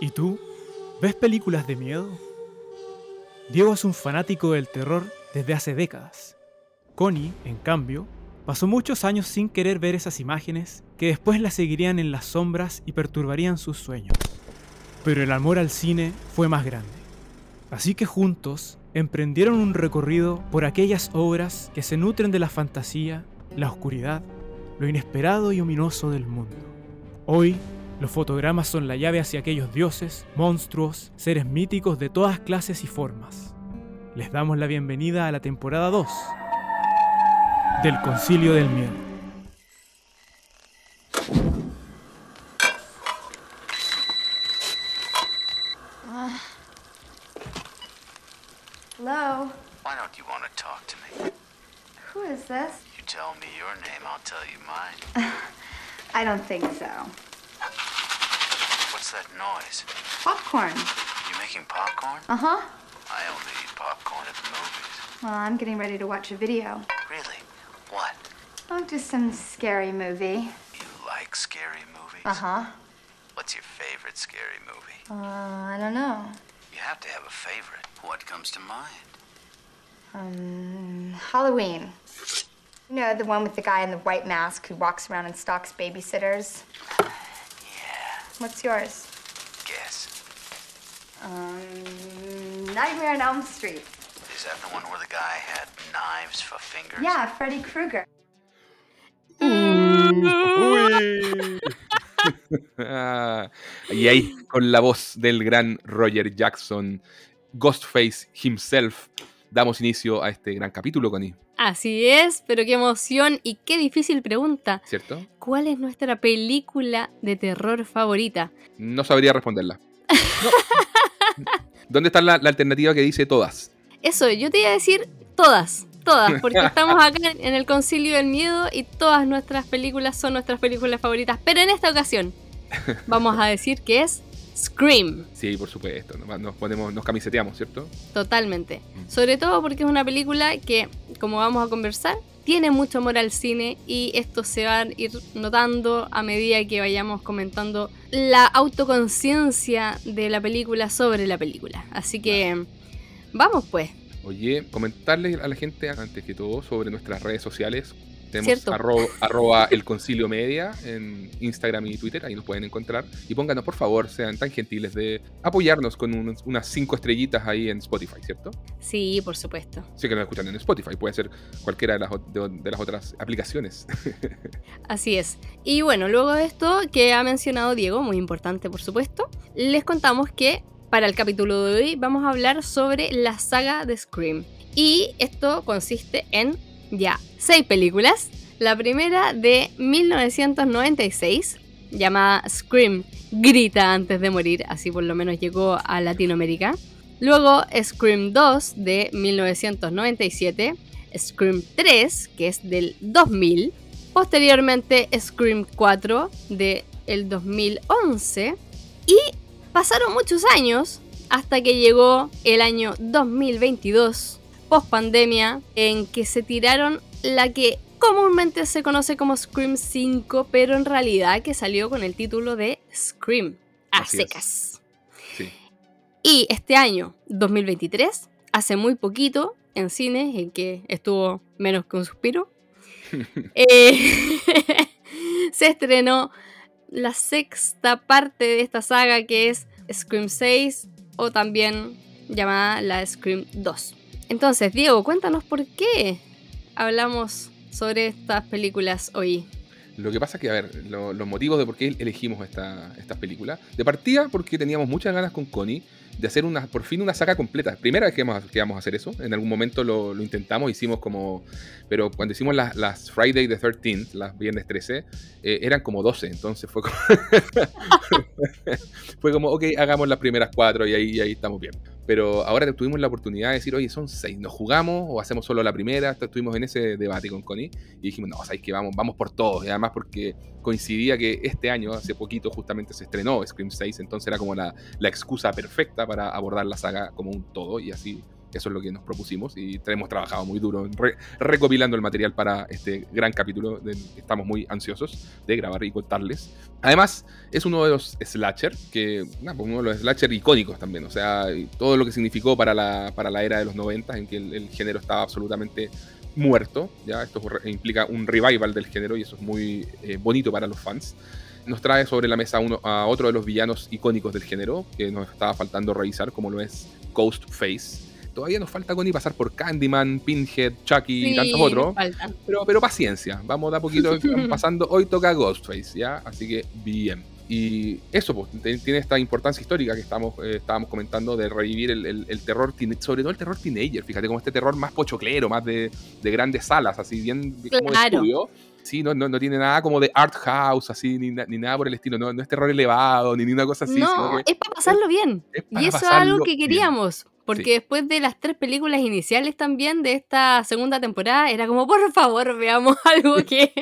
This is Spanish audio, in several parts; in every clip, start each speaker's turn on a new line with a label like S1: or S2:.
S1: ¿Y tú? ¿Ves películas de miedo? Diego es un fanático del terror desde hace décadas. Connie, en cambio, pasó muchos años sin querer ver esas imágenes que después la seguirían en las sombras y perturbarían sus sueños. Pero el amor al cine fue más grande. Así que juntos emprendieron un recorrido por aquellas obras que se nutren de la fantasía, la oscuridad, lo inesperado y ominoso del mundo. Hoy los fotogramas son la llave hacia aquellos dioses, monstruos, seres míticos de todas clases y formas. Les damos la bienvenida a la temporada 2 del Concilio del Miedo.
S2: Hello?
S3: Why don't you want to talk to me?
S2: Who is this?
S3: You tell me your name, I'll tell you mine.
S2: I don't think so. Popcorn.
S3: You making popcorn?
S2: Uh huh.
S3: I only eat popcorn at the movies.
S2: Well, I'm getting ready to watch a video.
S3: Really? What?
S2: Oh, just some scary movie.
S3: You like scary movies?
S2: Uh huh.
S3: What's your favorite scary movie?
S2: Uh, I don't know.
S3: You have to have a favorite. What comes to mind?
S2: Um, Halloween. You know, the one with the guy in the white mask who walks around and stalks babysitters?
S3: Yeah.
S2: What's yours? Um, Nightmare on Elm Street.
S3: Is that the one where the guy had knives for fingers?
S2: Yeah, Freddy Krueger.
S4: Uy. Ah, y ahí, con la voz del gran Roger Jackson, Ghostface himself, damos inicio a este gran capítulo, Connie,
S5: Así es, pero qué emoción y qué difícil pregunta.
S4: ¿cierto?
S5: ¿Cuál es nuestra película de terror favorita?
S4: No sabría responderla. No. ¿Dónde está la, la alternativa que dice todas?
S5: Eso, yo te iba a decir todas, todas, porque estamos acá en el Concilio del Miedo y todas nuestras películas son nuestras películas favoritas. Pero en esta ocasión vamos a decir que es Scream,
S4: Sí, por supuesto. Nos, ponemos, nos camiseteamos, ¿cierto?
S5: totalmente. Sobre todo porque es una película que, como vamos a conversar, tiene mucho amor al cine y esto se va a ir notando a medida que vayamos comentando la autoconciencia de la película sobre la película. Así que vamos pues.
S4: Oye, comentarle a la gente antes que todo sobre nuestras redes sociales. Tenemos
S5: Cierto.
S4: arro- arroba el concilio media en Instagram y Twitter, ahí nos pueden encontrar. Y pónganos, por favor, sean tan gentiles de apoyarnos con unas cinco estrellitas ahí en Spotify, ¿cierto?
S5: Sí, por supuesto.
S4: Sí que nos escuchan en Spotify, puede ser cualquiera de las, de las otras aplicaciones.
S5: Así es. Y bueno, luego de esto que ha mencionado Diego, muy importante por supuesto, les contamos que para el capítulo de hoy vamos a hablar sobre la saga de Scream. Y esto consiste en ya seis películas. La primera de 1996, llamada Scream, Grita antes de morir, así por lo menos llegó a Latinoamérica. Luego Scream 2 de 1997, Scream 3, que es del 2000, Posteriormente Scream 4 de el 2011 y pasaron muchos años hasta que llegó el año 2022, post pandemia, en que se tiraron la que comúnmente se conoce como Scream 5, pero en realidad que salió con el título de Scream a
S4: Así
S5: secas.
S4: Sí.
S5: Y este año, 2023, hace muy poquito en cines, en que estuvo menos que un suspiro, eh, se estrenó la sexta parte de esta saga que es Scream 6 o también llamada la Scream 2. Entonces, Diego, cuéntanos por qué hablamos sobre estas películas hoy.
S4: Lo que pasa es que, a ver, lo- los motivos de por qué elegimos esta, estas películas. De partida, porque teníamos muchas ganas con Connie de hacer una, por fin una saga completa. Primera vez que vamos, que a hacer eso. En algún momento lo, lo intentamos, hicimos como. Pero cuando hicimos las, las Friday the 13th, las viernes 13, eh, eran como 12. Entonces fue como. fue como, ok, hagamos las primeras cuatro y ahí, y ahí estamos bien. Pero ahora tuvimos la oportunidad de decir, oye, son seis, ¿nos jugamos o hacemos solo la primera? Estuvimos en ese debate con Connie y dijimos, no, sabéis que vamos, vamos por todos. Y además porque coincidía que este año, hace poquito, justamente se estrenó Scream 6, entonces era como la, la excusa perfecta para abordar la saga como un todo y así Eso es lo que nos propusimos y hemos trabajado muy duro re- recopilando el material para este gran capítulo que estamos muy ansiosos de grabar y contarles. Además, es uno de los slasher, que, nah, pues uno de los slasher icónicos también, o sea, todo lo que significó para la, para la era de los 90 en que el, el género estaba absolutamente muerto, ya esto implica un revival del género y eso es muy eh, bonito para los fans. Nos trae sobre la mesa uno, a otro de los villanos icónicos del género que nos estaba faltando revisar, como lo es Ghostface. Todavía nos falta con y pasar por Candyman, Pinhead, Chucky y tantos otros. Pero, pero paciencia, vamos de a poquito pasando. Hoy toca Ghostface, ¿ya? Así que bien. Y eso pues, tiene esta importancia histórica que estamos, eh, estábamos comentando de revivir el, el- el terror, sobre todo el terror teenager, fíjate, como este terror más pochoclero, más de, de grandes salas, así bien como de estudio. Sí, no, no, no tiene nada como de art house, así, ni, ni nada por el estilo, no, no es terror elevado, ni, ni una cosa así.
S5: no, es para pasarlo bien.
S4: es para
S5: Y eso es algo que
S4: bien.
S5: Porque
S4: Sí.
S5: después de las tres películas iniciales también de esta segunda temporada, era como, por favor, veamos algo que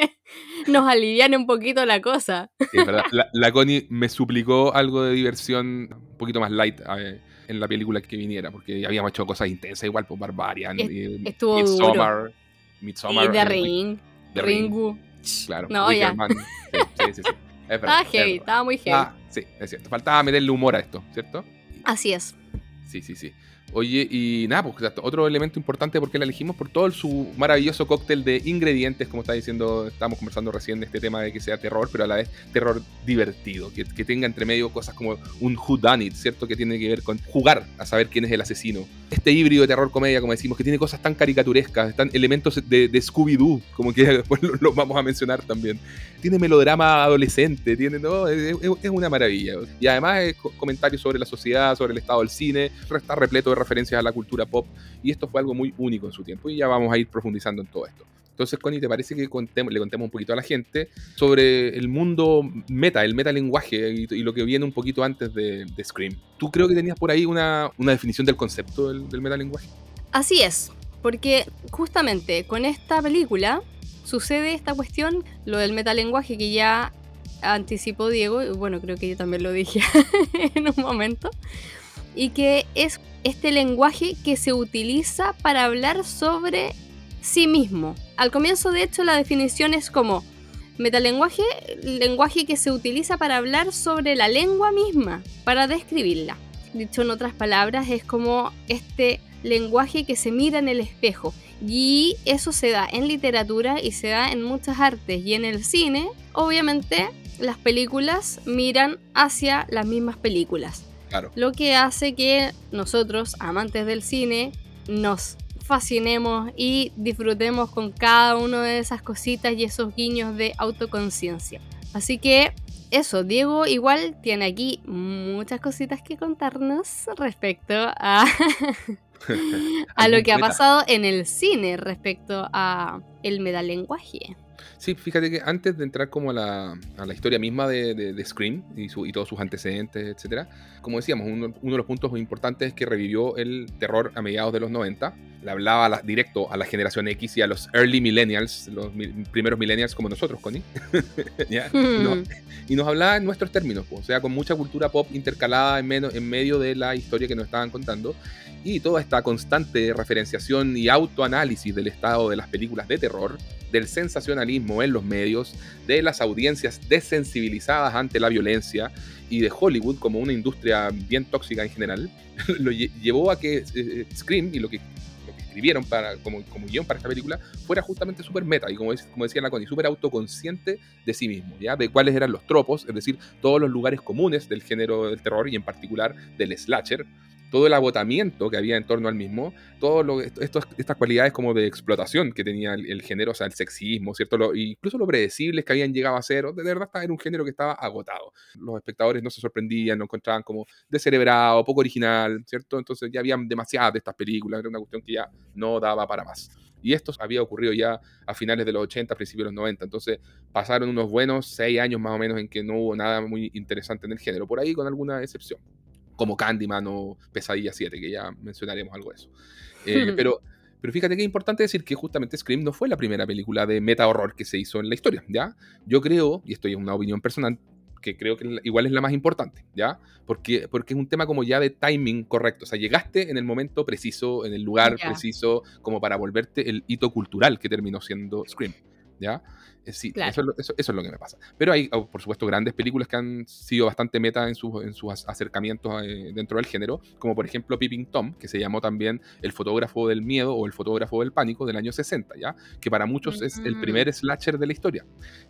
S5: nos aliviane un poquito la cosa.
S4: Sí, es verdad. La, la Connie me suplicó algo de diversión un poquito más light eh, en la película que viniera, porque habíamos hecho cosas intensas igual, por Barbarian,
S5: Est-
S4: y
S5: estuvo
S4: Midsommar, Midsommar,
S5: y Ring,
S4: The Ring,
S5: Ringu.
S4: claro,
S5: No, ya.
S4: Sí, sí, sí, sí. Es verdad,
S5: Estaba
S4: es
S5: heavy, estaba muy heavy.
S4: Ah, sí, es cierto. Faltaba meterle humor a esto, ¿cierto?
S5: Así es.
S4: Sí, sí, sí. Oye, y nada, pues otro elemento importante porque la elegimos por todo su maravilloso cóctel de ingredientes, como está diciendo, estábamos conversando recién de este tema de que sea terror, pero a la vez terror divertido, que, tenga entre medio cosas como un whodunit, ¿cierto? Que tiene que ver con jugar a saber quién es el asesino. Este híbrido de terror-comedia, como decimos, que tiene cosas tan caricaturescas, están elementos de, Scooby-Doo, como que después lo, lo vamos a mencionar también. Tiene melodrama adolescente, tiene, no, es, es- es una maravilla. Y además co- comentarios sobre la sociedad, sobre el estado del cine, está repleto de referencias a la cultura pop, y esto fue algo muy único en su tiempo, y ya vamos a ir profundizando en todo esto. Entonces, Connie, ¿te parece que le contemos un poquito a la gente sobre el mundo meta, el metalenguaje y, y lo que viene un poquito antes de, de Scream? ¿Tú creo que tenías por ahí una, una definición del concepto del, del metalenguaje?
S5: Así es, porque justamente con esta película sucede esta cuestión, lo del metalenguaje que ya anticipó Diego, y bueno, creo que yo también lo dije en un momento, y que es este lenguaje que se utiliza para hablar sobre sí mismo. Al comienzo, de hecho, la definición es como metalenguaje, lenguaje que se utiliza para hablar sobre la lengua misma, para describirla. Dicho en otras palabras, es como este lenguaje que se mira en el espejo. Y eso se da en literatura y se da en muchas artes. Y en el cine, obviamente, las películas miran hacia las mismas películas.
S4: Claro.
S5: Lo que hace que nosotros, amantes del cine, nos fascinemos y disfrutemos con cada una de esas cositas y esos guiños de autoconciencia. Así que eso, Diego igual tiene aquí muchas cositas que contarnos respecto a, a lo que ha pasado en el cine respecto a el metalenguaje.
S4: Sí, fíjate que antes de entrar como a la, a la historia misma de, de- de Scream y, su- y todos sus antecedentes, etcétera, como decíamos, uno, uno de los puntos importantes es que revivió el terror a mediados de los 90. Le hablaba a la- directo a la generación X y a los early millennials, los mi- primeros millennials como nosotros, Connie. ¿Ya? No, y nos hablaba en nuestros términos, pues, o sea, con mucha cultura pop intercalada en, menos- en medio de la historia que nos estaban contando y toda esta constante referenciación y autoanálisis del estado de las películas de terror, del sensacionalismo en los medios, de las audiencias desensibilizadas ante la violencia y de Hollywood como una industria bien tóxica en general, lo lle- llevó a que eh, Scream y lo que, lo que escribieron para, como, como guion para esta película fuera justamente súper meta y como, es- como decía la Connie, súper autoconsciente de sí mismo, ¿ya? de cuáles eran los tropos, es decir, todos los lugares comunes del género del terror y en particular del slasher, todo el agotamiento que había en torno al mismo, todas estas cualidades como de explotación que tenía el, género, o sea, el sexismo, ¿cierto? Lo- incluso lo predecibles que habían llegado a ser, de verdad era un género que estaba agotado. Los espectadores no se sorprendían, lo encontraban como descerebrado, poco original, ¿cierto? Entonces ya habían demasiadas de estas películas, era una cuestión que ya no daba para más. Y esto había ocurrido ya a finales de los 80, principios de los 90. Entonces pasaron unos buenos seis años más o menos en que no hubo nada muy interesante en el género, por ahí con alguna excepción como Candyman o Pesadilla 7, que ya mencionaremos algo de eso. Eh, pero, pero fíjate que es importante decir que justamente Scream no fue la primera película de meta horror que se hizo en la historia, ¿ya? Yo creo, y esto es una opinión personal, que creo que igual es la más importante, ¿ya? Porque, porque es un tema como ya de timing correcto. O sea, llegaste en el momento preciso, en el lugar preciso, como para volverte el hito cultural que terminó siendo Scream, ¿ya? Eh, Sí,
S5: Claro.
S4: eso, es lo, eso- eso es lo que me pasa. Pero hay, por supuesto, grandes películas que han sido bastante meta en sus, en sus ac- acercamientos eh, dentro del género, como por ejemplo Peeping Tom, que se llamó también El fotógrafo del miedo o El fotógrafo del pánico del año 60, ¿ya? Que para muchos es el primer slasher de la historia.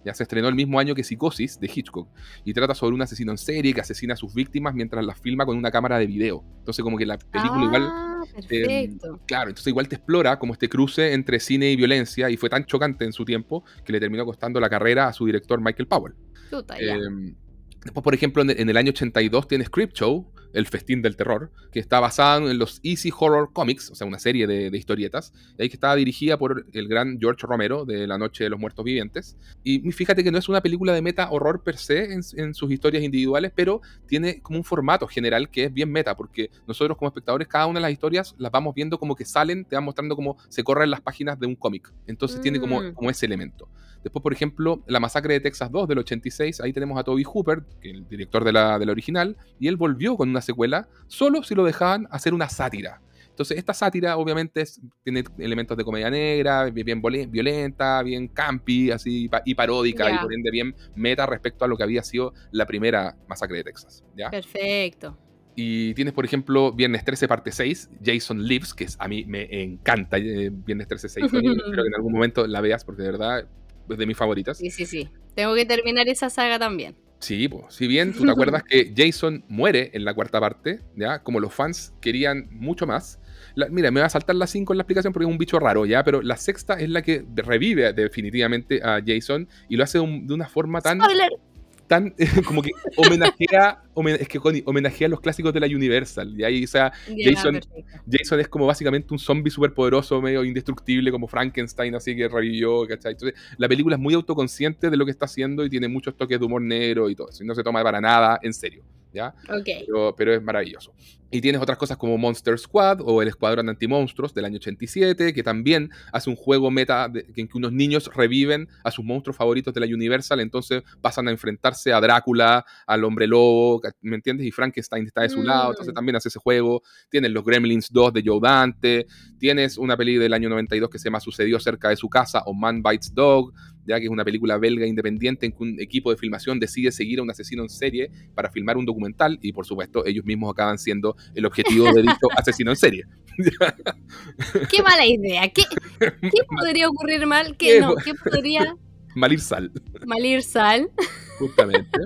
S4: Ya se estrenó el mismo año que Psicosis de Hitchcock y trata sobre un asesino en serie que asesina a sus víctimas mientras las filma con una cámara de video. Entonces, como que la película igual
S5: Ah, perfecto.
S4: Claro, entonces igual te explora como este cruce entre cine y violencia y fue tan chocante en su tiempo que le terminó costando la carrera a su director Michael Powell.
S5: Chuta, ya.
S4: Eh, después, por ejemplo, en el, en el año 82 tienes Creep Show, El Festín del Terror, que está basado en los Easy Horror Comics, o sea, una serie de, de historietas, y ahí que estaba dirigida por el gran George Romero de La Noche de los Muertos Vivientes. Y fíjate que no es una película de meta horror per se en, en sus historias individuales, pero tiene como un formato general que es bien meta, porque nosotros como espectadores, cada una de las historias las vamos viendo como que salen, te van mostrando cómo se corren las páginas de un cómic. Entonces tiene como,
S5: Mm.
S4: como ese elemento. Después, por ejemplo, La Masacre de Texas 2 del 86, ahí tenemos a Toby Hooper, el director de la, de la original, y él volvió con una secuela solo si lo dejaban hacer una sátira. Entonces, esta sátira obviamente es- tiene elementos de comedia negra, bien, bien violenta, bien campi, así, y paródica, y por ende bien meta respecto a lo que había sido la primera Masacre de Texas. ¿ya?
S5: Perfecto.
S4: Y tienes, por ejemplo, Viernes 13, parte 6, Jason Lives, que es, a mí me encanta eh, Viernes 13, 6. Tony. Espero que en algún momento la veas, porque de verdad es de mis favoritas.
S5: Sí, sí, sí. Tengo que terminar esa saga también.
S4: Sí, pues, si bien tú te acuerdas que Jason muere en la cuarta parte, ¿ya? Como los fans querían mucho más. La- mira, me va a saltar la 5 en la explicación porque es un bicho raro, ¿ya? Pero la sexta es la que revive definitivamente a Jason y lo hace de un- de una forma tan
S5: Spoiler.
S4: Tan como que homenajea, homen- es que homenajea a los clásicos de la Universal. Y ahí, o sea, Jason-. Jason es como básicamente un zombie superpoderoso, medio indestructible, como Frankenstein, así que revivió, ¿cachai? Entonces, la película es muy autoconsciente de lo que está haciendo y tiene muchos toques de humor negro y todo eso. Y no se toma para nada en serio, ¿ya? Pero es maravilloso. Y tienes otras cosas como Monster Squad o el Escuadrón Antimonstruos del año 87, que también hace un juego meta de- en que unos niños reviven a sus monstruos favoritos de la Universal, entonces pasan a enfrentarse a Drácula, al Hombre Lobo, ¿me entiendes? Y Frankenstein está de su
S5: Mm.
S4: lado, entonces también hace ese juego. Tienes los Gremlins 2 de Joe Dante, tienes una peli del año 92 que se llama Sucedió cerca de su casa o Man Bites Dog, ya que es una película belga independiente en que un equipo de filmación decide seguir a un asesino en serie para filmar un documental y por supuesto ellos mismos acaban siendo el objetivo de dicho asesino en serie.
S5: Qué mala idea. ¿Qué, qué podría ocurrir mal?
S4: ¿Qué
S5: ¿Qué, no, ¿Qué podría
S4: Malir Sal,
S5: mal ir sal?
S4: justamente.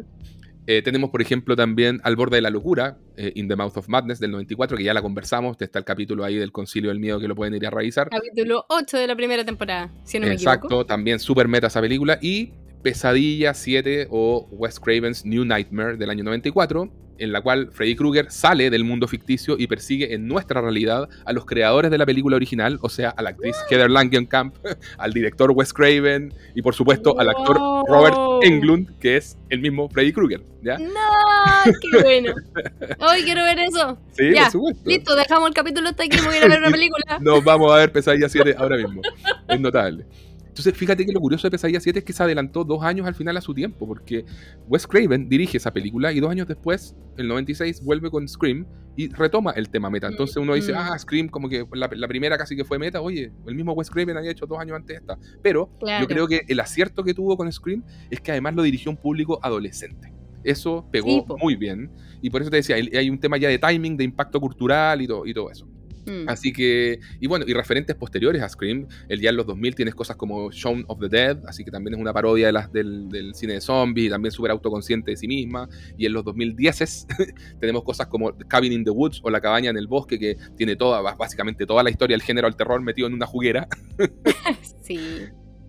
S4: Eh, tenemos, por ejemplo, también Al borde de la locura, eh, In the Mouth of Madness del 94, que ya la conversamos, está el capítulo ahí del Concilio del Miedo que lo pueden ir a revisar.
S5: Capítulo 8 de la primera temporada, si no me
S4: Exacto,
S5: equivoco.
S4: también super meta esa película. Y Pesadilla 7 o Wes Craven's New Nightmare del año 94, en la cual Freddy Krueger sale del mundo ficticio y persigue en nuestra realidad a los creadores de la película original, o sea, a la actriz Heather Langenkamp, al director Wes Craven y por supuesto al actor. Robert Englund, que es el mismo Freddy Krueger. ¿ya?
S5: No, qué bueno. Hoy quiero ver eso.
S4: Sí,
S5: Ya,
S4: por supuesto.
S5: Listo, dejamos el capítulo hasta aquí. Voy a ir a ver una película.
S4: Nos vamos a ver Pesadilla 7 ahora mismo. Es notable. Entonces, fíjate que lo curioso de Pesadilla 7 es que se adelantó dos años al final a su tiempo, porque Wes Craven dirige esa película y dos años después, el 96, vuelve con Scream y retoma el tema meta. Entonces uno dice,
S5: Mm.
S4: ah, Scream, como que la, la primera casi que fue meta. Oye, el mismo Wes Craven había hecho dos años antes esta. Pero
S5: Claro.
S4: yo creo que el acierto que tuvo con Scream es que además lo dirigió un público adolescente. Eso pegó
S5: Sí,
S4: muy bien. Y por eso te decía, hay un tema ya de timing, de impacto cultural y todo, y todo eso.
S5: Mm.
S4: Así que, y bueno, y referentes posteriores a Scream, el ya en los 2000 tienes cosas como Shaun of the Dead, así que también es una parodia de las, del, del cine de zombies y también súper autoconsciente de sí misma. Y en los 2010 tenemos cosas como Cabin in the Woods o La cabaña en el bosque, que tiene toda, básicamente toda la historia del género al terror metido en una juguera.
S5: Sí.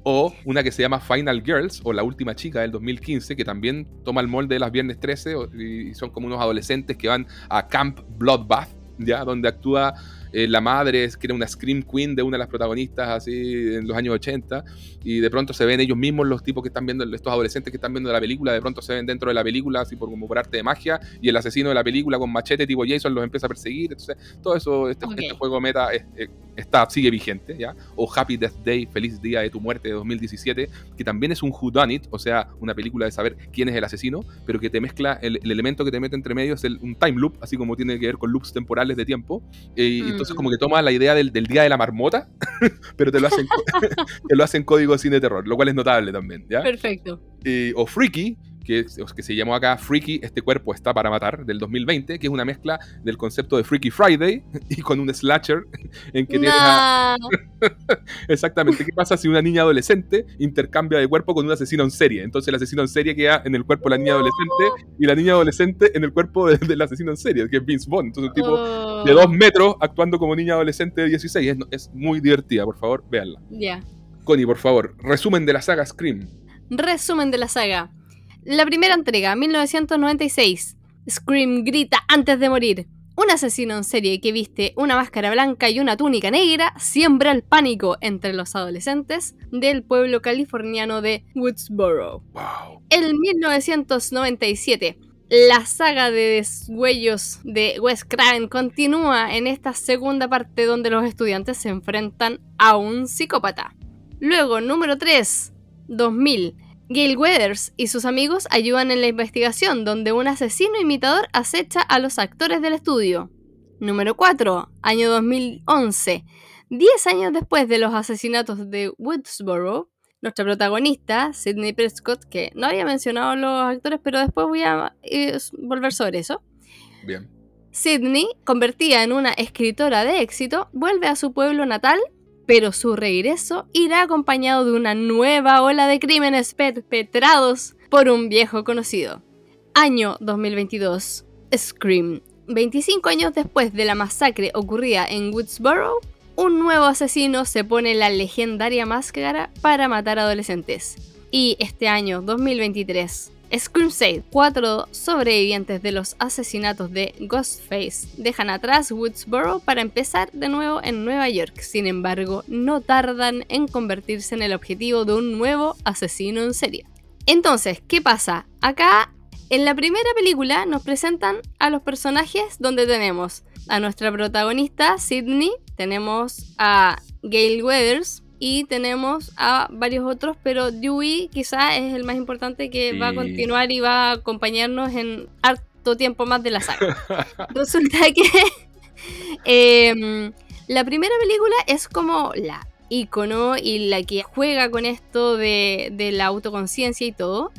S4: O una que se llama Final Girls o La última chica del 2015, que también toma el molde de las Viernes 13 o- y son como unos adolescentes que van a Camp Bloodbath, ¿ya? Donde actúa eh, la madre, que era una Scream Queen de una de las protagonistas así en los años 80, y de pronto se ven ellos mismos, los tipos que están viendo, estos adolescentes que están viendo la película, de pronto se ven dentro de la película, así por, como por arte de magia, y el asesino de la película con machete tipo Jason los empieza a perseguir, entonces todo eso, este, este juego meta es, es- está, sigue vigente, ¿ya? O Happy Death Day, Feliz Día de tu Muerte de 2017, que también es un Who Done It, o sea, una película de saber quién es el asesino, pero que te mezcla, el, el elemento que te mete entre medio es el- un time loop, así como tiene que ver con loops temporales de tiempo. Eh, y
S5: Mm.
S4: entonces como que toma la idea del, del Día de la Marmota, pero te lo hacen, te lo hacen código de cine de terror, lo cual es notable también, ¿ya?
S5: Perfecto.
S4: O Freaky, que, que se llamó acá Freaky, este cuerpo está para matar, del 2020, que es una mezcla del concepto de Freaky Friday y con un slasher en que tienes a-. Exactamente, ¿qué pasa si una niña adolescente intercambia de cuerpo con un asesino en serie? Entonces el asesino en serie queda en el cuerpo de la niña adolescente y la niña adolescente en el cuerpo de- del asesino en serie, que es Vince Vaughn. Entonces un tipo
S5: Oh.
S4: de dos metros actuando como niña adolescente de 16. Es, es muy divertida, por favor, véanla.
S5: Ya.
S4: Connie, por favor, resumen de la saga Scream.
S5: Resumen de la saga. La primera entrega, 1996. Scream grita antes de morir. Un asesino en serie que viste una máscara blanca y una túnica negra siembra el pánico entre los adolescentes del pueblo californiano de Woodsboro.
S4: Wow.
S5: En 1997, la saga de deshuellos de Wes Craven continúa en esta segunda parte donde los estudiantes se enfrentan a un psicópata. Luego, número 3, 2000. Gail Weathers y sus amigos ayudan en la investigación donde un asesino imitador acecha a los actores del estudio. Número 4, año 2011. 10 años después de los asesinatos de Woodsboro, nuestra protagonista, Sidney Prescott, que no había mencionado los actores, pero después voy a eh, volver sobre eso.
S4: Bien.
S5: Sidney, convertida en una escritora de éxito, vuelve a su pueblo natal, pero su regreso irá acompañado de una nueva ola de crímenes perpetrados por un viejo conocido. Año 2022. Scream. 25 años después de la masacre ocurrida en Woodsboro, un nuevo asesino se pone la legendaria máscara para matar adolescentes. Y este año 2023, Scream 6, cuatro sobrevivientes de los asesinatos de Ghostface dejan atrás Woodsboro para empezar de nuevo en Nueva York. Sin embargo, no tardan en convertirse en el objetivo de un nuevo asesino en serie. Entonces, ¿qué pasa? Acá, en la primera película, nos presentan a los personajes donde tenemos a nuestra protagonista, Sidney, tenemos a Gail Weathers, y tenemos a varios otros, pero Dewey quizá es el más importante que va a continuar y va a acompañarnos en harto tiempo más de la saga. Resulta que em, la primera película es como la icono y la que juega con esto de, de la autoconciencia y todo.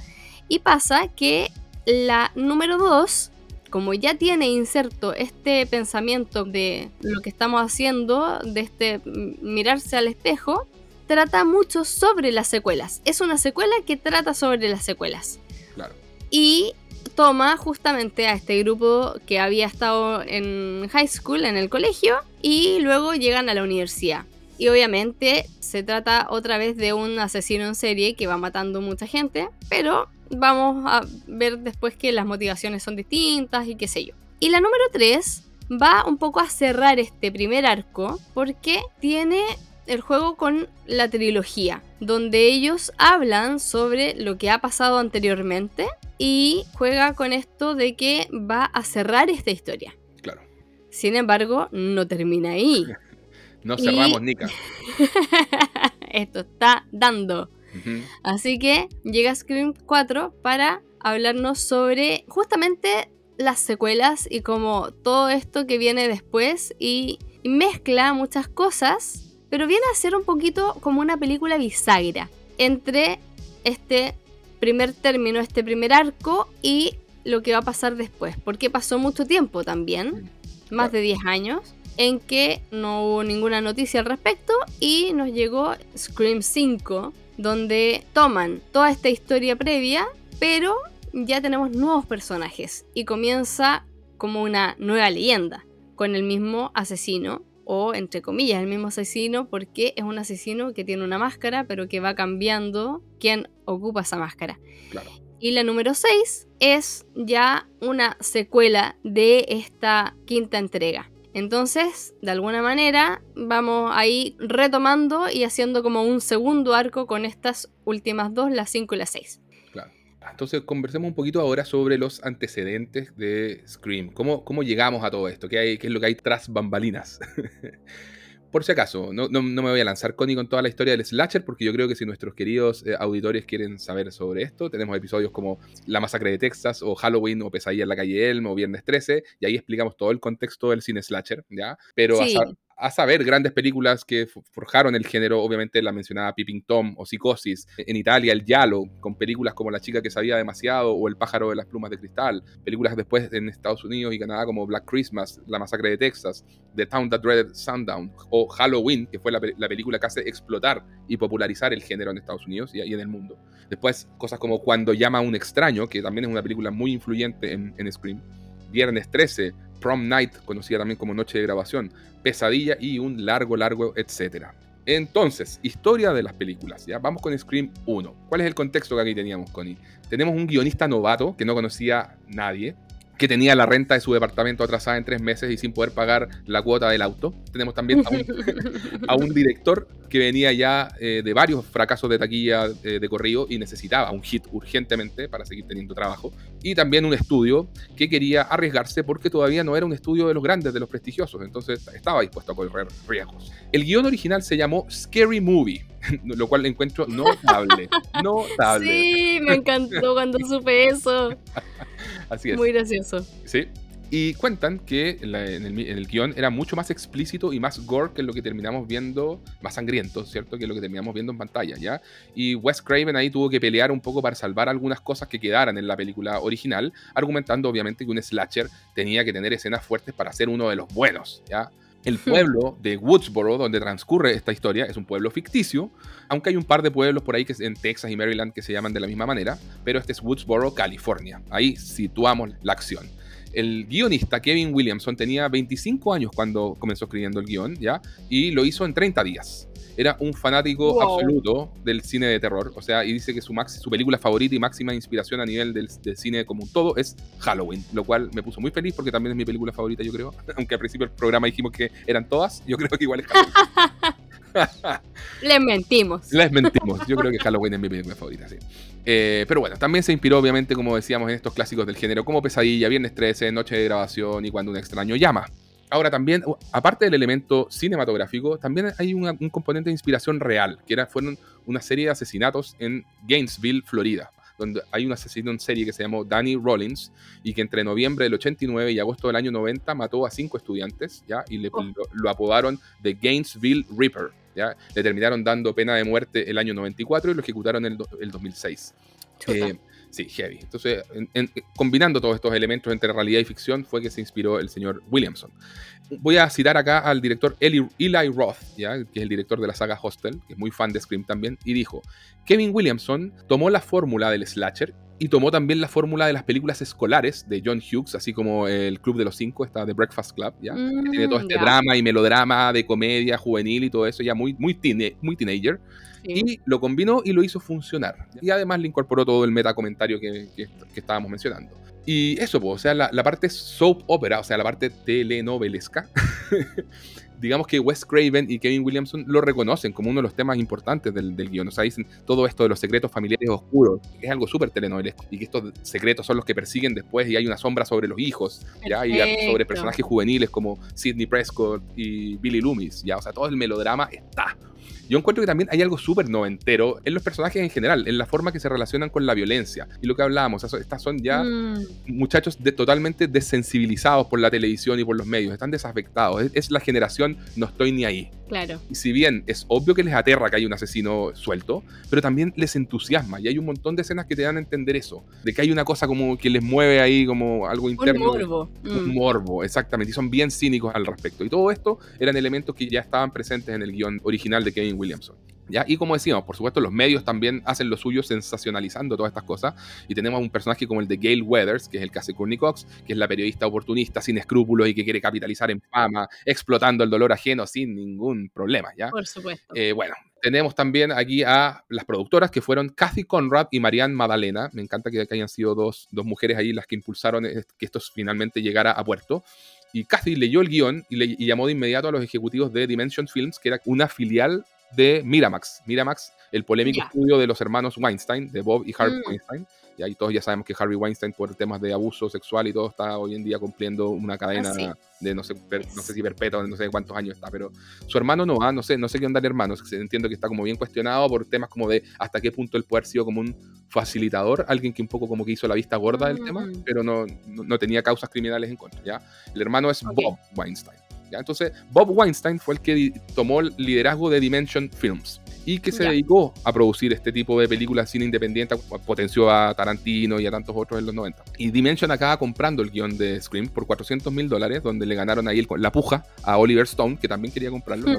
S5: Y pasa que la número 2, como ya tiene inserto este pensamiento de lo que estamos haciendo, de este mirarse al espejo, trata mucho sobre las secuelas. Es una secuela que trata sobre las secuelas.
S4: Claro.
S5: Y toma justamente a este grupo que había estado en high school, en el colegio, y luego llegan a la universidad. Y obviamente se trata otra vez de un asesino en serie que va matando mucha gente, pero vamos a ver después que las motivaciones son distintas y qué sé yo. Y la número 3 va un poco a cerrar este primer arco porque tiene el juego con la trilogía, donde ellos hablan sobre lo que ha pasado anteriormente y juega con esto de que va a cerrar esta historia.
S4: Claro.
S5: Sin embargo, no termina ahí.
S4: No
S5: Y-
S4: cerramos, Nika.
S5: esto está dando. Así que llega Scream 4 para hablarnos sobre justamente las secuelas y como todo esto que viene después y mezcla muchas cosas, pero viene a ser un poquito como una película bisagra entre este primer término, este primer arco y lo que va a pasar después, porque pasó mucho tiempo también, más de 10 años, en que no hubo ninguna noticia al respecto y nos llegó Scream 5, donde toman toda esta historia previa, pero ya tenemos nuevos personajes y comienza como una nueva leyenda con el mismo asesino o entre comillas el mismo asesino porque es un asesino que tiene una máscara pero que va cambiando quién ocupa esa máscara.
S4: Claro.
S5: Y la número 6 es ya una secuela de esta quinta entrega. Entonces, de alguna manera, vamos ahí retomando y haciendo como un segundo arco con estas últimas dos, las 5 y las 6.
S4: Entonces conversemos un poquito ahora sobre los antecedentes de Scream. ¿Cómo, cómo llegamos a todo esto? ¿Qué, hay, ¿Qué es lo que hay tras bambalinas? por si acaso, no, no, no me voy a lanzar, Connie, con toda la historia del slasher, porque yo creo que si nuestros queridos eh, auditores quieren saber sobre esto, tenemos episodios como La Masacre de Texas, o Halloween, o Pesadilla en la calle Elm, o Viernes 13, y ahí explicamos todo el contexto del cine slasher, ¿ya? Pero a
S5: Sí.
S4: sa- a saber, grandes películas que forjaron el género, obviamente la mencionada Peeping Tom o Psicosis, en Italia El Yalo, con películas como La chica que sabía demasiado o El pájaro de las plumas de cristal, películas después en Estados Unidos y Canadá como Black Christmas, La masacre de Texas, The Town That Dreaded Sundown o Halloween, que fue la, la película que hace explotar y popularizar el género en Estados Unidos y, y en el mundo. Después, cosas como Cuando llama a un extraño, que también es una película muy influyente en, en Scream, Viernes 13, Prom Night, conocida también como Noche de Grabación, Pesadilla y un largo, largo, etcétera. Entonces, historia de las películas, ¿ya? Vamos con Scream 1. ¿Cuál es el contexto que aquí teníamos, Connie? Tenemos un guionista novato que no conocía nadie, que tenía la renta de su departamento atrasada en tres meses y sin poder pagar la cuota del auto. Tenemos también a un, a un director que venía ya eh, de varios fracasos de taquilla eh, de corrido y necesitaba un hit urgentemente para seguir teniendo trabajo. Y también un estudio que quería arriesgarse porque todavía no era un estudio de los grandes, de los prestigiosos. Entonces estaba dispuesto a correr riesgos. El guion original se llamó Scary Movie, lo cual encuentro notable. Notable.
S5: Sí, me encantó cuando supe eso.
S4: Así es.
S5: Muy gracioso.
S4: Sí. Y cuentan que en, la- en el, en el guion era mucho más explícito y más gore que lo que terminamos viendo, más sangriento, ¿cierto? Que lo que terminamos viendo en pantalla, ¿ya? Y Wes Craven ahí tuvo que pelear un poco para salvar algunas cosas que quedaran en la película original, argumentando obviamente que un slasher tenía que tener escenas fuertes para ser uno de los buenos, ¿ya? El pueblo de Woodsboro, donde transcurre esta historia, es un pueblo ficticio, aunque hay un par de pueblos por ahí que es en Texas y Maryland que se llaman de la misma manera, pero este es Woodsboro, California. Ahí situamos la acción. El guionista Kevin Williamson tenía 25 años cuando comenzó escribiendo el guion, ¿ya? Y lo hizo en 30 días. Era un fanático
S5: Wow.
S4: absoluto del cine de terror, o sea, y dice que su, película favorita y máxima inspiración a nivel del, del cine como un todo es Halloween, lo cual me puso muy feliz porque también es mi película favorita, yo creo. Aunque al principio del programa dijimos que eran todas, yo creo que igual es Halloween.
S5: Les mentimos.
S4: Les mentimos. Yo creo que Halloween es mi película favorita, sí. Eh, pero bueno, también se inspiró, obviamente, como decíamos, en estos clásicos del género, como Pesadilla, Viernes 13, Noche de Grabación y Cuando un extraño llama. Ahora también, aparte del elemento cinematográfico, también hay una- un componente de inspiración real, que era, fueron una serie de asesinatos en Gainesville, Florida, donde hay un asesino en serie que se llamó Danny Rollins y que entre noviembre del 89 y agosto del año 90 mató a cinco estudiantes, ¿ya? Y le,
S5: Oh.
S4: lo, lo apodaron The Gainesville Reaper, ¿ya? Le terminaron dando pena de muerte el año 94 y lo ejecutaron el, el 2006.
S5: Chuta.
S4: Eh, sí, heavy. Entonces, en- en- combinando todos estos elementos entre realidad y ficción, fue que se inspiró el señor Williamson. Voy a citar acá al director Eli, Eli Roth, ¿ya? que es el director de la saga Hostel, que es muy fan de Scream también, y dijo, Kevin Williamson tomó la fórmula del slasher y tomó también la fórmula de las películas escolares de John Hughes, así como el Club de los Cinco, está The Breakfast Club, ¿ya? que tiene todo
S5: Mm,
S4: este drama y melodrama de comedia juvenil y todo eso, ya muy, muy, muy teenager
S5: Sí.
S4: y lo combinó y lo hizo funcionar. Y además le incorporó todo el metacomentario que, que, que estábamos mencionando. Y eso, pues, o sea, la, la parte soap opera, o sea, la parte telenovelesca, digamos que Wes Craven y Kevin Williamson lo reconocen como uno de los temas importantes del, del guion. O sea, dicen todo esto de los secretos familiares oscuros, que es algo súper telenovelesco, y que estos secretos son los que persiguen después y hay una sombra sobre los hijos, ¿ya? Y sobre personajes juveniles como Sidney Prescott y Billy Loomis, ¿ya? O sea, todo el melodrama está. Yo encuentro que también hay algo súper noventero en los personajes en general, en la forma que se relacionan con la violencia. Y lo que hablábamos, estas son ya
S5: Mm,
S4: muchachos de- totalmente desensibilizados por la televisión y por los medios, están desafectados. Es, es la generación no estoy ni ahí.
S5: claro.
S4: Y si bien es obvio que les aterra que hay un asesino suelto, pero también les entusiasma. Y hay un montón de escenas que te dan a entender eso, de que hay una cosa como que les mueve ahí como algo
S5: Un
S4: interno.
S5: morbo.
S4: Un
S5: Mm.
S4: morbo, exactamente. Y son bien cínicos al respecto. Y todo esto eran elementos que ya estaban presentes en el guion original de Kevin Williamson. ¿Ya? Y como decíamos, por supuesto, los medios también hacen lo suyo sensacionalizando todas estas cosas. Y tenemos un personaje como el de Gail Weathers, que es el que hace Courtney Cox, que es la periodista oportunista, sin escrúpulos y que quiere capitalizar en fama, explotando el dolor ajeno sin ningún problema. ¿ya?
S5: Por supuesto.
S4: Eh, bueno, tenemos también aquí a las productoras que fueron Kathy Conrad y Marianne Madalena. Me encanta que, hayan sido dos, dos mujeres ahí las que impulsaron que esto finalmente llegara a puerto. Y Kathy leyó el guion y, le- y llamó de inmediato a los ejecutivos de Dimension Films, que era una filial de Miramax. Miramax, el polémico
S5: Ya.
S4: estudio de los hermanos Weinstein, de Bob y Harvey
S5: Mm.
S4: Weinstein. Y todos ya sabemos que Harvey Weinstein, por temas de abuso sexual y todo, está hoy en día cumpliendo una cadena
S5: Ah, sí.
S4: de no sé, per- no sé si perpetua, no sé cuántos años está, pero su hermano no va, no sé, no sé qué onda el hermano. Entiendo que está como bien cuestionado por temas como de hasta qué punto él puede haber sido como un facilitador, alguien que un poco como que hizo la vista gorda del
S5: Mm.
S4: tema, pero no, no, no tenía causas criminales en contra, ¿ya? El hermano es
S5: Ok.
S4: Bob Weinstein. ¿Ya? Entonces, Bob Weinstein fue el que tomó el liderazgo de Dimension Films y que se dedicó a producir este tipo de películas cine independiente, potenció a Tarantino y a tantos otros en los 90. Y Dimension acaba comprando el guion de Scream por 400 mil dólares, donde le ganaron ahí el- la puja a Oliver Stone, que también quería comprarlo,
S5: Hmm.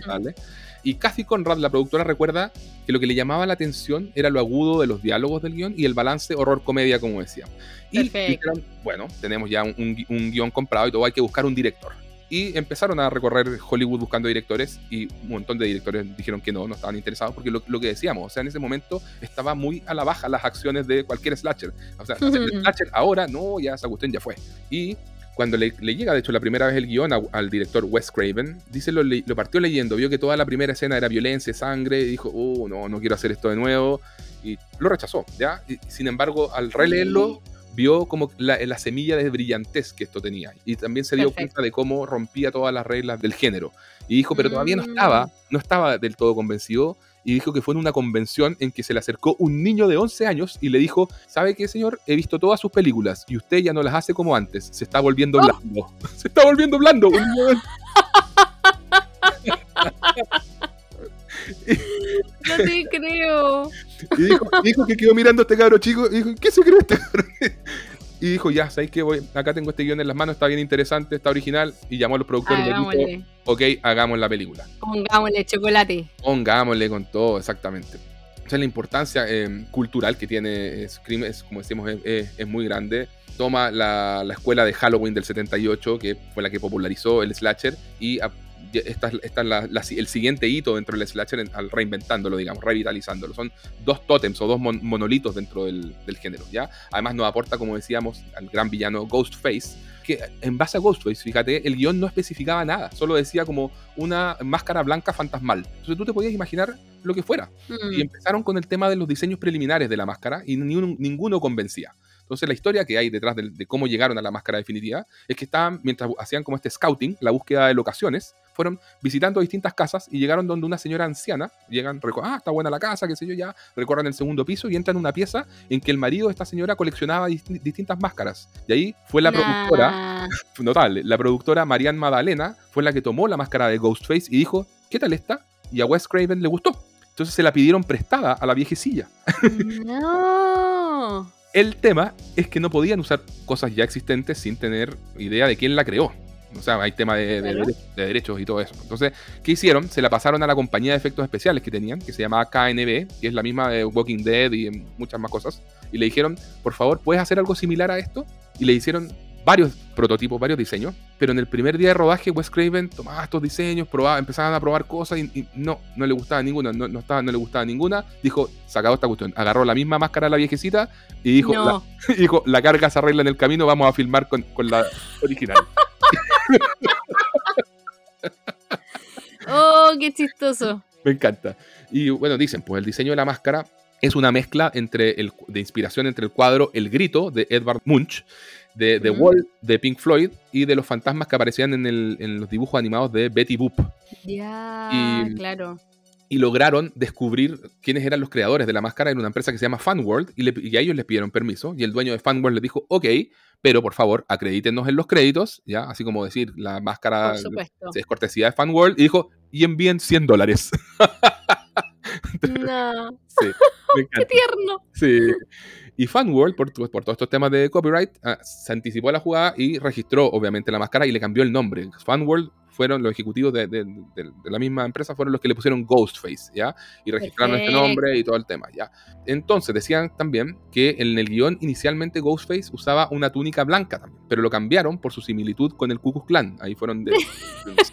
S4: Y Kathy Conrad, la productora, recuerda que lo que le llamaba la atención era lo agudo de los diálogos del guion y el balance horror-comedia, como decíamos. Y dijeron, bueno, tenemos ya un, un un guion comprado y todo, hay que buscar un director. Y empezaron a recorrer Hollywood buscando directores y un montón de directores dijeron que no, no estaban interesados porque lo, lo que decíamos, o sea, en ese momento estaba muy a la baja las acciones de cualquier slasher. O sea, de slasher ahora, no, ya esa cuestión ya fue. Y cuando le, le llega, de hecho, la primera vez el guion a- al director Wes Craven, dice, lo, lo partió leyendo, vio que toda la primera escena era violencia, sangre, y dijo, oh, no, no quiero hacer esto de nuevo, y lo rechazó, ¿ya? Y, sin embargo, al releerlo, vio como la, la semilla de brillantez que esto tenía, y también se dio
S5: Perfecto.
S4: cuenta de cómo rompía todas las reglas del género, y dijo, pero todavía no
S5: Mm.
S4: estaba, no estaba del todo convencido, y dijo que fue en una convención en que se le acercó un niño de 11 años y le dijo, ¿sabe qué, señor? He visto todas sus películas y usted ya no las hace como antes, se está volviendo
S5: Oh.
S4: blando. Se está volviendo blando. un niño de-
S5: No te creo.
S4: Y dijo, dijo que quedó mirando a este cabro chico y dijo, ¿qué se cree este cabro? Y dijo, ya, ¿sabéis qué? Voy, acá tengo este guion en las manos, está bien interesante, está original. Y llamó a los productores y les dijo,
S5: Hagámosle.
S4: ok, hagamos la película.
S5: Pongámosle chocolate.
S4: Pongámosle con todo, exactamente. O sea, la importancia eh, cultural que tiene Scream es, como decimos, es, es- es muy grande. Toma la, la escuela de Halloween del 78, que fue la que popularizó el slasher, y a- esta, es- esta es la- la- el siguiente hito dentro del slasher al reinventándolo, digamos, revitalizándolo. Son dos tótems o dos mon- monolitos dentro del, del género, ¿ya? Además nos aporta, como decíamos, al gran villano Ghostface, que en base a Ghostface, fíjate, el guion no especificaba nada, solo decía como una máscara blanca fantasmal. Entonces tú te podías imaginar lo que fuera.
S5: Mm.
S4: Y empezaron con el tema de los diseños preliminares de la máscara y ni un- ninguno convencía. Entonces la historia que hay detrás de, cómo llegaron a la máscara definitiva es que estaban, mientras hacían como este scouting, la búsqueda de locaciones, fueron visitando distintas casas y llegaron donde una señora anciana, llegan, ah, está buena la casa, qué sé yo, ya, recorren el segundo piso y entran en una pieza en que el marido de esta señora coleccionaba disti- distintas máscaras. Y ahí fue la productora, notable, la productora Marianne Magdalena fue la que tomó la máscara de Ghostface y dijo, ¿qué tal esta? Y a Wes Craven le gustó. Entonces se la pidieron prestada a la viejecilla.
S5: No.
S4: El tema es que no podían usar cosas ya existentes sin tener idea de quién la creó. O sea, hay tema de, de- derechos y todo eso. Entonces, ¿qué hicieron? Se la pasaron a la compañía de efectos especiales que tenían, que se llamaba KNB, que es la misma de Walking Dead y muchas más cosas. Y le dijeron, por favor, ¿puedes hacer algo similar a esto? Y le hicieron varios prototipos, varios diseños. Pero en el primer día de rodaje, Wes Craven tomaba estos diseños, probaba, empezaban a probar cosas y, y no, no le gustaba ninguna, no, no, estaba, no le gustaba ninguna. Dijo, sacado esta cuestión. Agarró la misma máscara de la viejecita y dijo,
S5: no.
S4: la, y dijo, la carga se arregla en el camino, vamos a filmar con, con la original.
S5: Oh, qué chistoso.
S4: Me encanta. Y bueno, dicen, pues el diseño de la máscara es una mezcla entre el, de inspiración entre el cuadro El Grito de Edvard Munch, de The
S5: Mm.
S4: Wall de Pink Floyd y de los fantasmas que aparecían en, el- en los dibujos animados de Betty Boop.
S5: Ya,
S4: Y-
S5: claro.
S4: Y lograron descubrir quiénes eran los creadores de la máscara en una empresa que se llama Funworld y, le- y a ellos les pidieron permiso y el dueño de Funworld les dijo, ok, pero por favor acredítenos en los créditos, ya, así como decir, la máscara es cortesía de Funworld y dijo, y envíen 100 dólares.
S5: No.
S4: Sí,
S5: Qué tierno.
S4: Sí. Y Funworld, por, por todos estos temas de copyright, ah, se anticipó a la jugada y registró, obviamente, la máscara y le cambió el nombre. Funworld fueron los ejecutivos de, de- de- de la misma empresa, fueron los que le pusieron Ghostface, ¿ya? Y registraron este nombre y todo el tema, ¿ya? Entonces, decían también que en el guion inicialmente Ghostface usaba una túnica blanca también, pero lo cambiaron por su similitud con el Ku Klux Klan. Ahí fueron de...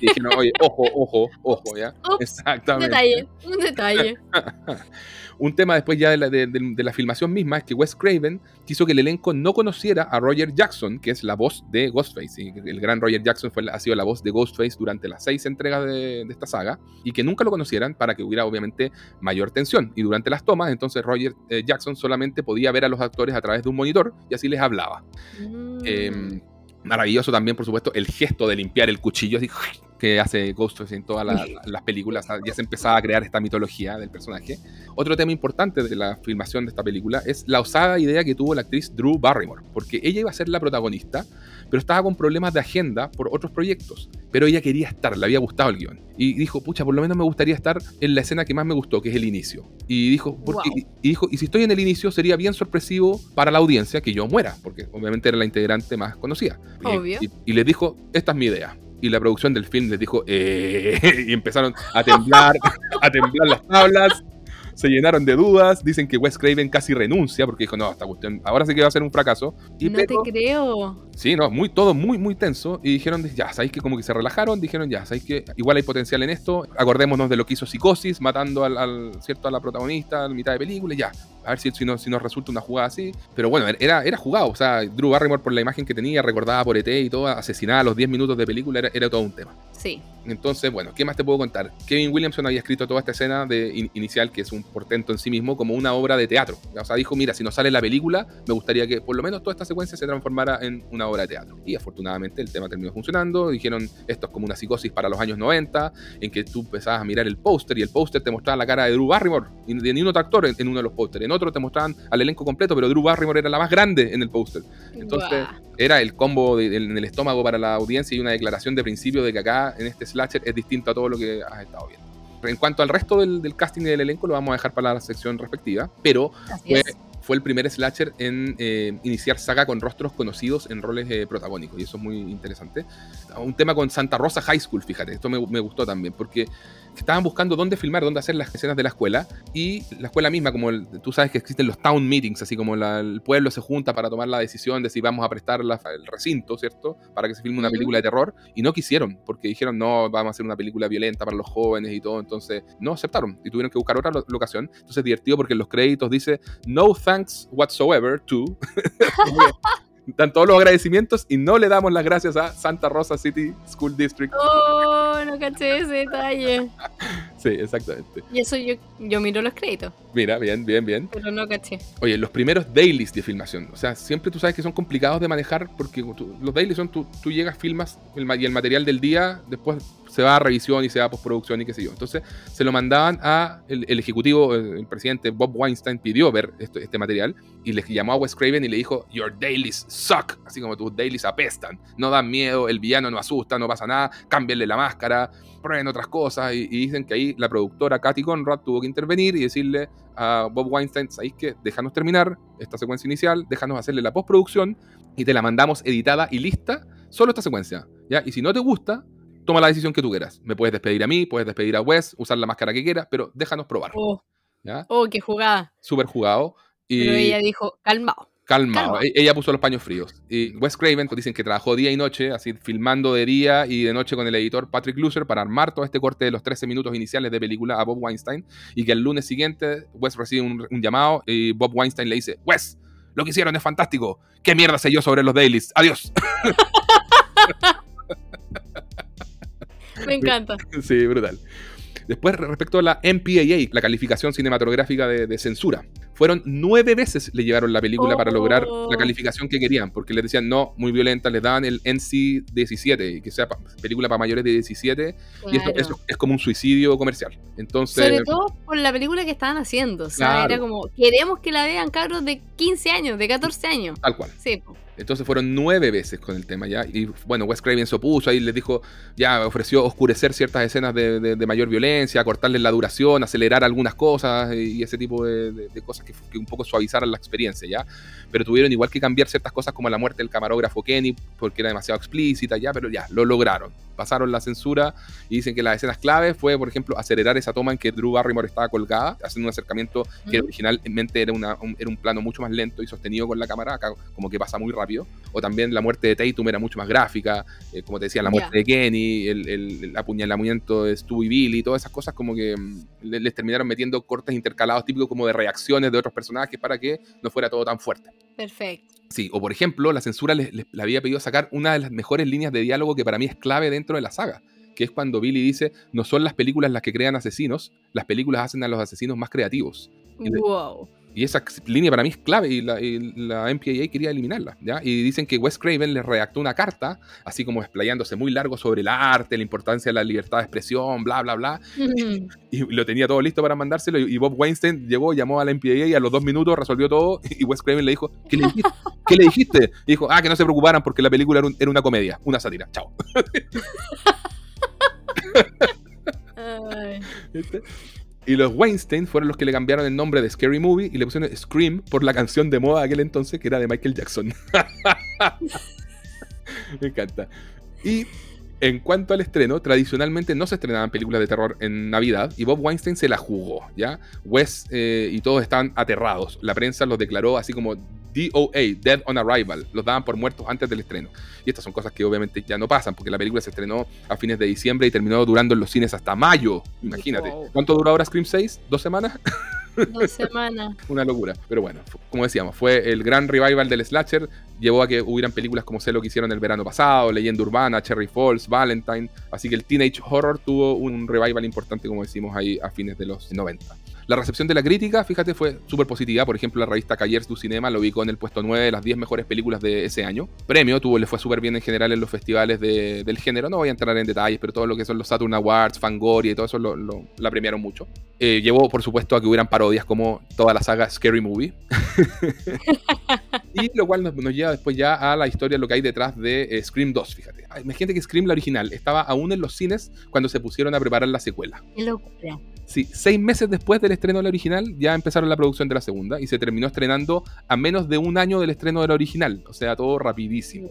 S4: dijeron, oye, ojo, ojo, ojo, ¿ya?
S5: Ups, Un
S4: Exactamente.
S5: detalle, un detalle.
S4: Un tema después ya de la, de- la filmación misma es que Wes Craven quiso que el elenco no conociera a Roger Jackson, que es la voz de Ghostface. Y el gran Roger Jackson fue, ha sido la voz de Ghostface durante las seis entregas de, de esta saga y que nunca lo conocieran para que hubiera obviamente mayor tensión. Y durante las tomas, entonces Roger eh, Jackson solamente podía ver a los actores a través de un monitor y así les hablaba.
S5: Mm.
S4: Eh, maravilloso también, por supuesto, el gesto de limpiar el cuchillo así, que hace Ghostface en todas la- las películas. Ya se empezaba a crear esta mitología del personaje. Otro tema importante de la filmación de esta película es la osada idea que tuvo la actriz Drew Barrymore, porque ella iba a ser la protagonista, pero estaba con problemas de agenda por otros proyectos. Pero ella quería estar, le había gustado el guion. Y dijo, pucha, por lo menos me gustaría estar en la escena que más me gustó, que es el inicio. Y dijo, porque,
S5: Wow.
S4: y- y dijo, y si estoy en el inicio sería bien sorpresivo para la audiencia que yo muera, porque obviamente era la integrante más conocida. Y-
S5: Obvio.
S4: Y, y les dijo, esta es mi idea. Y la producción del film les dijo, eh, y empezaron a temblar, a temblar las tablas. Se llenaron de dudas, dicen que Wes Craven casi renuncia porque dijo, no, esta cuestión ahora sí que va a ser un fracaso. Y
S5: no
S4: pero-
S5: te creo.
S4: Sí, no, muy, todo muy, muy tenso. Y dijeron, ya, sabéis que como que se relajaron, dijeron, ya, sabéis que igual hay potencial en esto. Acordémonos de lo que hizo Psicosis, matando al, al- ¿cierto? a la protagonista a la mitad de película, y ya. A ver si, si, no- si nos resulta una jugada así. Pero bueno, era, era jugado. O sea, Drew Barrymore, por la imagen que tenía, recordada por ET y todo, asesinada a los 10 minutos de película, era, era todo un tema.
S5: Sí.
S4: Entonces, bueno, ¿qué más te puedo contar? Kevin Williamson había escrito toda esta escena de in- inicial, que es un portento en sí mismo, como una obra de teatro. O sea, dijo, mira, si no sale la película, me gustaría que por lo menos toda esta secuencia se transformara en una obra de teatro. Y afortunadamente el tema terminó funcionando. Dijeron, esto es como una psicosis para los años 90, en que tú empezabas a mirar el póster y el póster te mostraba la cara de Drew Barrymore y de ningún otro actor en, en uno de los pósteres. En otro te mostraban al elenco completo, pero Drew Barrymore era la más grande en el póster. Entonces, era el combo de- en el estómago para la audiencia y una declaración de principio de que acá en este slasher es distinto a todo lo que has estado viendo. En cuanto al resto del, del casting y del elenco, lo vamos a dejar para la sección respectiva, pero fue, fue el primer slasher en eh, iniciar saga con rostros conocidos en roles eh, protagónicos, y eso es muy interesante. Un tema con Santa Rosa High School, fíjate, esto me, me gustó también, porque estaban buscando dónde filmar, dónde hacer las escenas de la escuela, y la escuela misma, como el- tú sabes que existen los town meetings, así como la- el pueblo se junta para tomar la decisión de si vamos a prestar la- el recinto, ¿cierto? Para que se filme una película de terror, y no quisieron, porque dijeron, no, vamos a hacer una película violenta para los jóvenes y todo, entonces no aceptaron, y tuvieron que buscar otra lo- locación. Entonces, divertido porque en los créditos dice, no thanks whatsoever to... Dan todos los agradecimientos y no le damos las gracias a Santa Rosa City School District.
S5: Oh, no caché ese detalle.
S4: Sí, exactamente.
S5: Y eso yo, yo miro los créditos,
S4: Mira, bien, bien, bien.
S5: pero no caché.
S4: Oye, los primeros dailies de filmación. O sea, siempre tú sabes que son complicados de manejar porque tú- los dailies son tú, tú llegas, filmas el, y el material del día, después se va a revisión y se va a postproducción y qué sé yo. Entonces se lo mandaban a el, ejecutivo, el, presidente Bob Weinstein pidió ver este material y le llamó a Wes Craven y le dijo, Your dailies suck. Así como tus dailies apestan. No dan miedo, el villano no asusta, no pasa nada, cámbienle la máscara, prueben otras cosas. Y, y dicen que ahí la productora Katy Conrad tuvo que intervenir y decirle a Bob Weinstein, ¿sabéis qué? Déjanos terminar esta secuencia inicial, déjanos hacerle la postproducción y te la mandamos editada y lista, solo esta secuencia, ¿ya? Y si no te gusta, toma la decisión que tú quieras. Me puedes despedir a mí, puedes despedir a Wes, usar la máscara que quieras, pero déjanos probar,
S5: Oh,
S4: ¿ya?
S5: oh, qué jugada.
S4: Súper jugado. Y
S5: Pero ella dijo, calmado.
S4: calmado.
S5: calma.
S4: E- Ella puso los paños fríos. Y Wes Craven pues, dicen que trabajó día y noche, así filmando de día y de noche con el editor Patrick Lucer para armar todo este corte de los 13 minutos iniciales de película a Bob Weinstein. Y que el lunes siguiente Wes recibe un, un llamado y Bob Weinstein le dice: Wes, lo que hicieron es fantástico. ¿Qué mierda sé yo sobre los dailies? Adiós.
S5: Me encanta.
S4: sí, brutal. Después, respecto a la MPAA, la calificación cinematográfica de, de censura, fueron nueve veces le llevaron la película para lograr
S5: Oh.
S4: la calificación que querían, porque les decían no, muy violenta, les daban el NC-17, que sea pa- película para mayores de 17, y eso, es como un suicidio comercial. Entonces,
S5: Sobre todo por la película que estaban haciendo. O sea,
S4: Claro.
S5: era como, queremos que la vean cabros de 15 años, de 14 años.
S4: tal cual.
S5: Sí.
S4: Entonces fueron nueve veces con el tema ya. Y bueno, Wes Craven se opuso ahí, les dijo, ya ofreció oscurecer ciertas escenas de, de- de mayor violencia, cortarles la duración, acelerar algunas cosas y, y ese tipo de cosas que, un poco suavizaran la experiencia ya. Pero tuvieron igual que cambiar ciertas cosas como la muerte del camarógrafo Kenny, porque era demasiado explícita ya, pero ya, lo lograron. Pasaron la censura y dicen que las escenas clave fue, por ejemplo, acelerar esa toma en que Drew Barrymore estaba colgada, haciendo un acercamiento que originalmente era, una, un, era un plano mucho más lento y sostenido con la cámara, acá como que pasa muy rápido. O también la muerte de Tatum era mucho más gráfica, eh, como te decía, la muerte de Kenny, el, el, el apuñalamiento de Stu y Billy, todas esas cosas como que mm, le- les terminaron metiendo cortes intercalados típicos como de reacciones de otros personajes para que no fuera todo tan fuerte.
S5: Perfecto.
S4: Sí, o por ejemplo, la censura les, les- le había pedido sacar una de las mejores líneas de diálogo que para mí es clave dentro de la saga, que es cuando Billy dice, no son las películas las que crean asesinos, las películas hacen a los asesinos más creativos.
S5: Wow.
S4: Y esa línea para mí es clave y la, y la MPAA quería eliminarla. ¿ya? Y dicen que Wes Craven le redactó una carta, así como explayándose muy largo sobre el arte, la importancia de la libertad de expresión, bla, bla, bla. Y lo tenía todo listo para mandárselo. Y Bob Weinstein llegó, llamó a la MPAA y a los dos minutos resolvió todo. Y Wes Craven le dijo: ¿Qué le dijiste? ¿Qué le dijiste? Y dijo: Ah, que no se preocuparan porque la película era, un- era una comedia, una sátira. Chao. Y los Weinstein fueron los que le cambiaron el nombre de Scary Movie y le pusieron Scream por la canción de moda de aquel entonces que era de Michael Jackson. Me encanta. Y en cuanto al estreno, tradicionalmente no se estrenaban películas de terror en Navidad y Bob Weinstein se la jugó, ¿ya? Wes eh, y todos estaban aterrados. La prensa los declaró así como DOA, Dead on Arrival. Los daban por muertos antes del estreno. Y estas son cosas que obviamente ya no pasan porque la película se estrenó a fines de diciembre y terminó durando en los cines hasta mayo. Imagínate. ¿Cuánto duró ahora Scream 6? ¿Dos semanas?
S5: Dos semanas.
S4: Una locura. Pero bueno, como decíamos, fue el gran revival del slasher. Llevó a que hubieran películas como sé lo que hicieron el verano pasado, Leyenda Urbana, Cherry Falls, Valentine. Así que el Teenage Horror tuvo un revival importante, como decimos ahí, a fines de los 90. La recepción de la crítica, fíjate, fue súper positiva. Por ejemplo, la revista Cahiers du Cinema lo ubicó en el puesto 9 de las 10 mejores películas de ese año. Premio, tuvo, le fue súper bien en general en los festivales de- del género. No voy a entrar en detalles, pero todo lo que son los Saturn Awards, Fangoria y todo eso lo, lo- la premiaron mucho. Eh, llevó, por supuesto, a que hubieran parodias como toda la saga Scary Movie. y lo cual nos, nos lleva después ya a la historia, lo que hay detrás de eh, Scream 2, fíjate. Ay, Imagínate que Scream, la original, estaba aún en los cines cuando se pusieron a preparar la secuela.
S5: Qué locura.
S4: Sí, seis meses después del estreno de la original ya empezaron la producción de la segunda y se terminó estrenando a menos de un año del estreno de la original. O sea, todo rapidísimo.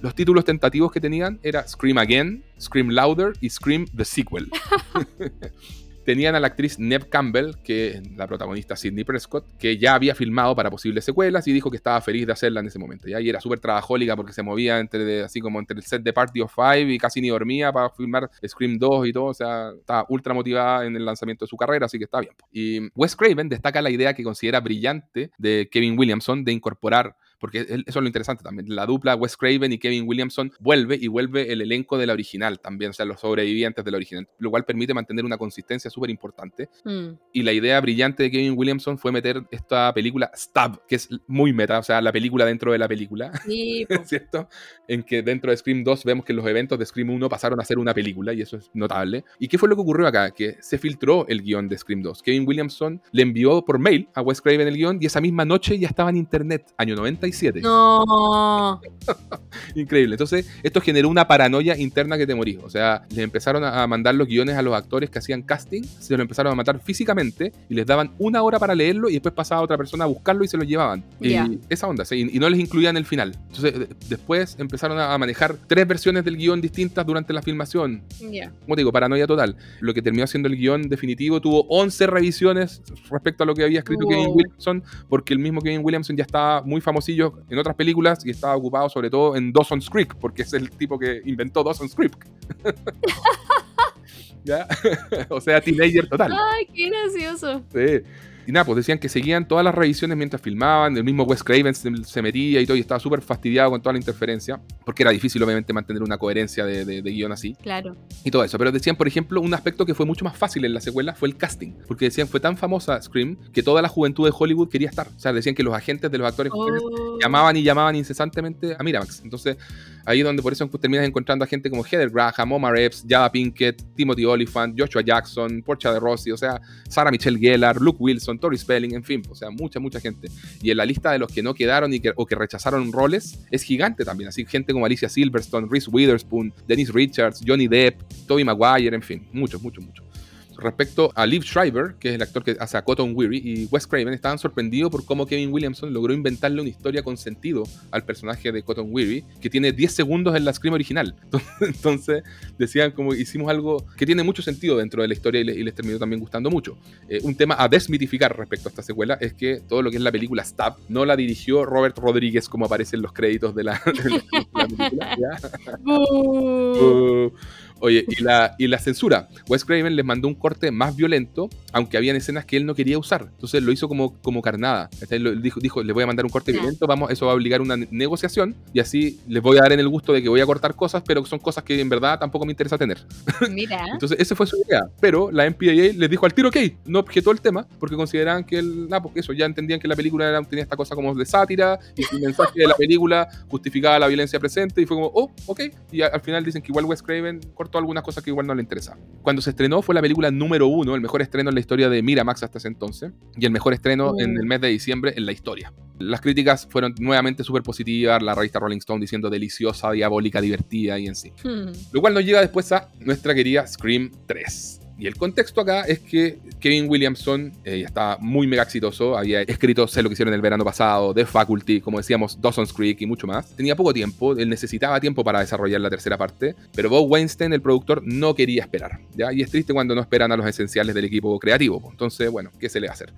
S4: Los títulos tentativos que tenían era Scream Again, Scream Louder y Scream The Sequel. Tenían a la actriz Neve Campbell, que la protagonista Sidney Prescott, que ya había filmado para posibles secuelas y dijo que estaba feliz de hacerla en ese momento. ¿ya? Y era súper trabajólica porque se movía entre, así como entre el set de Party of Five y casi ni dormía para filmar Scream 2 y todo. O sea, estaba ultra motivada en el lanzamiento de su carrera, así que está bien. Y Wes Craven destaca la idea que considera brillante de Kevin Williamson de incorporar porque eso es lo interesante también. La dupla Wes Craven y Kevin Williamson vuelve y vuelve el elenco de la original también, o sea, los sobrevivientes de la original, lo cual permite mantener una consistencia súper importante.
S5: Mm.
S4: Y la idea brillante de Kevin Williamson fue meter esta película Stab, que es muy meta, o sea, la película dentro de la película.
S5: Sí.
S4: ¿Cierto? En que dentro de Scream 2 vemos que los eventos de Scream 1 pasaron a ser una película y eso es notable. ¿Y qué fue lo que ocurrió acá? Que se filtró el guion de Scream 2. Kevin Williamson le envió por mail a Wes Craven el guion y esa misma noche ya estaba en internet, año 97.
S5: No.
S4: Increíble. Entonces, esto generó una paranoia interna que te morís. O sea, les empezaron a mandar los guiones a los actores que hacían casting, se lo empezaron a matar físicamente y les daban una hora para leerlo y después pasaba otra persona a buscarlo y se lo llevaban. Y esa onda, ¿sí? y, no les incluían el final. Entonces, de- después empezaron a manejar tres versiones del guion distintas durante la filmación. Como te digo, paranoia total. Lo que terminó siendo el guion definitivo tuvo 11 revisiones respecto a lo que había escrito
S5: Wow.
S4: Kevin Williamson, porque el mismo Kevin Williamson ya estaba muy famosillo en otras películas y estaba ocupado sobre todo en Dawson's Creek, porque es el tipo que inventó Dawson's Creek. ¿Ya? o sea, teenager total.
S5: Ay, qué gracioso.
S4: Sí. Y nada, pues decían que seguían todas las revisiones mientras filmaban, el mismo Wes Craven se, metía y todo, y estaba súper fastidiado con toda la interferencia, porque era difícil obviamente mantener una coherencia de, de- de guion así
S5: Claro.
S4: y todo eso. Pero decían, por ejemplo, un aspecto que fue mucho más fácil en la secuela fue el casting. Porque decían, fue tan famosa Scream que toda la juventud de Hollywood quería estar. O sea, decían que los agentes de los actores jóvenes
S5: Oh.
S4: llamaban y llamaban incesantemente a Miramax. Entonces, ahí donde por eso terminas encontrando a gente como Heather Graham, Omar Epps, Jada Pinkett, Timothy Oliphant, Joshua Jackson, Portia de Rossi, o sea, Sarah Michelle Gellar, Luke Wilson, Tori Spelling, en fin, o sea, mucha, mucha gente. Y en la lista de los que no quedaron y que, o que rechazaron roles es gigante también. Así, gente como Alicia Silverstone, Reese Witherspoon, Dennis Richards, Johnny Depp, Tobey Maguire, en fin, muchos, muchos, muchos. Respecto a Liv Schreiber, que es el actor que hace a Cotton Weary, y Wes Craven estaban sorprendidos por cómo Kevin Williamson logró inventarle una historia con sentido al personaje de Cotton Weary, que tiene 10 segundos en la Scream original. Entonces decían como hicimos algo que tiene mucho sentido dentro de la historia y, le- y les terminó también gustando mucho. Eh, un tema a desmitificar respecto a esta secuela es que todo lo que es la película Stab no la dirigió Robert Rodríguez como aparece en los créditos de la, de la película. Oye, y la, y la censura. Wes Craven les mandó un corte más violento, aunque habían escenas que él no quería usar. Entonces lo hizo como, como carnada. ¿cachai? Lo- dijo, dijo, les voy a mandar un corte violento, vamos, eso va a obligar una ne- negociación y así les voy a dar en el gusto de que voy a cortar cosas, pero son cosas que en verdad tampoco me interesa tener.
S5: Mira.
S4: Entonces, esa fue su idea. Pero la MPAA les dijo al tiro, ok, no objetó el tema, porque consideraban que el. Ah, porque eso, ya entendían que la película era- tenía esta cosa como de sátira, y el mensaje de la película justificaba la violencia presente, y fue como, oh, ok. Y al final dicen que igual Wes Craven cortó algunas cosas que igual no le interesaban. Cuando se estrenó, fue la película número uno, el mejor estreno en la historia de Miramax hasta ese entonces, y el mejor estreno en
S5: Mm.
S4: el mes de diciembre en la historia. Las críticas fueron nuevamente súper positivas, la revista Rolling Stone diciendo deliciosa, diabólica, divertida y en sí.
S5: Hmm.
S4: Lo cual nos lleva después a nuestra querida Scream 3. Y el contexto acá es que Kevin Williamson eh, estaba muy mega exitoso, había escrito Sé lo que hicieron el verano pasado, The Faculty, como decíamos, Dawson's Creek y mucho más. Tenía poco tiempo, él necesitaba tiempo para desarrollar la tercera parte, pero Bob Weinstein, el productor, no quería esperar. ¿ya? Y es triste cuando no esperan a los esenciales del equipo creativo. Entonces, bueno, ¿qué se le va a hacer?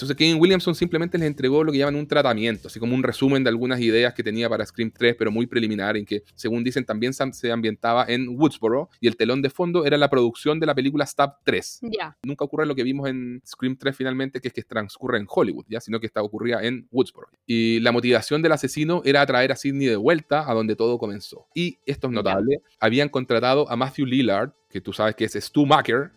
S4: Entonces Kevin Williamson simplemente les entregó lo que llaman un tratamiento, así como un resumen de algunas ideas que tenía para Scream 3, pero muy preliminar, en que, según dicen, también se ambientaba en Woodsboro y el telón de fondo era la producción de la película Stab 3.
S5: Ya.
S4: Nunca ocurre lo que vimos en Scream 3 finalmente, que es que transcurre en Hollywood, ¿ya? sino que esta ocurría en Woodsboro. Y la motivación del asesino era traer a Sidney de vuelta a donde todo comenzó. Y esto es notable, habían contratado a Matthew Lillard, que tú sabes que es Stu Macker,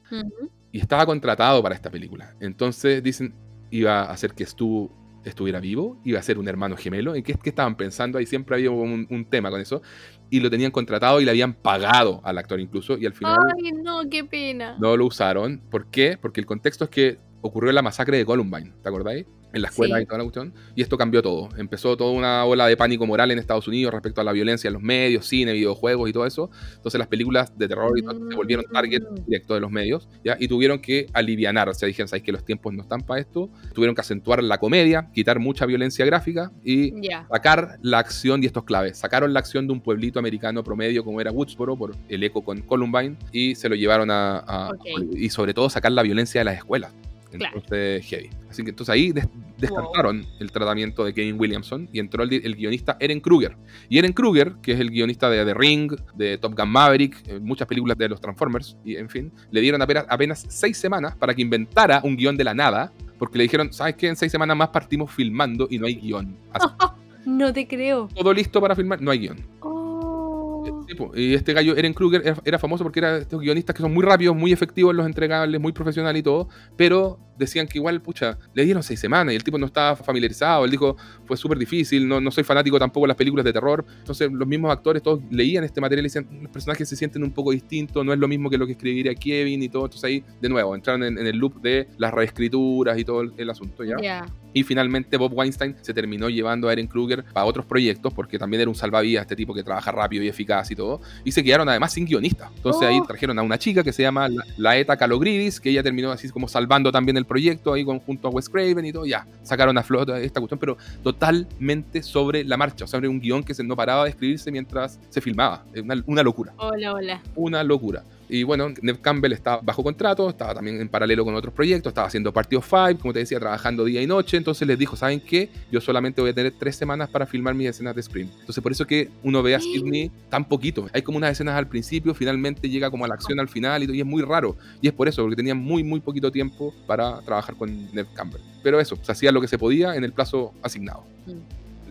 S4: y estaba contratado para esta película. Entonces dicen, iba a hacer que Stu estuviera vivo, iba a ser un hermano gemelo. ¿En qué, qué estaban pensando? Ahí siempre había un, un tema con eso. Y lo tenían contratado y le habían pagado al actor incluso. Y al final
S5: Ay, no, qué pena.
S4: no lo usaron. ¿Por qué? Porque el contexto es que ocurrió la masacre de Columbine, ¿te acordáis? En la escuela
S5: Sí.
S4: y toda la cuestión. Y esto cambió todo. Empezó toda una ola de pánico moral en Estados Unidos respecto a la violencia en los medios, cine, videojuegos y todo eso. Entonces las películas de terror y todo se volvieron target
S5: Mm.
S4: directo de los medios, ¿ya? Y tuvieron que alivianar, o sea, dijeron, ¿sabéis que los tiempos no están para esto? Tuvieron que acentuar la comedia, quitar mucha violencia gráfica y
S5: Ya.
S4: sacar la acción, y esto es clave, sacaron la acción de un pueblito americano promedio como era Woodsboro por el eco con Columbine y se lo llevaron a, y sobre todo sacar la violencia de las escuelas.
S5: Claro.
S4: Entonces, heavy. Así que entonces ahí des- descartaron el tratamiento de Kevin Williamson y entró el, guionista Eren Kruger. Y Eren Kruger, que es el guionista de The Ring, de Top Gun Maverick, muchas películas de los Transformers, y en fin, le dieron apenas, apenas seis semanas para que inventara un guion de la nada, porque le dijeron, ¿sabes qué? En seis semanas más partimos filmando y no hay guion. Así,
S5: No te creo.
S4: todo listo para filmar, no hay guion.
S5: Oh.
S4: Y este gallo, Eren Kruger, era, era famoso porque era estos guionistas que son muy rápidos, muy efectivos en los entregables, muy profesional y todo, pero decían que igual, pucha, le dieron seis semanas y el tipo no estaba familiarizado, él dijo, fue súper difícil, no, no soy fanático tampoco de las películas de terror, entonces los mismos actores todos leían este material y decían, los personajes se sienten un poco distintos, no es lo mismo que lo que escribiría Kevin y todo, entonces ahí, de nuevo, entraron en, en el loop de las reescrituras y todo el, el asunto, ¿ya?
S5: Ya.
S4: Y finalmente Bob Weinstein se terminó llevando a Eren Kruger para otros proyectos, porque también era un salvavidas, este tipo que trabaja rápido y eficaz y todo. Y se quedaron además sin guionista. Entonces ahí
S5: Oh.
S4: trajeron a una chica que se llama La- Laeta Calogridis, que ella terminó así como salvando también el proyecto ahí con, junto a Wes Craven y todo. Ya, sacaron a flota esta cuestión, pero totalmente sobre la marcha. O sea, era un guion que se no paraba de escribirse mientras se filmaba. Una, una locura
S5: Hola, hola.
S4: una locura. Y bueno, Neve Campbell estaba bajo contrato, estaba también en paralelo con otros proyectos, estaba haciendo Party of Five, como te decía, trabajando día y noche. Entonces les dijo, ¿saben qué? Yo solamente voy a tener tres semanas para filmar mis escenas de Scream. Entonces por eso que uno ve a Sidney tan poquito. Hay como unas escenas al principio, finalmente llega como a la acción al final y, y es muy raro. Y es por eso, porque tenían muy, muy poquito tiempo para trabajar con Neve Campbell. Pero eso, se hacía lo que se podía en el plazo asignado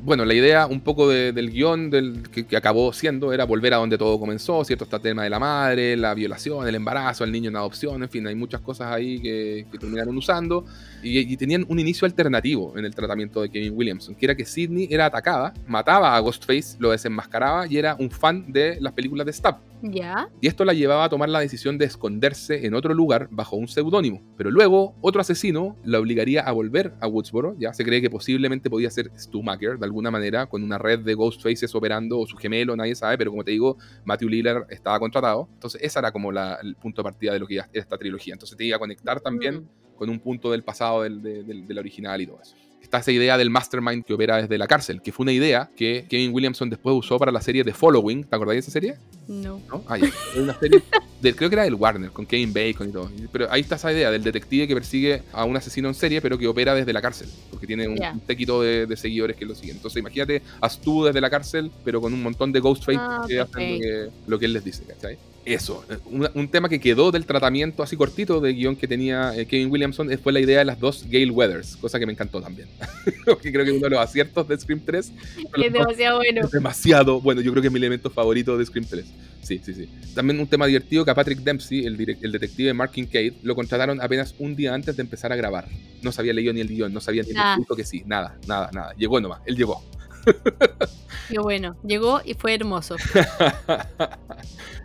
S4: bueno, la idea un poco de- del guion del, que, acabó siendo era volver a donde todo comenzó, ¿cierto? Está el tema de la madre, la violación, el embarazo, el niño en adopción, en fin, hay muchas cosas ahí que, que terminaron usando. Y, y tenían un inicio alternativo en el tratamiento de Kevin Williamson, que era que Sidney era atacada, mataba a Ghostface, lo desenmascaraba y era un fan de las películas de Stab.
S5: Ya.
S4: Y esto la llevaba a tomar la decisión de esconderse en otro lugar bajo un seudónimo. Pero luego, otro asesino la obligaría a volver a Woodsboro. Ya se cree que posiblemente podía ser Stu Macker, de alguna manera, con una red de Ghostfaces operando, o su gemelo, nadie sabe. Pero como te digo, Matthew Lillard estaba contratado. Entonces, ese era como la- el punto de partida de lo que iba a ser esta trilogía. Entonces, te iba a conectar también
S5: Mm.
S4: Con un punto del pasado del- de, del- de la original y todo eso. está esa idea del mastermind que opera desde la cárcel, que fue una idea que Kevin Williamson después usó para la serie The Following. ¿Te acordáis de esa serie?
S5: No.
S4: ¿No? Ah, ya. Es una serie del- creo que era del Warner, con Kevin Bacon y todo. Pero ahí está esa idea del detective que persigue a un asesino en serie, pero que opera desde la cárcel, porque tiene un,
S5: Ya.
S4: un séquito de, de seguidores que lo siguen. Entonces imagínate a Stu desde la cárcel, pero con un montón de Ghostface
S5: Ah,
S4: que hacen lo que, lo que él les dice, ¿cachai? Eso, eh, un, un tema que quedó del tratamiento así cortito de guion que tenía eh, Kevin Williamson eh, fue la idea de las dos Gale Weathers, cosa que me encantó también. Porque creo que uno de los aciertos de Scream 3 son
S5: Es
S4: dos
S5: demasiado bueno.
S4: es demasiado bueno. Yo creo que es mi elemento favorito de Scream 3. Sí, sí, sí. También un tema divertido que a Patrick Dempsey, el, el detective Mark Kincaid, lo contrataron apenas un día antes de empezar a grabar. No sabía leído ni el guion, no sabía ni el punto que sí, nada, nada, nada. Llegó nomás, él llegó.
S5: Qué bueno. Llegó y fue hermoso.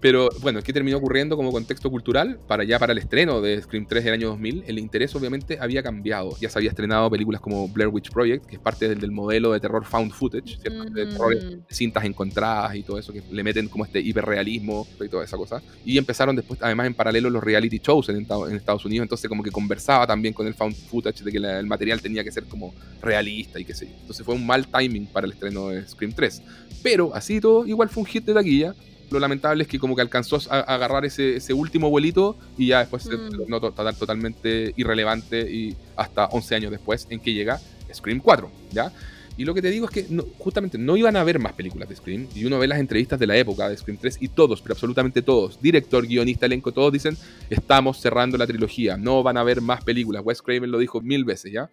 S4: Pero bueno, ¿qué terminó ocurriendo como contexto cultural? Para ya para el estreno de Scream 3 del año 2000, el interés obviamente había cambiado. Ya se había estrenado películas como Blair Witch Project, que es parte del, del modelo de terror found footage, ¿cierto? de terror
S5: Mm.
S4: cintas encontradas y todo eso, que le meten como este hiperrealismo y toda esa cosa. Y empezaron después, además en paralelo, los reality shows en, Estados- en Estados Unidos, entonces como que conversaba también con el found footage de que la- el material tenía que ser como realista y qué sé yo. Entonces fue un mal timing para el estreno de Scream 3. Pero así todo, igual fue un hit de taquilla. Lo lamentable es que como que alcanzó a, a agarrar ese, ese último vuelito y ya después se
S5: Mm.
S4: tornó to- total- totalmente irrelevante y hasta 11 años después en que llega Scream 4, ¿ya? Y lo que te digo es que no- justamente no iban a haber más películas de Scream. Y uno ve las entrevistas de la época de Scream 3 y todos, pero absolutamente todos, director, guionista, elenco, todos dicen, estamos cerrando la trilogía, no van a haber más películas. Wes Craven lo dijo mil veces, ¿ya?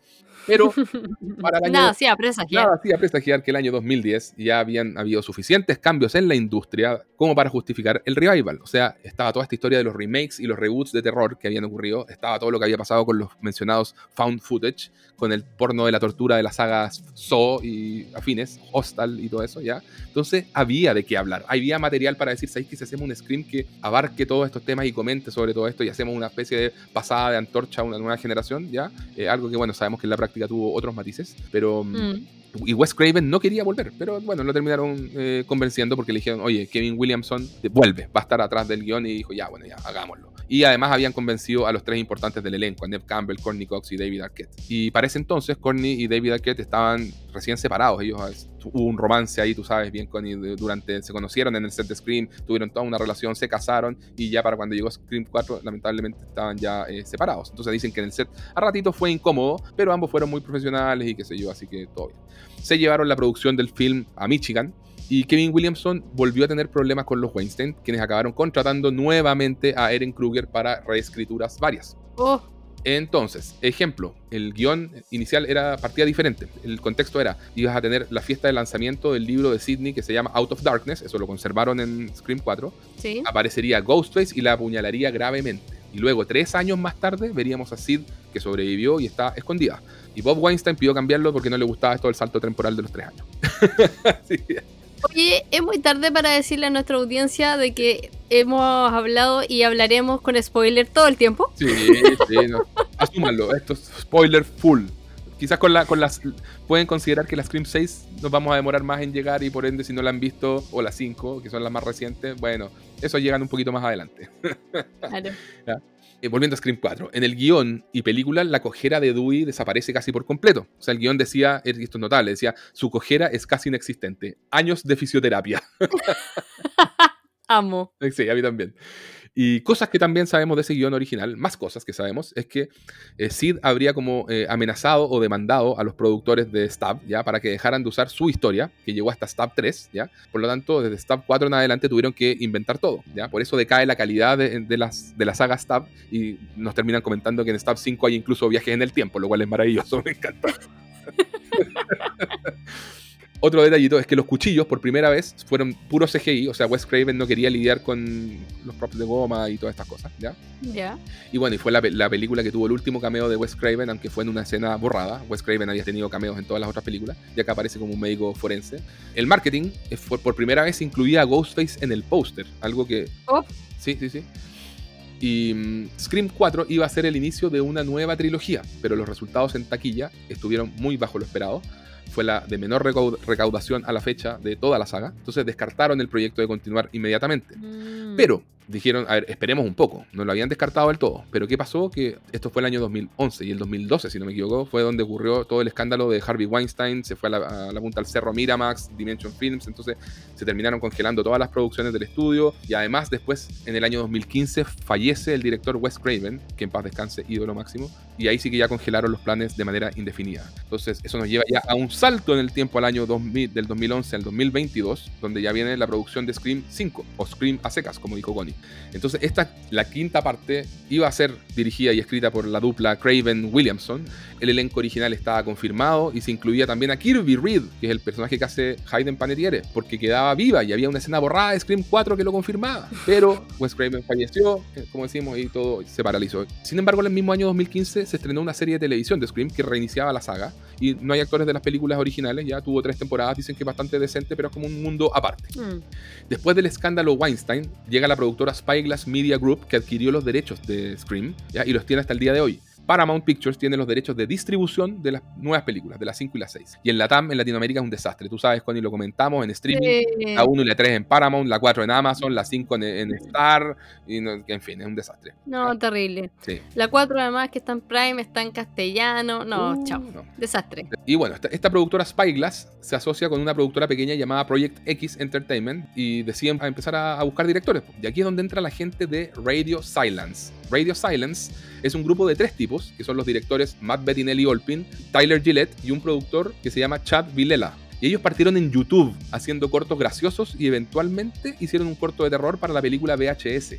S4: Pero para el año...
S5: Nada, sí, a presagiar.
S4: Nada hacía presagiar que el año 2010 ya habían habido suficientes cambios en la industria como para justificar el revival. O sea, estaba toda esta historia de los remakes y los reboots de terror que habían ocurrido, estaba todo lo que había pasado con los mencionados found footage, con el porno de la tortura de las sagas Saw y afines, Hostal y todo eso, ¿ya? Entonces había de qué hablar, había material para decir, ¿sabéis que si hacemos un scream que abarque todos estos temas y comente sobre todo esto y hacemos una especie de pasada de antorcha a una nueva generación, ¿ya? Eh, algo que, bueno, sabemos que en la práctica tuvo otros matices, pero...
S5: Mm.
S4: Y Wes Craven no quería volver, pero bueno, lo terminaron eh, convenciendo porque le dijeron, oye, Kevin Williamson vuelve, va a estar atrás del guion y dijo, ya, bueno, ya, hagámoslo. Y además habían convencido a los tres importantes del elenco, a Campbell, Courtney Cox y David Arquette. Y para ese entonces, Courtney y David Arquette estaban recién separados. Ellos ah, hubo un romance ahí, tú sabes bien, de- durante, se conocieron en el set de Scream, tuvieron toda una relación, se casaron y ya para cuando llegó Scream 4, lamentablemente estaban ya eh, separados. Entonces dicen que en el set a ratito fue incómodo, pero ambos fueron muy profesionales y qué sé yo, así que todo bien. Se llevaron la producción del film a Michigan y Kevin Williamson volvió a tener problemas con los Weinstein, quienes acabaron contratando nuevamente a Eren Kruger para reescrituras varias.
S5: Oh,
S4: Entonces, ejemplo, el guion inicial era partida diferente. El contexto era, ibas a tener la fiesta de lanzamiento del libro de Sidney que se llama Out of Darkness, eso lo conservaron en Scream 4,
S5: sí.
S4: aparecería Ghostface y la apuñalaría gravemente. Y luego, tres años más tarde, veríamos a Sid que sobrevivió y está escondida. Y Bob Weinstein pidió cambiarlo porque no le gustaba esto del salto temporal de los tres años. Sí.
S5: Oye, es muy tarde para decirle a nuestra audiencia de que hemos hablado y hablaremos con spoiler todo el tiempo.
S4: Sí, sí, no. Asúmanlo, esto es spoiler full. Quizás con, la, con las. Pueden considerar que la Scream 6 nos vamos a demorar más en llegar y por ende, si no la han visto, o las 5, que son las más recientes, bueno, eso llegan un poquito más adelante.
S5: Claro.
S4: Eh, volviendo a Scream 4, en el guion y película, la cojera de Dewey desaparece casi por completo. O sea, el guion decía, esto es notable, decía, su cojera es casi inexistente. Años de fisioterapia.
S5: Amo.
S4: Sí, a mí también. Y cosas que también sabemos de ese guion original, más cosas que sabemos, es que eh, Sid habría como eh, amenazado o demandado a los productores de Stab, ¿ya? Para que dejaran de usar su historia, que llegó hasta Stab 3, ¿ya? Por lo tanto, desde Stab 4 en adelante tuvieron que inventar todo, ¿ya? Por eso decae la calidad de, las, de la saga Stab y nos terminan comentando que en Stab 5 hay incluso viajes en el tiempo, lo cual es maravilloso, me encanta. Otro detallito es que los cuchillos por primera vez fueron puro CGI, o sea, Wes Craven no quería lidiar con los props de goma y todas estas cosas, ¿ya?
S5: Ya.
S4: Y bueno, y fue la, pe- la película que tuvo el último cameo de Wes Craven, aunque fue en una escena borrada. Wes Craven había tenido cameos en todas las otras películas, ya que aparece como un médico forense. El marketing eh, fue, por primera vez incluía a Ghostface en el póster, algo que...
S5: Oh.
S4: Sí, sí, sí. Y mm, Scream 4 iba a ser el inicio de una nueva trilogía, pero los resultados en taquilla estuvieron muy bajo lo esperado. Fue la de menor recau- recaudación a la fecha de toda la saga, entonces descartaron el proyecto de continuar inmediatamente.
S5: Mm.
S4: Pero dijeron, a ver, esperemos un poco, no lo habían descartado del todo, pero ¿qué pasó? Que esto fue el año 2011 y el 2012, si no me equivoco, fue donde ocurrió todo el escándalo de Harvey Weinstein, se fue a la, a punta al cerro Miramax, Dimension Films, entonces se terminaron congelando todas las producciones del estudio y además después, en el año 2015, fallece el director Wes Craven, que en paz descanse, ídolo máximo, y ahí sí que ya congelaron los planes de manera indefinida. Entonces eso nos lleva ya a un salto en el tiempo al año 2000, del 2011 al 2022, donde ya viene la producción de Scream 5, o Scream a secas, como dijo Connie. Entonces esta, la quinta parte, iba a ser dirigida y escrita por la dupla Craven Williamson. El elenco original estaba confirmado y se incluía también a Kirby Reed, que es el personaje que hace Hayden Panettiere, porque quedaba viva y había una escena borrada de Scream 4 que lo confirmaba. Pero Wes Craven falleció, eh, como decimos, y todo se paralizó. Sin embargo, en el mismo año 2015 se estrenó una serie de televisión de Scream que reiniciaba la saga y no hay actores de las películas originales, ya tuvo tres temporadas, dicen que es bastante decente, pero es como un mundo aparte.
S5: Mm.
S4: Después del escándalo Weinstein, llega la productora Spyglass Media Group que adquirió los derechos de Scream y los tiene hasta el día de hoy. Paramount Pictures tiene los derechos de distribución de las nuevas películas, de las 5 y las 6. Y en la TAM, en Latinoamérica, es un desastre. Tú sabes, Connie, lo comentamos en streaming.
S5: Sí.
S4: La 1 y la 3 en Paramount, la 4 en Amazon, la 5 en, en Star, y no- en fin, es un desastre.
S5: No, terrible.
S4: Sí.
S5: La 4 además que está en Prime, está en castellano. No,
S4: Uh,
S5: chao.
S4: no.
S5: Desastre.
S4: Y bueno, esta, esta productora Spyglass se asocia con una productora pequeña llamada Project X Entertainment y deciden empezar a, a buscar directores. Y aquí es donde entra la gente de Radio Silence. Radio Silence es un grupo de tres tipos, que son los directores Matt Bettinelli Olpin, Tyler Gillette y un productor que se llama Chad Vilela. Y ellos partieron en YouTube haciendo cortos graciosos y eventualmente hicieron un corto de terror para la película VHS.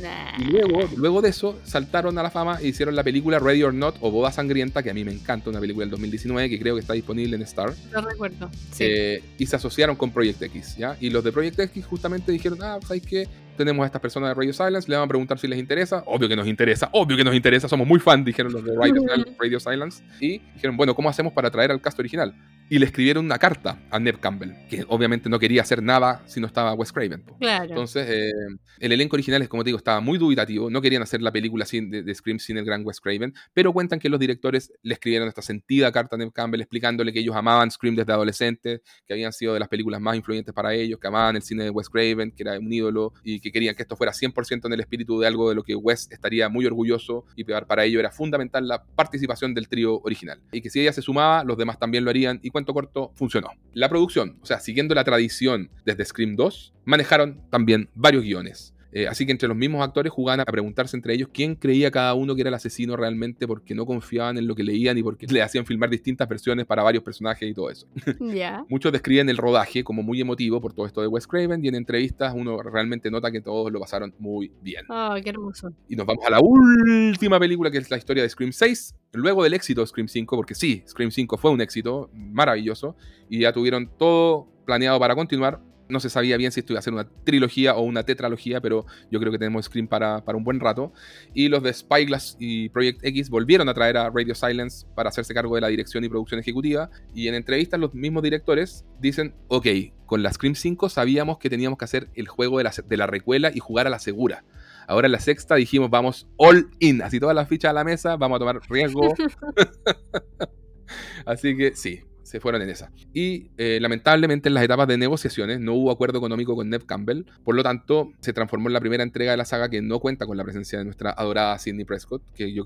S5: Nah.
S4: Y luego, luego de eso, saltaron a la fama e hicieron la película Ready or Not o Boda Sangrienta, que a mí me encanta, una película del 2019 que creo que está disponible en Star.
S5: Lo recuerdo. Sí.
S4: Eh, y se asociaron con Project X, ¿ya? Y los de Project X justamente dijeron, ah, ¿sabes qué? Tenemos a estas personas de Radio Silence, le van a preguntar si les interesa. Obvio que nos interesa, obvio que nos interesa, somos muy fans, dijeron los de Radio, Radio Silence. Y dijeron, bueno, ¿cómo hacemos para traer al cast original? Y le escribieron una carta a Neb Campbell, que obviamente no quería hacer nada si no estaba Wes Craven.
S5: claro.
S4: Entonces, eh, el elenco original, como te digo, estaba muy dubitativo. No querían hacer la película sin, de, de Scream sin el gran Wes Craven, pero cuentan que los directores le escribieron esta sentida carta a Neve Campbell explicándole que ellos amaban Scream desde adolescentes, que habían sido de las películas más influyentes para ellos, que amaban el cine de Wes Craven, que era un ídolo y que querían que esto fuera 100% en el espíritu de algo de lo que Wes estaría muy orgulloso y para ello era fundamental la participación del trío original. Y que si ella se sumaba, los demás también lo harían y cuento corto, funcionó. La producción, o sea, siguiendo la tradición desde Scream 2, manejaron también varios guiones. Eh, así que entre los mismos actores jugaban a preguntarse entre ellos quién creía cada uno que era el asesino realmente porque no confiaban en lo que leían y porque le hacían filmar distintas versiones para varios personajes y todo eso. Muchos describen el rodaje como muy emotivo por todo esto de Wes Craven y en entrevistas uno realmente nota que todos lo pasaron muy bien.
S5: Oh, qué hermoso.
S4: Y nos vamos a la última película que es la historia de Scream 6. Luego del éxito de Scream 5, porque sí, Scream 5 fue un éxito maravilloso y ya tuvieron todo planeado para continuar. No se sabía bien si esto iba a ser una trilogía o una tetralogía, pero yo creo que tenemos Scream para, para un buen rato. Y los de Spyglass y Project X volvieron a traer a Radio Silence para hacerse cargo de la dirección y producción ejecutiva. Y en entrevistas los mismos directores dicen, ok, con la Scream 5 sabíamos que teníamos que hacer el juego de la, de la recuela y jugar a la segura. Ahora en la sexta dijimos, vamos all in, así todas las fichas a la mesa, vamos a tomar riesgo. así que sí, se fueron en esa. Y eh, lamentablemente en las etapas de negociaciones no hubo acuerdo económico con Neve Campbell, por lo tanto se transformó en la primera entrega de la saga que no cuenta con la presencia de nuestra adorada Sidney Prescott, que yo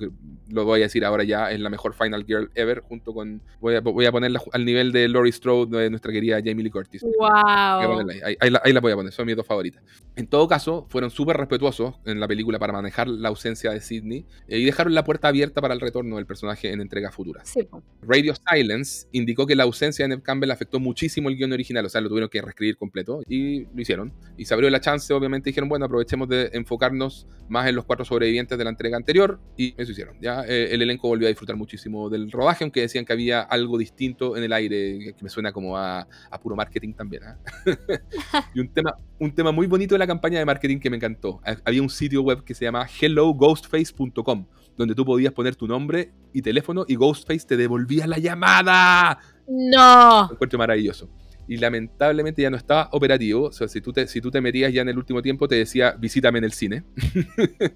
S4: lo voy a decir ahora ya es la mejor Final Girl ever, junto con, voy a, voy a ponerla al nivel de Laurie Strode de nuestra querida Jamie Lee Curtis.
S5: Wow.
S4: ahí. Ahí, ahí la, ahí la voy a poner, son mis dos favoritas. En todo caso, fueron súper respetuosos en la película para manejar la ausencia de Sidney eh, y dejaron la puerta abierta para el retorno del personaje en entregas futuras.
S5: Sí.
S4: Radio Silence indicó que la ausencia de Neve Campbell afectó muchísimo el guion original, o sea, lo tuvieron que reescribir completo y lo hicieron. Y se abrió la chance, obviamente dijeron, bueno, aprovechemos de enfocarnos más en los cuatro sobrevivientes de la entrega anterior y eso hicieron. Ya eh, el elenco volvió a disfrutar muchísimo del rodaje, aunque decían que había algo distinto en el aire, que me suena como a, a puro marketing también. ¿ah? y un tema, un tema muy bonito de la campaña de marketing que me encantó. Ha- Había un sitio web que se llama helloghostface.com, donde tú podías poner tu nombre y teléfono y Ghostface te devolvía la llamada.
S5: No.
S4: Lo encuentro maravilloso. y lamentablemente ya no estaba operativo. O sea, si tú te, si tú te metías ya en el último tiempo, te decía visítame en el cine.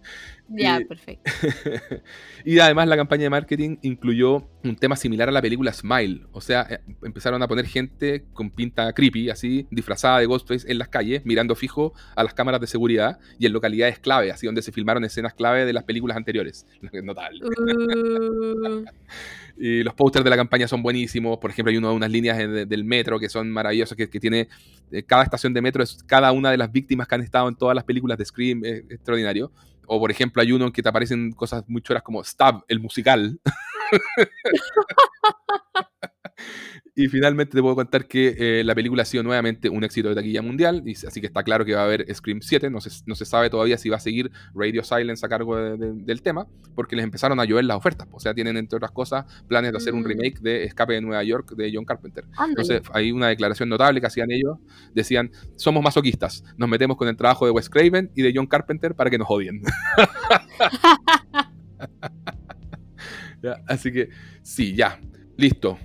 S5: Ya,
S4: Y-
S5: perfecto.
S4: y además la campaña de marketing incluyó un tema similar a la película Smile. O sea, eh, empezaron a poner gente con pinta creepy, así, disfrazada de Ghostface en las calles, mirando fijo a las cámaras de seguridad y en localidades clave, así donde se filmaron escenas clave de las películas anteriores. Notable.
S5: Uh,
S4: Y los pósters de la campaña son buenísimos. Por ejemplo, hay uno de unas líneas de- del metro que son maravillosas, que, que tiene eh, cada estación de metro, es cada una de las víctimas que han estado en todas las películas de Scream, es extraordinario. O por ejemplo, hay uno en que te aparecen cosas muy choras como Stab, el musical. y finalmente te puedo contar que eh, la película ha sido nuevamente un éxito de taquilla mundial, y, así que está claro que va a haber Scream 7. No se, no se sabe todavía si va a seguir Radio Silence a cargo de- de- del tema, porque les empezaron a llover las ofertas. O sea, tienen entre otras cosas planes de hacer un
S5: Mm.
S4: remake de Escape de Nueva York de John Carpenter. Entonces, hay una declaración notable que hacían ellos. Decían, somos masoquistas, nos metemos con el trabajo de Wes Craven y de John Carpenter para que nos odien. Ya, Así que, sí, ya, listo.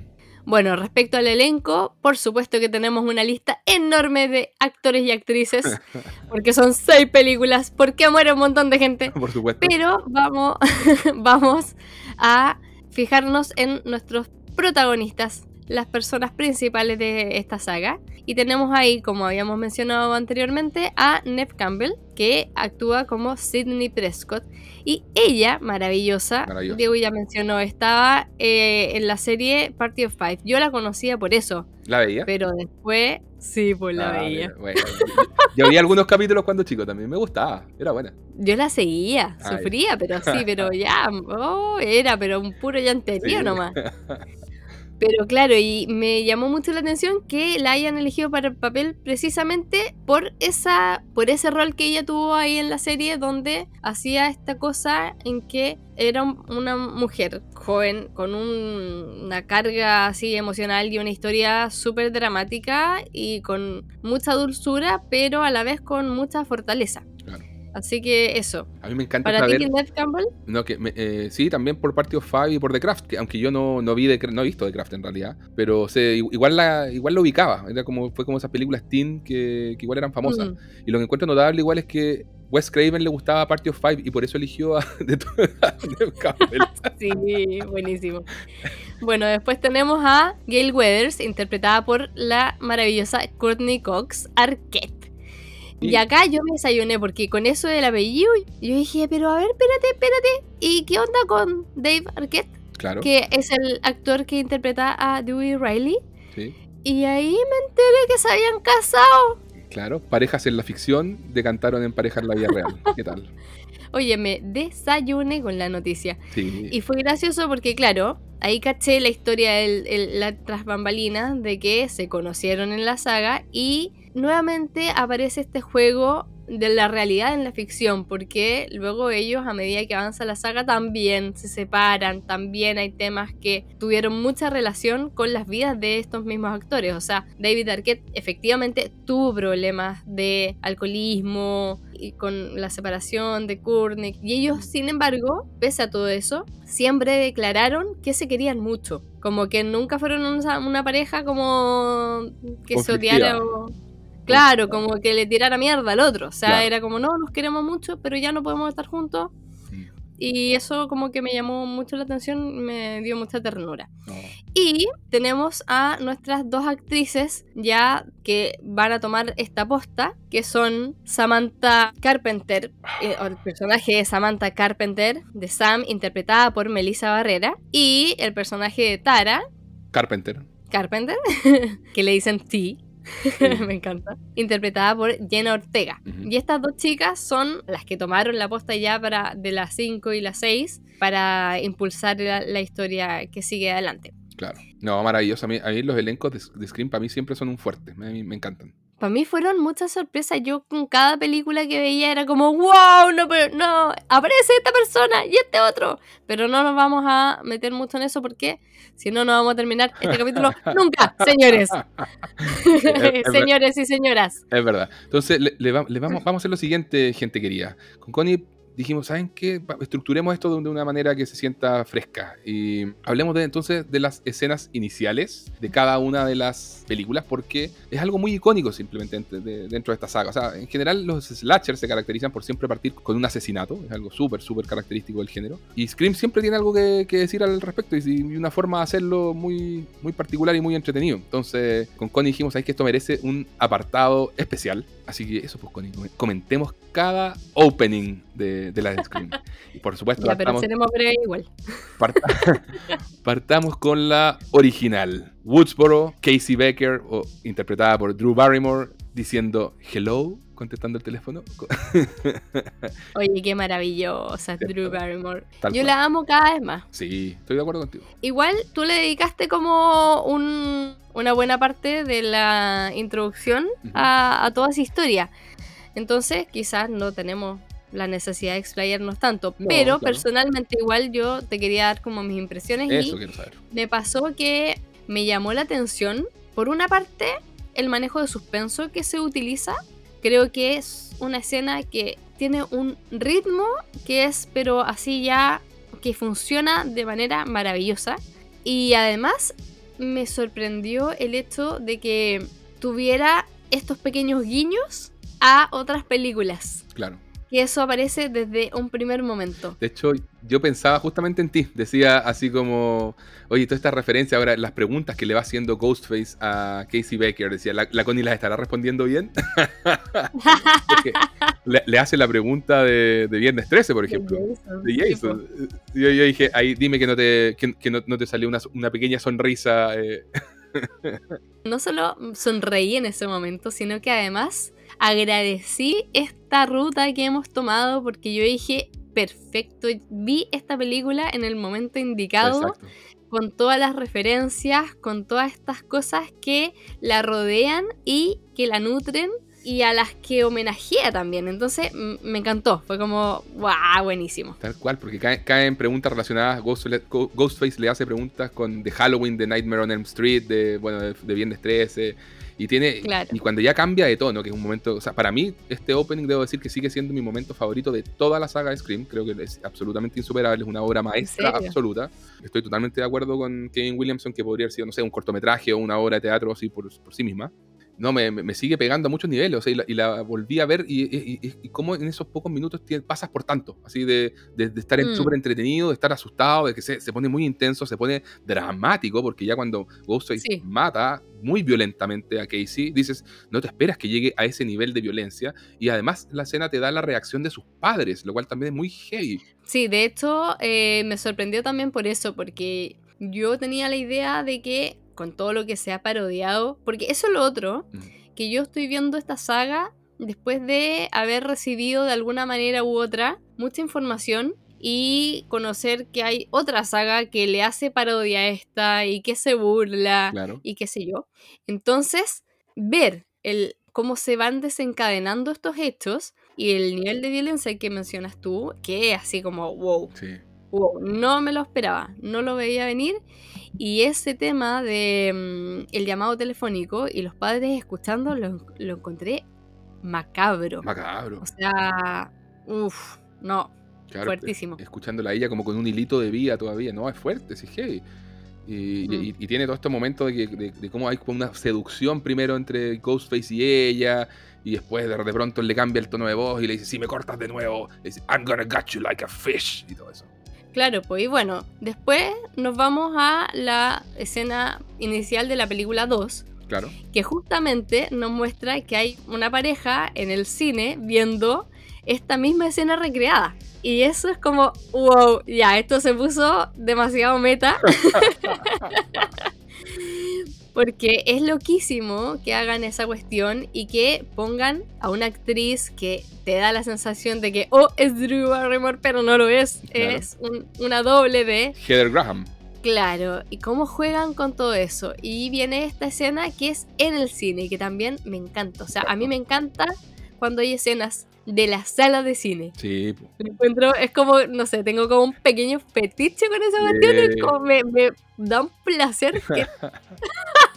S5: Bueno, respecto al elenco, por supuesto que tenemos una lista enorme de actores y actrices, porque son seis películas, porque muere un montón de gente.
S4: Por supuesto.
S5: Pero vamos, vamos a fijarnos en nuestros protagonistas, las personas principales de esta saga. Y tenemos ahí, como habíamos mencionado anteriormente, a Neve Campbell, que actúa como Sidney Prescott. Y ella, maravillosa,
S4: Maravillosa.
S5: Diego ya mencionó, estaba eh, en la serie Party of Five. Yo la conocía por eso,
S4: ¿La veía?
S5: pero después, sí, pues la
S4: Ah,
S5: veía.
S4: bueno. Yo vi algunos capítulos cuando chico también, me gustaba, era buena.
S5: Yo la seguía,
S4: ya.
S5: sufría, pero sí, pero ya, oh, era, pero un puro llanterío
S4: Sí.
S5: nomás. Pero claro, y me llamó mucho la atención que la hayan elegido para el papel precisamente por esa, por ese rol que ella tuvo ahí en la serie, donde hacía esta cosa en que era un- una mujer joven con un- una carga así emocional y una historia súper dramática y con mucha dulzura, pero a la vez con mucha fortaleza. Así que eso.
S4: A mí me encanta
S5: Para ti,
S4: saber...
S5: Neve Campbell,
S4: No, que me- eh, sí, también por Party of Five y por The Craft, que aunque yo no, no vi Cra- no he visto The Craft en realidad, pero sé, igual la igual lo ubicaba, era como fue como esas películas teen que, que igual eran famosas.
S5: mm,
S4: Y lo que encuentro notable igual es que Wes Craven le gustaba Party of Five y por eso eligió a, de a Neve Campbell.
S5: Sí, buenísimo. Bueno, después tenemos a Gail Weathers, interpretada por la maravillosa Courtney Cox Arquette. Y acá yo me desayuné porque con eso del apellido, yo dije, pero a ver, espérate, espérate. ¿Y qué onda con Dave Arquette?
S4: Claro,
S5: Que es el actor que interpreta a Dewey Riley.
S4: sí,
S5: Y ahí me enteré que se habían casado.
S4: claro. Parejas en la ficción decantaron en pareja en la vida real. ¿Qué tal?
S5: Oye, me desayuné con la noticia.
S4: Sí,
S5: Y fue gracioso porque, claro, ahí caché la historia, el- la tras bambalinas, de que se conocieron en la saga y nuevamente aparece este juego de la realidad en la ficción, porque luego ellos, a medida que avanza la saga, también se separan, también hay temas que tuvieron mucha relación con las vidas de estos mismos actores. O sea, David Arquette efectivamente tuvo problemas de alcoholismo y con la separación de Courtney. Y ellos, sin embargo, pese a todo eso, siempre declararon que se querían mucho. Como que nunca fueron una, una pareja como que se
S4: Conflictiva.
S5: odiara o... Claro, como que le tirara mierda al otro. O sea,
S4: Claro.
S5: era como, no, nos queremos mucho, pero ya no podemos estar juntos. Y eso como que me llamó mucho la atención, me dio mucha ternura.
S4: no.
S5: Y tenemos a nuestras dos actrices ya que van a tomar esta posta, que son Samantha Carpenter, eh, el personaje de Samantha Carpenter, de Sam, interpretada por Melissa Barrera, y el personaje de Tara
S4: Carpenter.
S5: Carpenter, que le dicen T. Me encanta. Interpretada por Jenna Ortega. Y estas dos chicas son las que tomaron la posta ya para de las 5 y las 6 para impulsar la, la historia que sigue adelante.
S4: Claro. No, maravilloso. A mí, a mí los elencos de, de Scream para mí siempre son un fuerte. Me encantan.
S5: Para mí fueron muchas sorpresas. Yo con cada película que veía era como, wow, no, pero no, aparece esta persona y este otro. Pero no nos vamos a meter mucho en eso porque si no, no vamos a terminar este capítulo nunca, señores. Señores y señoras.
S4: Es verdad. Entonces, le, le va- le vamos, vamos a hacer lo siguiente, gente querida. Con Connie dijimos, ¿saben qué? Estructuremos esto de de una manera que se sienta fresca. Y hablemos de, entonces de las escenas iniciales de cada una de las películas, porque es algo muy icónico simplemente dentro de, dentro de esta saga. O sea, en general los slashers se caracterizan por siempre partir con un asesinato, es algo súper, súper característico del género. Y Scream siempre tiene algo que, que decir al respecto y, y una forma de hacerlo muy, muy particular y muy entretenido. Entonces, con Connie dijimos, ¿sabes que esto merece un apartado especial? Así que eso, pues, comentemos cada opening de, de la Scream. Y por supuesto,
S5: Ya, pero
S4: partamos-
S5: breves igual.
S4: Parta- Partamos con la original. Woodsboro, Casey Becker, o, interpretada por Drew Barrymore, diciendo hello, contestando el teléfono.
S5: Oye, qué maravillosa,
S4: Cierto.
S5: Drew Barrymore.
S4: Tal
S5: Yo
S4: cual.
S5: la amo cada vez más.
S4: Sí, estoy de acuerdo contigo.
S5: Igual tú le dedicaste como un- una buena parte de la introducción a, a toda esa historia. Entonces, quizás no tenemos la necesidad de explayarnos tanto.
S4: No,
S5: pero
S4: claro.
S5: personalmente, igual yo te quería dar como mis impresiones
S4: Eso
S5: y
S4: quiero saber.
S5: me pasó que me llamó la atención, por una parte, el manejo de suspenso que se utiliza. Creo que es una escena que tiene un ritmo que es, pero así ya, que funciona de manera maravillosa. Y además me sorprendió el hecho de que tuviera estos pequeños guiños a otras películas.
S4: Claro.
S5: Que eso aparece desde un primer momento.
S4: De hecho, yo pensaba justamente en ti. Decía así como, oye, toda esta referencia ahora, las preguntas que le va haciendo Ghostface a Casey Becker. Decía, ¿la, la Connie las estará respondiendo bien? Le, le hace la pregunta de, de Viernes 13, por ejemplo. De Jason. Yo, yo dije, ahí dime que no te, que, que no, no te salió una, una pequeña sonrisa. eh.
S5: no solo sonreí en ese momento, sino que además agradecí esta ruta que hemos tomado porque yo dije, perfecto, vi esta película en el momento indicado,
S4: Exacto.
S5: con todas las referencias, con todas estas cosas que la rodean y que la nutren y a las que homenajea también. Entonces me encantó, fue como, wow, buenísimo.
S4: Tal cual, porque cae- caen preguntas relacionadas. Ghost- Ghostface le hace preguntas con de Halloween, de Nightmare on Elm Street, de, bueno, de, de Viernes 13. Y tiene.
S5: Claro.
S4: Y cuando ya cambia de tono, que es un momento. O sea, para mí, este opening debo decir que sigue siendo mi momento favorito de toda la saga de Scream. Creo que es absolutamente insuperable, es una obra maestra absoluta. Estoy totalmente de acuerdo con Kevin Williamson, que podría haber sido, no sé, un cortometraje o una obra de teatro así por, por sí misma. No, me, me- sigue pegando a muchos niveles, o sea, y la, y la volví a ver y, y, cómo en esos pocos minutos pasas por tanto, así de, de- de estar
S5: Mm.
S4: súper entretenido, de estar asustado, de que se, se pone muy intenso, se pone dramático, porque ya cuando Ghostface
S5: Sí.
S4: mata muy violentamente a Casey, dices, no te esperas que llegue a ese nivel de violencia, y además la escena te da la reacción de sus padres, lo cual también es muy heavy.
S5: Sí, de hecho eh, me sorprendió también por eso, porque yo tenía la idea de que con todo lo que se ha parodiado, porque eso es lo otro,
S4: Mm.
S5: que yo estoy viendo esta saga después de haber recibido de alguna manera u otra mucha información y conocer que hay otra saga que le hace parodia a esta y que se burla
S4: Claro.
S5: y qué sé yo. Entonces, ver el cómo se van desencadenando estos hechos y el nivel de violencia que mencionas tú, que es así como, wow,
S4: Sí.
S5: Wow, no me lo esperaba, no lo veía venir. Y ese tema de mm, el llamado telefónico y los padres escuchando lo, lo encontré macabro.
S4: Macabro.
S5: O sea, uff, no,
S4: Claro,
S5: fuertísimo.
S4: Escuchándola a ella como con un hilito de vida todavía. No, es fuerte, sí, heavy. Y,
S5: Mm.
S4: y- y tiene todo estos momentos de, que, de, de cómo hay como una seducción primero entre Ghostface y ella. Y después de, de pronto le cambia el tono de voz y le dice, si me cortas de nuevo, le dice, I'm gonna gut you like a fish. Y todo eso.
S5: Claro, pues y bueno, después nos vamos a la escena inicial de la película 2,
S4: Claro.
S5: que justamente nos muestra que hay una pareja en el cine viendo esta misma escena recreada. Y eso es como, wow, ya, esto se puso demasiado meta. Porque es loquísimo que hagan esa cuestión y que pongan a una actriz que te da la sensación de que, oh, es Drew Barrymore, pero no lo es.
S4: Claro.
S5: Es un- una doble de
S4: Heather Graham.
S5: Claro, y cómo juegan con todo eso. Y viene esta escena que es en el cine y que también me encanta. O sea, a mí me encanta cuando hay escenas de la sala de cine.
S4: Sí, po.
S5: Lo encuentro, es como, no sé, tengo como un pequeño fetiche con esa cuestión. como me, me da un placer que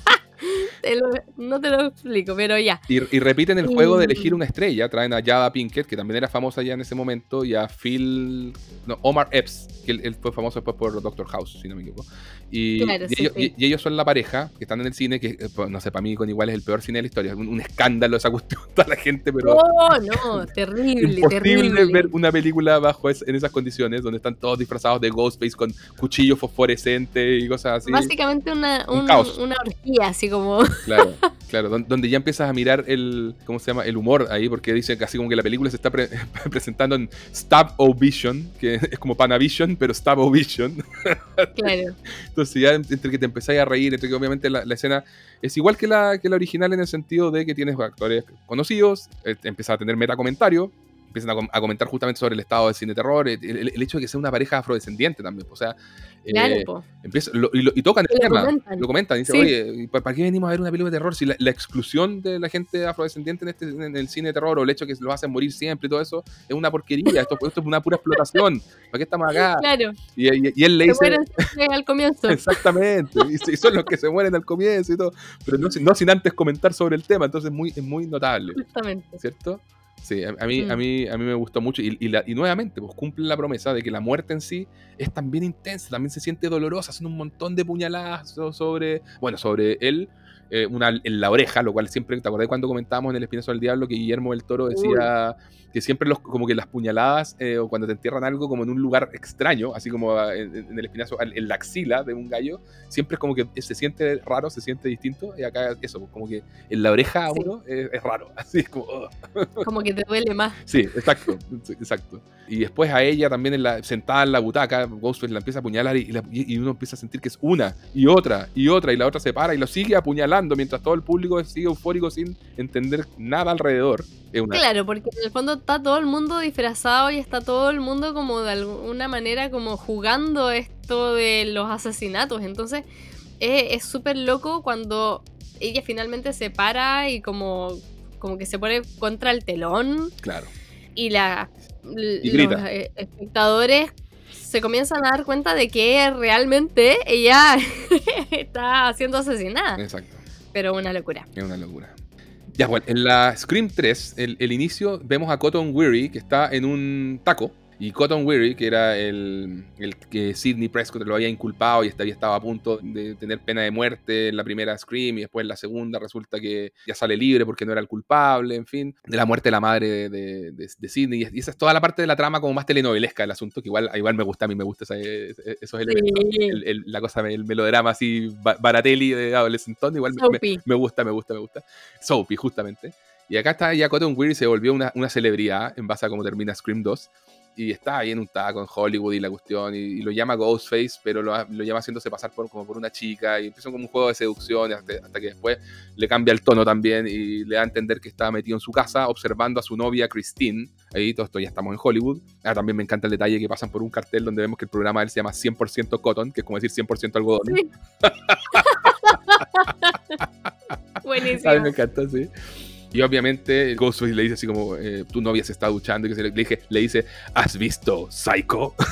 S5: Te lo- no te lo explico, pero ya.
S4: Y, y repiten el juego de
S5: Mm.
S4: elegir una estrella. Traen a Jada Pinkett, que también era famosa ya en ese momento, y a Phil. No, Omar Epps, que él, él fue famoso después por Doctor House, si no me equivoco. Y,
S5: Claro,
S4: y
S5: sí,
S4: ellos,
S5: sí.
S4: y- y ellos son la pareja que están en el cine, que eh, pues, no sé, para mí con igual es el peor cine de la historia. Un, un escándalo esa cuestión, toda la gente, pero.
S5: Oh, no, terrible,
S4: Imposible
S5: terrible.
S4: ver una película bajo es- en esas condiciones, donde están todos disfrazados de Ghostface con cuchillos fosforescentes y cosas así.
S5: Básicamente una,
S4: Un
S5: un-
S4: caos.
S5: una orgía, así como.
S4: Claro, claro, don- donde ya empiezas a mirar el, ¿cómo se llama? El humor ahí, porque dicen casi como que la película se está pre- presentando en Stab O Vision, que es como Panavision, pero Stab O Vision.
S5: Claro.
S4: Entonces ya entre que te empezáis a reír, entre que obviamente la, la escena es igual que la, que la original en el sentido de que tienes actores conocidos, eh, empiezas a tener metacomentario, empiezan a, com- a comentar justamente sobre el estado del cine de terror, el, el- el hecho de que sea una pareja afrodescendiente también, o sea,
S5: Claro, po.
S4: Empieza- lo- y, lo- y tocan el
S5: Lo
S4: tema,
S5: comentan.
S4: lo comentan, dicen,
S5: Sí.
S4: oye, ¿y pa- ¿para qué venimos a ver una película de terror si la, la exclusión de la gente afrodescendiente en, este, en el cine de terror o el hecho de que lo hacen morir siempre y todo eso es una porquería, esto, esto es una pura explotación, ¿para qué estamos acá?
S5: Claro.
S4: Y, él le
S5: Se
S4: dice,
S5: mueren siempre al comienzo.
S4: exactamente, y, son los que se mueren al comienzo y todo, pero no, sin- no sin antes comentar sobre el tema, entonces es muy, es muy notable.
S5: Justamente.
S4: ¿cierto? Sí, a, a mí, a,
S5: Mm.
S4: mí, a mí me gustó mucho y, y la- y nuevamente, pues cumple la promesa de que la muerte en sí es también intensa, también se siente dolorosa, son un montón de puñaladas so- sobre, bueno, sobre él, eh, una en la oreja, lo cual siempre, ¿te acordás cuando comentábamos en El Espinazo del Diablo que Guillermo del Toro decía que siempre los, como que las puñaladas, eh, o cuando te entierran algo como en un lugar extraño, así como ah, en, en el espinazo, en la axila de un gallo, siempre es como que se siente raro, se siente distinto, y acá eso, como que en la oreja a
S5: Sí.
S4: uno es, es raro, así es como... "Ugh".
S5: Como que te duele más.
S4: Sí, exacto, exacto. Y después a ella también en la, sentada en la butaca, Ghostface la empieza a apuñalar y, la- y- y uno empieza a sentir que es una y otra y otra y la otra se para y lo sigue apuñalando mientras todo el público sigue eufórico sin entender nada alrededor. Es una,
S5: Claro, porque en el fondo está todo el mundo disfrazado y está todo el mundo como de alguna manera como jugando esto de los asesinatos. Entonces es súper loco cuando ella finalmente se para y como, como que se pone contra el telón
S4: Claro.
S5: y, la,
S4: Y
S5: los eh, espectadores se comienzan a dar cuenta de que realmente ella está siendo asesinada.
S4: Exacto.
S5: Pero una locura.
S4: Es una locura. Ya, bueno, en la Scream 3, el, el inicio, vemos a Cotton Weary que está en un taco. Y Cotton Weary, que era el, el que Sidney Prescott lo había inculpado y había estado a punto de tener pena de muerte en la primera Scream y después en la segunda resulta que ya sale libre porque no era el culpable, en fin, de la muerte de la madre de, de, de- de Sidney. Y esa es toda la parte de la trama como más telenovelesca del asunto, que igual, igual me gusta, a mí me gusta esa- esos elementos.
S5: Sí.
S4: El- el- la cosa, el melodrama así, ba- Baratelli de adolescentón, igual me- me, me gusta, me gusta, me gusta. Soapy, justamente. Y acá está ya Cotton Weary se volvió una, una celebridad en base a cómo termina Scream 2. Y está ahí en un taco en Hollywood y la cuestión. Y, y lo llama Ghostface, pero lo, lo llama haciéndose pasar por, como por una chica. Y empieza como un juego de seducción hasta, hasta que después le cambia el tono también y le da a entender que está metido en su casa observando a su novia Christine. Ahí todo esto ya estamos en Hollywood. Ah, también me encanta el detalle que pasan por un cartel donde vemos que el programa de él se llama 100% Cotton, que es como decir 100% algodón.
S5: Sí.
S4: A
S5: Buenísimo.
S4: mí me encanta, sí. Y obviamente Ghostface le dice así como, eh, tu novia se está duchando, y que le dije, le dice, ¿has visto Psycho?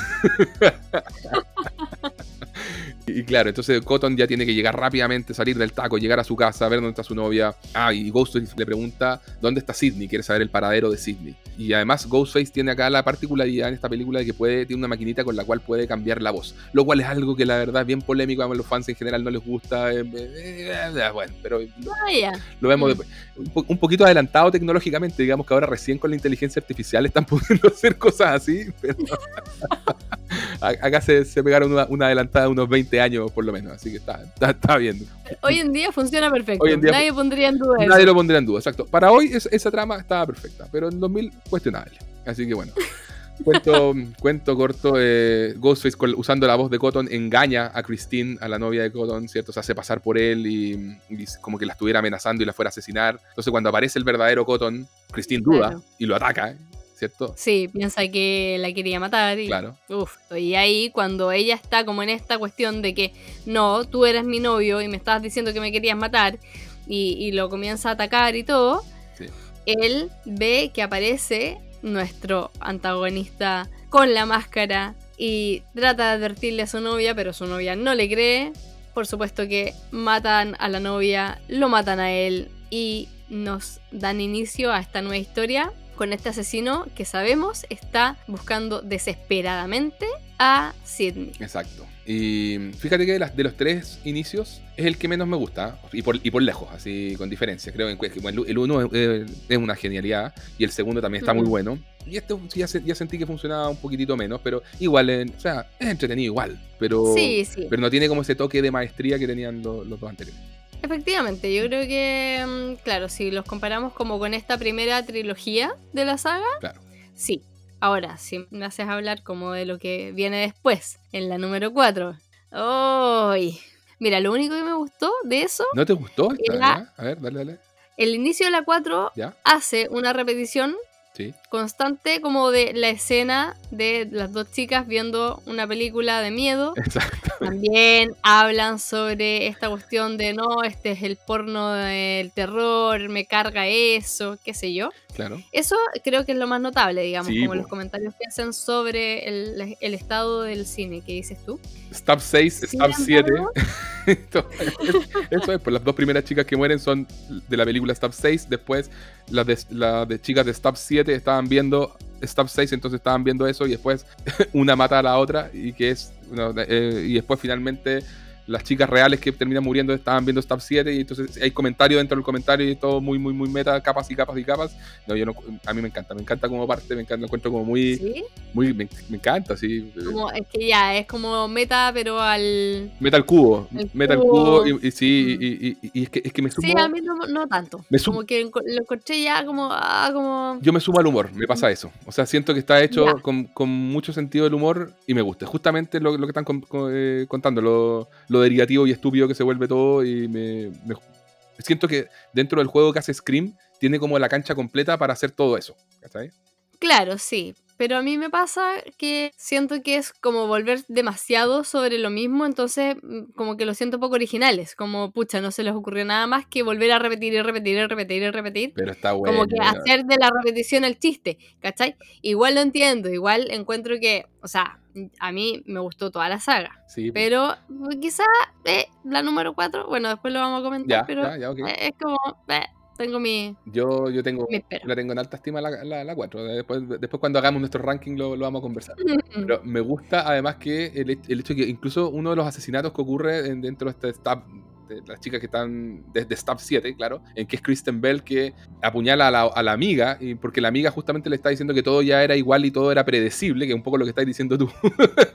S4: y, claro, entonces Cotton ya tiene que llegar rápidamente, salir del taco, llegar a su casa, ver dónde está su novia. Ah, y Ghostface le pregunta, ¿dónde está Sidney? Quiere saber el paradero de Sidney. Y además Ghostface tiene acá la particularidad en esta película de que puede, tiene una maquinita con la cual puede cambiar la voz. Lo cual es algo que la verdad es bien polémico, a los fans en general no les gusta. eh, eh, eh, bueno, pero
S5: Ah,
S4: lo vemos después. un, po- un poquito adelantado tecnológicamente, digamos que ahora recién con la inteligencia artificial están pudiendo hacer cosas así, pero acá se, se pegaron una, una adelantada de unos 20 años por lo menos, así que está, está, está bien.
S5: Hoy en día funciona perfecto.
S4: Día
S5: Nadie pondría en duda
S4: Nadie
S5: eso.
S4: lo pondría en duda, exacto. Para hoy es- esa trama estaba perfecta, pero en 2000 cuestionable. Así que bueno. Cuento, cuento corto, eh, Ghostface usando la voz de Cotton engaña a Christine, a la novia de Cotton, ¿cierto? Se hace pasar por él y, y como que la estuviera amenazando y la fuera a asesinar. Entonces cuando aparece el verdadero Cotton, Christine duda
S5: Claro.
S4: y lo ataca, ¿cierto?
S5: Sí, piensa que la quería matar y...
S4: Claro.
S5: Uf, y ahí cuando ella está como en esta cuestión de que no, tú eres mi novio y me estabas diciendo que me querías matar y, y lo comienza a atacar y todo,
S4: Sí.
S5: él ve que aparece nuestro antagonista con la máscara y trata de advertirle a su novia, pero su novia no le cree por supuesto que matan a la novia, lo matan a él y nos dan inicio a esta nueva historia con este asesino que sabemos está buscando desesperadamente a Sidney.
S4: Exacto. Y fíjate que de, las- de los tres inicios es el que menos me gusta, y por, y por lejos, así con diferencia. Creo que bueno, el uno es, es una genialidad y el segundo también está muy bueno. Y este ya, se- ya sentí que funcionaba un poquitito menos, pero igual, eh, o sea, es entretenido igual, pero,
S5: Sí, sí.
S4: pero no tiene como ese toque de maestría que tenían lo- los dos anteriores.
S5: Efectivamente, yo creo que, mm, claro, si los comparamos como con esta primera trilogía de la saga,
S4: Claro.
S5: sí. Ahora, si me haces hablar como de lo que viene después, en la número 4. ¡Ay! Mira, lo único que me gustó de eso,
S4: ¿No te gustó esta?
S5: La-
S4: ya? A ver, dale, dale.
S5: el inicio de la 4
S4: ¿Ya?
S5: hace una repetición
S4: Sí.
S5: constante como de la escena de las dos chicas viendo una película de miedo. También hablan sobre esta cuestión de no, este es el porno del terror, me carga eso, qué sé yo.
S4: Claro.
S5: Eso creo que es lo más notable, digamos,
S4: Sí,
S5: como los comentarios que hacen sobre el, el estado del cine. ¿Qué dices tú?
S4: Stab 6,
S5: Sin
S4: Stab 7.
S5: embargo-
S4: Esto- Eso es, pues las dos primeras chicas que mueren son de la película Stab 6. Después, las de, las de chicas de Stab 7 estaban viendo Stab 6, entonces estaban viendo eso. Y después una mata a la otra. Y que es. eh, y después, finalmente, las chicas reales que terminan muriendo estaban viendo Stab 7. Y entonces hay comentario dentro del comentario y todo muy, muy, muy meta, capas y capas y capas. No, yo no. A mí me encanta, me encanta como parte, me encanta, lo encuentro como muy.
S5: Sí,
S4: muy me, me encanta, sí.
S5: como, es que ya, es como meta, pero al...
S4: Meta al cubo,
S5: El
S4: meta al
S5: cubo.
S4: cubo y, y sí,
S5: Mm.
S4: y, y- y- y es, que, es que me sumo,
S5: Sí, a mí no, no tanto.
S4: Me sumo-
S5: Como que lo encontré ya como... Ah, como...
S4: yo me sumo al humor, me pasa eso. O sea, siento que está hecho con, con mucho sentido del humor y me gusta. Justamente lo, lo que están con- con- eh, contando, lo, lo derivativo y estúpido que se vuelve todo y me, me- siento que dentro del juego que hace Scream tiene como la cancha completa para hacer todo eso. ¿cachai?
S5: Claro, sí. Pero a mí me pasa que siento que es como volver demasiado sobre lo mismo, entonces mm, como que lo siento poco originales, como pucha, no se les ocurrió nada más que volver a repetir y repetir y repetir y repetir,
S4: Pero está bueno.
S5: como que hacer de la repetición el chiste, ¿cachai? Igual lo entiendo, igual encuentro que, o sea, a mí me gustó toda la saga,
S4: Sí,
S5: pero mm, quizá eh, la número 4, bueno, después lo vamos a comentar,
S4: ya,
S5: pero
S4: ya, ya, ok.
S5: eh, es como, eh, tengo mi...
S4: Yo, yo tengo, la tengo en alta estima la, la, la 4. Después, después cuando hagamos nuestro ranking lo, lo vamos a conversar. Pero me gusta además que el, el hecho de que incluso uno de los asesinatos que ocurre en- dentro de este stab, de las chicas que están desde Stab 7, claro, en que es Kristen Bell que apuñala a la, a la amiga, y porque la amiga justamente le está diciendo que todo ya era igual y todo era predecible, que es un poco lo que estás diciendo tú.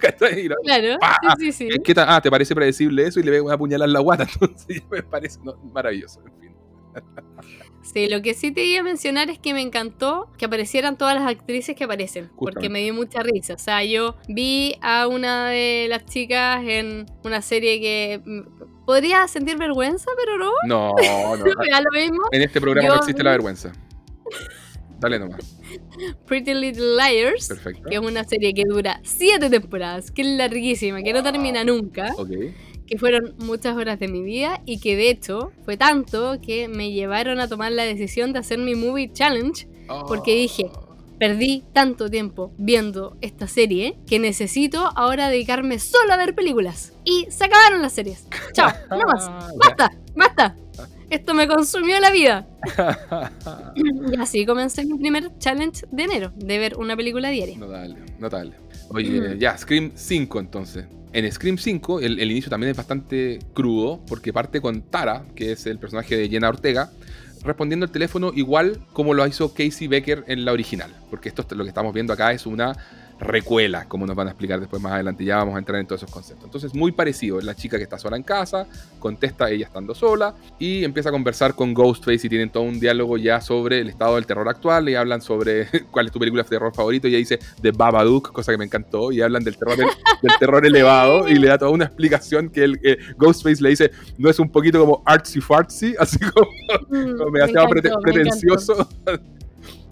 S5: Claro,
S4: ¡Pah!
S5: sí, sí, sí.
S4: ¿Qué? Ah, ¿te parece predecible eso? Y le voy a apuñalar la guata. Entonces me parece no, maravilloso. En fin.
S5: Sí, lo que sí te iba a mencionar es que me encantó que aparecieran todas las actrices que aparecen, porque me dio mucha risa. O sea, yo vi a una de las chicas en una serie que mm, podría sentir vergüenza, pero no,
S4: No, no.
S5: lo mismo.
S4: En este programa
S5: Yo
S4: no existe la vergüenza. Dale nomás.
S5: Pretty Little Liars,
S4: Perfecto.
S5: que es una serie que dura siete temporadas, que es larguísima, que no termina nunca,
S4: Ok.
S5: Que fueron muchas horas de mi vida y que de hecho fue tanto que me llevaron a tomar la decisión de hacer mi Movie Challenge Porque dije, Perdí tanto tiempo viendo esta serie que necesito ahora dedicarme solo a ver películas. Y se acabaron las series. Chao, no más. Basta, basta. Esto me consumió la vida. Y así comencé mi primer challenge de enero, de ver una película diaria.
S4: Notable, notable. Oye, ya, Scream 5 entonces. En Scream 5 el, inicio también es bastante crudo porque parte con Tara, que es el personaje de Jenna Ortega, respondiendo al teléfono igual como lo hizo Casey Becker en la original. Porque esto lo que estamos viendo acá es una recuela, como nos van a explicar después más adelante. Ya vamos a entrar en todos esos conceptos. Entonces, muy parecido. La chica que está sola en casa, contesta ella estando sola y empieza a conversar con Ghostface y tienen todo un diálogo ya sobre el estado del terror actual y hablan sobre cuál es tu película de terror favorito y ella dice The Babadook, cosa que me encantó, y hablan del terror, del, del terror elevado y le da toda una explicación que el eh, Ghostface le dice no es un poquito como artsy fartsy, así como
S5: Mm,
S4: como demasiado
S5: encantó,
S4: prete-
S5: me
S4: pretencioso.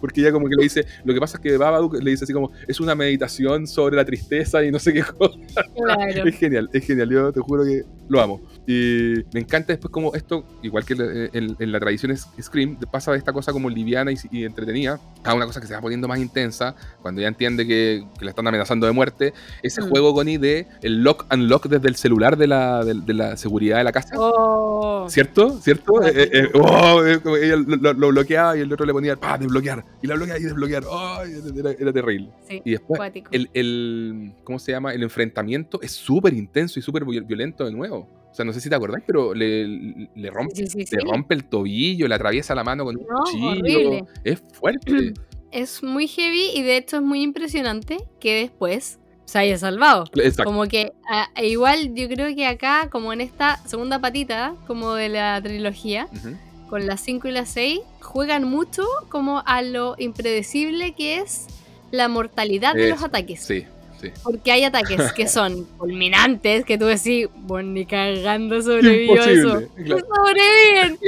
S4: Porque ella como que le dice, lo que pasa es que Babadook le dice así como, es una meditación sobre la tristeza y no sé qué cosa.
S5: Claro.
S4: Es genial, es genial, yo te juro que lo amo. Y me encanta después como esto, igual que en, en- en la tradición Scream, pasa de esta cosa como liviana y, y entretenida a una cosa que se va poniendo más intensa cuando ya entiende que, que le están amenazando de muerte. Ese
S5: Mm.
S4: juego, Connie, de el lock unlock desde el celular de la, de, de la seguridad de la casa.
S5: Oh.
S4: ¿Cierto? ¿Cierto? Eh, eh, eh, oh, ella lo bloqueaba y el otro le ponía ¡pah! desbloquear. Y la bloqueaba y desbloquear. Ay, era, era terrible.
S5: Sí,
S4: Y después,
S5: cuático.
S4: el, el- ¿cómo se llama? El enfrentamiento es súper intenso y súper viol- violento de nuevo. O sea, no sé si te acordás, pero le, le rompe,
S5: Sí, sí,
S4: le rompe el tobillo, le atraviesa la mano con un
S5: No,
S4: cuchillo.
S5: horrible.
S4: Es fuerte.
S5: Es muy heavy y de hecho es muy impresionante que después se haya salvado.
S4: Exacto.
S5: Como que a- a igual yo creo que acá, como en esta segunda patita, como de la trilogía,
S4: Ujú.
S5: Con las 5 y las 6, juegan mucho como a lo impredecible que es la mortalidad de los ataques.
S4: Sí, sí.
S5: Porque hay ataques que son fulminantes, que tú decís, bueno, ni cagando sobrevivió eso.
S4: Imposible,
S5: ¡No
S4: claro.
S5: sobreviven!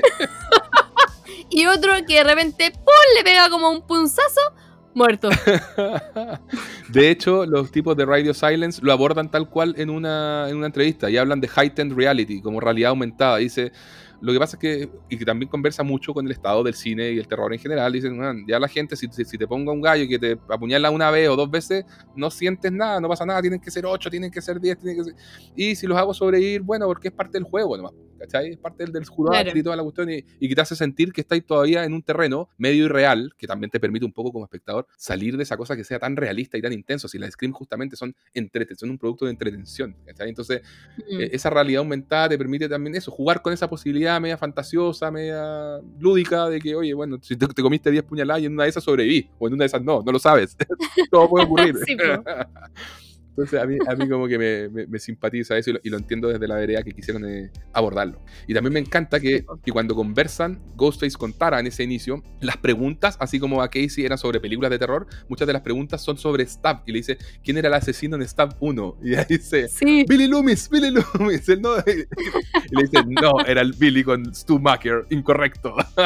S5: y otro que de repente, ¡pum! le pega como un punzazo, muerto.
S4: De hecho, los tipos de Radio Silence lo abordan tal cual en una, en una entrevista y hablan de heightened reality, como realidad aumentada. Dice, lo que pasa es que, y que también conversa mucho con el estado del cine y el terror en general, dicen, "Man, ya la gente, si, si, si te ponga un gallo que te apuñala una vez o dos veces, no sientes nada, no pasa nada, tienen que ser ocho, tienen que ser diez, tienen que ser... Y si los hago sobrevivir, bueno, porque es parte del juego nomás, ¿cachai? Es parte del, del
S5: Claro.
S4: y toda la cuestión y, y que te hace sentir que estáis todavía en un terreno medio irreal, que también te permite un poco como espectador salir de esa cosa que sea tan realista y tan intenso. Si las Scream justamente son, entrete son un producto de entretención, ¿cachai? Entonces,
S5: Mm.
S4: eh, esa realidad aumentada te permite también eso, jugar con esa posibilidad media fantasiosa, media lúdica de que, oye, bueno, si te, te comiste 10 puñaladas y en una de esas sobreviví, o en una de esas no, no lo sabes. Todo puede ocurrir.
S5: Sí, po.
S4: Entonces a mí, a mí como que me, me- me simpatiza eso y lo, y lo entiendo desde la vereda que quisieron eh, abordarlo. Y también me encanta que,
S5: po.
S4: que cuando conversan, Ghostface contara en ese inicio, las preguntas, así como a Casey eran sobre películas de terror, muchas de las preguntas son sobre Stab. Y le dice, ¿quién era el asesino en Stab 1? Y ahí dice,
S5: Sí,
S4: Billy Loomis, Billy Loomis. Él no- y le dice, no, era el Billy con Stu Macker, incorrecto.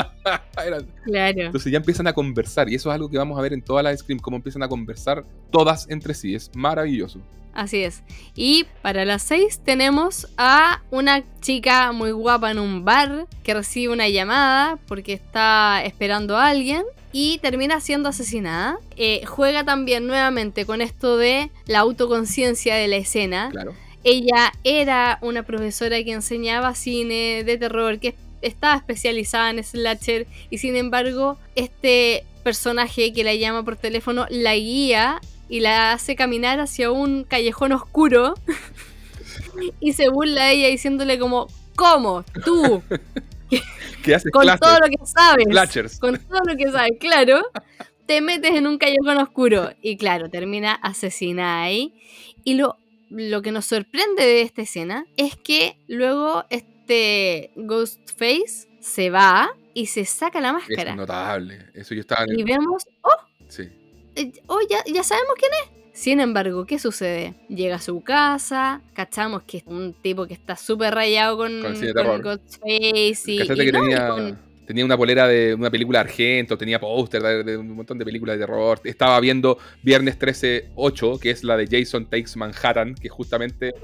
S4: Era-
S5: claro.
S4: entonces ya empiezan a conversar y eso es algo que vamos a ver en todas las Scream, cómo empiezan a conversar todas entre sí. Es maravilloso.
S5: Así es. Y para las 6 tenemos a una chica muy guapa en un bar que recibe una llamada porque está esperando a alguien y termina siendo asesinada. Eh, juega también nuevamente con esto de la autoconciencia de la escena.
S4: Claro.
S5: Ella era una profesora que enseñaba cine de terror, que estaba especializada en slasher y sin embargo este personaje que la llama por teléfono la guía y la hace caminar hacia un callejón oscuro y se burla de ella diciéndole como, ¿cómo? Tú,
S4: Que hace
S5: con todo lo que sabes, con todo lo que sabes, claro, te metes en un callejón oscuro y claro, termina asesinada ahí. Y lo, lo que nos sorprende de esta escena es que luego este Ghostface se va y se saca la
S4: Es
S5: máscara.
S4: notable. Eso yo estaba en
S5: Y vemos, oh,
S4: Sí.
S5: Eh, oh, ya, ya sabemos quién es. Sin embargo, ¿qué sucede? Llega a su casa, cachamos que es un tipo que está súper rayado con,
S4: Con
S5: con. Ghostface y,
S4: que
S5: no, y
S4: tenía,
S5: con-
S4: tenía una polera de una película argento, tenía póster de, de un montón de películas de terror. Estaba viendo Viernes 13-8, que es la de Jason Takes Manhattan, que justamente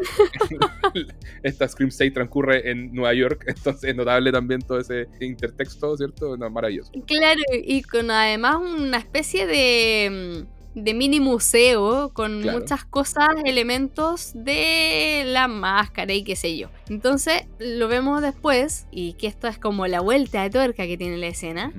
S4: esta Scream 6 transcurre en Nueva York. Entonces es notable también todo ese intertexto, ¿cierto? No, maravilloso.
S5: Claro, y con además una especie de, mm, de mini museo con
S4: Claro.
S5: muchas cosas, elementos de la máscara y qué sé yo. Entonces lo vemos después, y que esto es como la vuelta de tuerca que tiene la escena,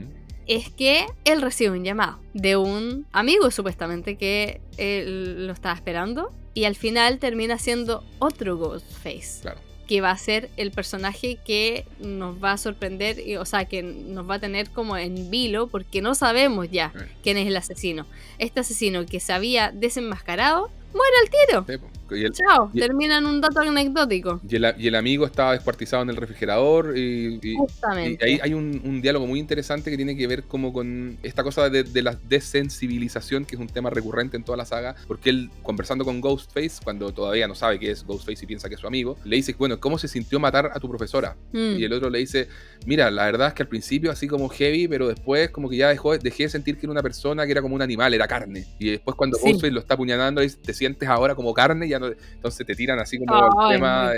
S5: es que él recibe un llamado de un amigo supuestamente que él lo estaba esperando y al final termina siendo otro Ghostface.
S4: Claro.
S5: Que va a ser el personaje que nos va a sorprender, y, o sea, que nos va a tener como en vilo, porque no sabemos ya quién es el asesino. Este asesino que se había desenmascarado muere al tiro.
S4: Y el,
S5: Chao,
S4: y-
S5: termina en un dato anecdótico.
S4: y el- y el amigo estaba descuartizado en el refrigerador y, y-
S5: Justamente.
S4: y ahí hay un, un diálogo muy interesante que tiene que ver como con esta cosa de, de la desensibilización, que es un tema recurrente en toda la saga, porque él, conversando con Ghostface, cuando todavía no sabe qué es Ghostface y piensa que es su amigo, le dice, bueno, ¿cómo se sintió matar a tu profesora?
S5: Mm.
S4: Y el otro le dice, mira, la verdad es que al principio así como heavy, pero después como que ya dejó, dejé de sentir que era una persona que era como un animal, era carne. Y después cuando
S5: Sí.
S4: Ghostface lo está apuñalando, le dice, te sientes ahora como carne, ya no... Entonces te tiran así como el tema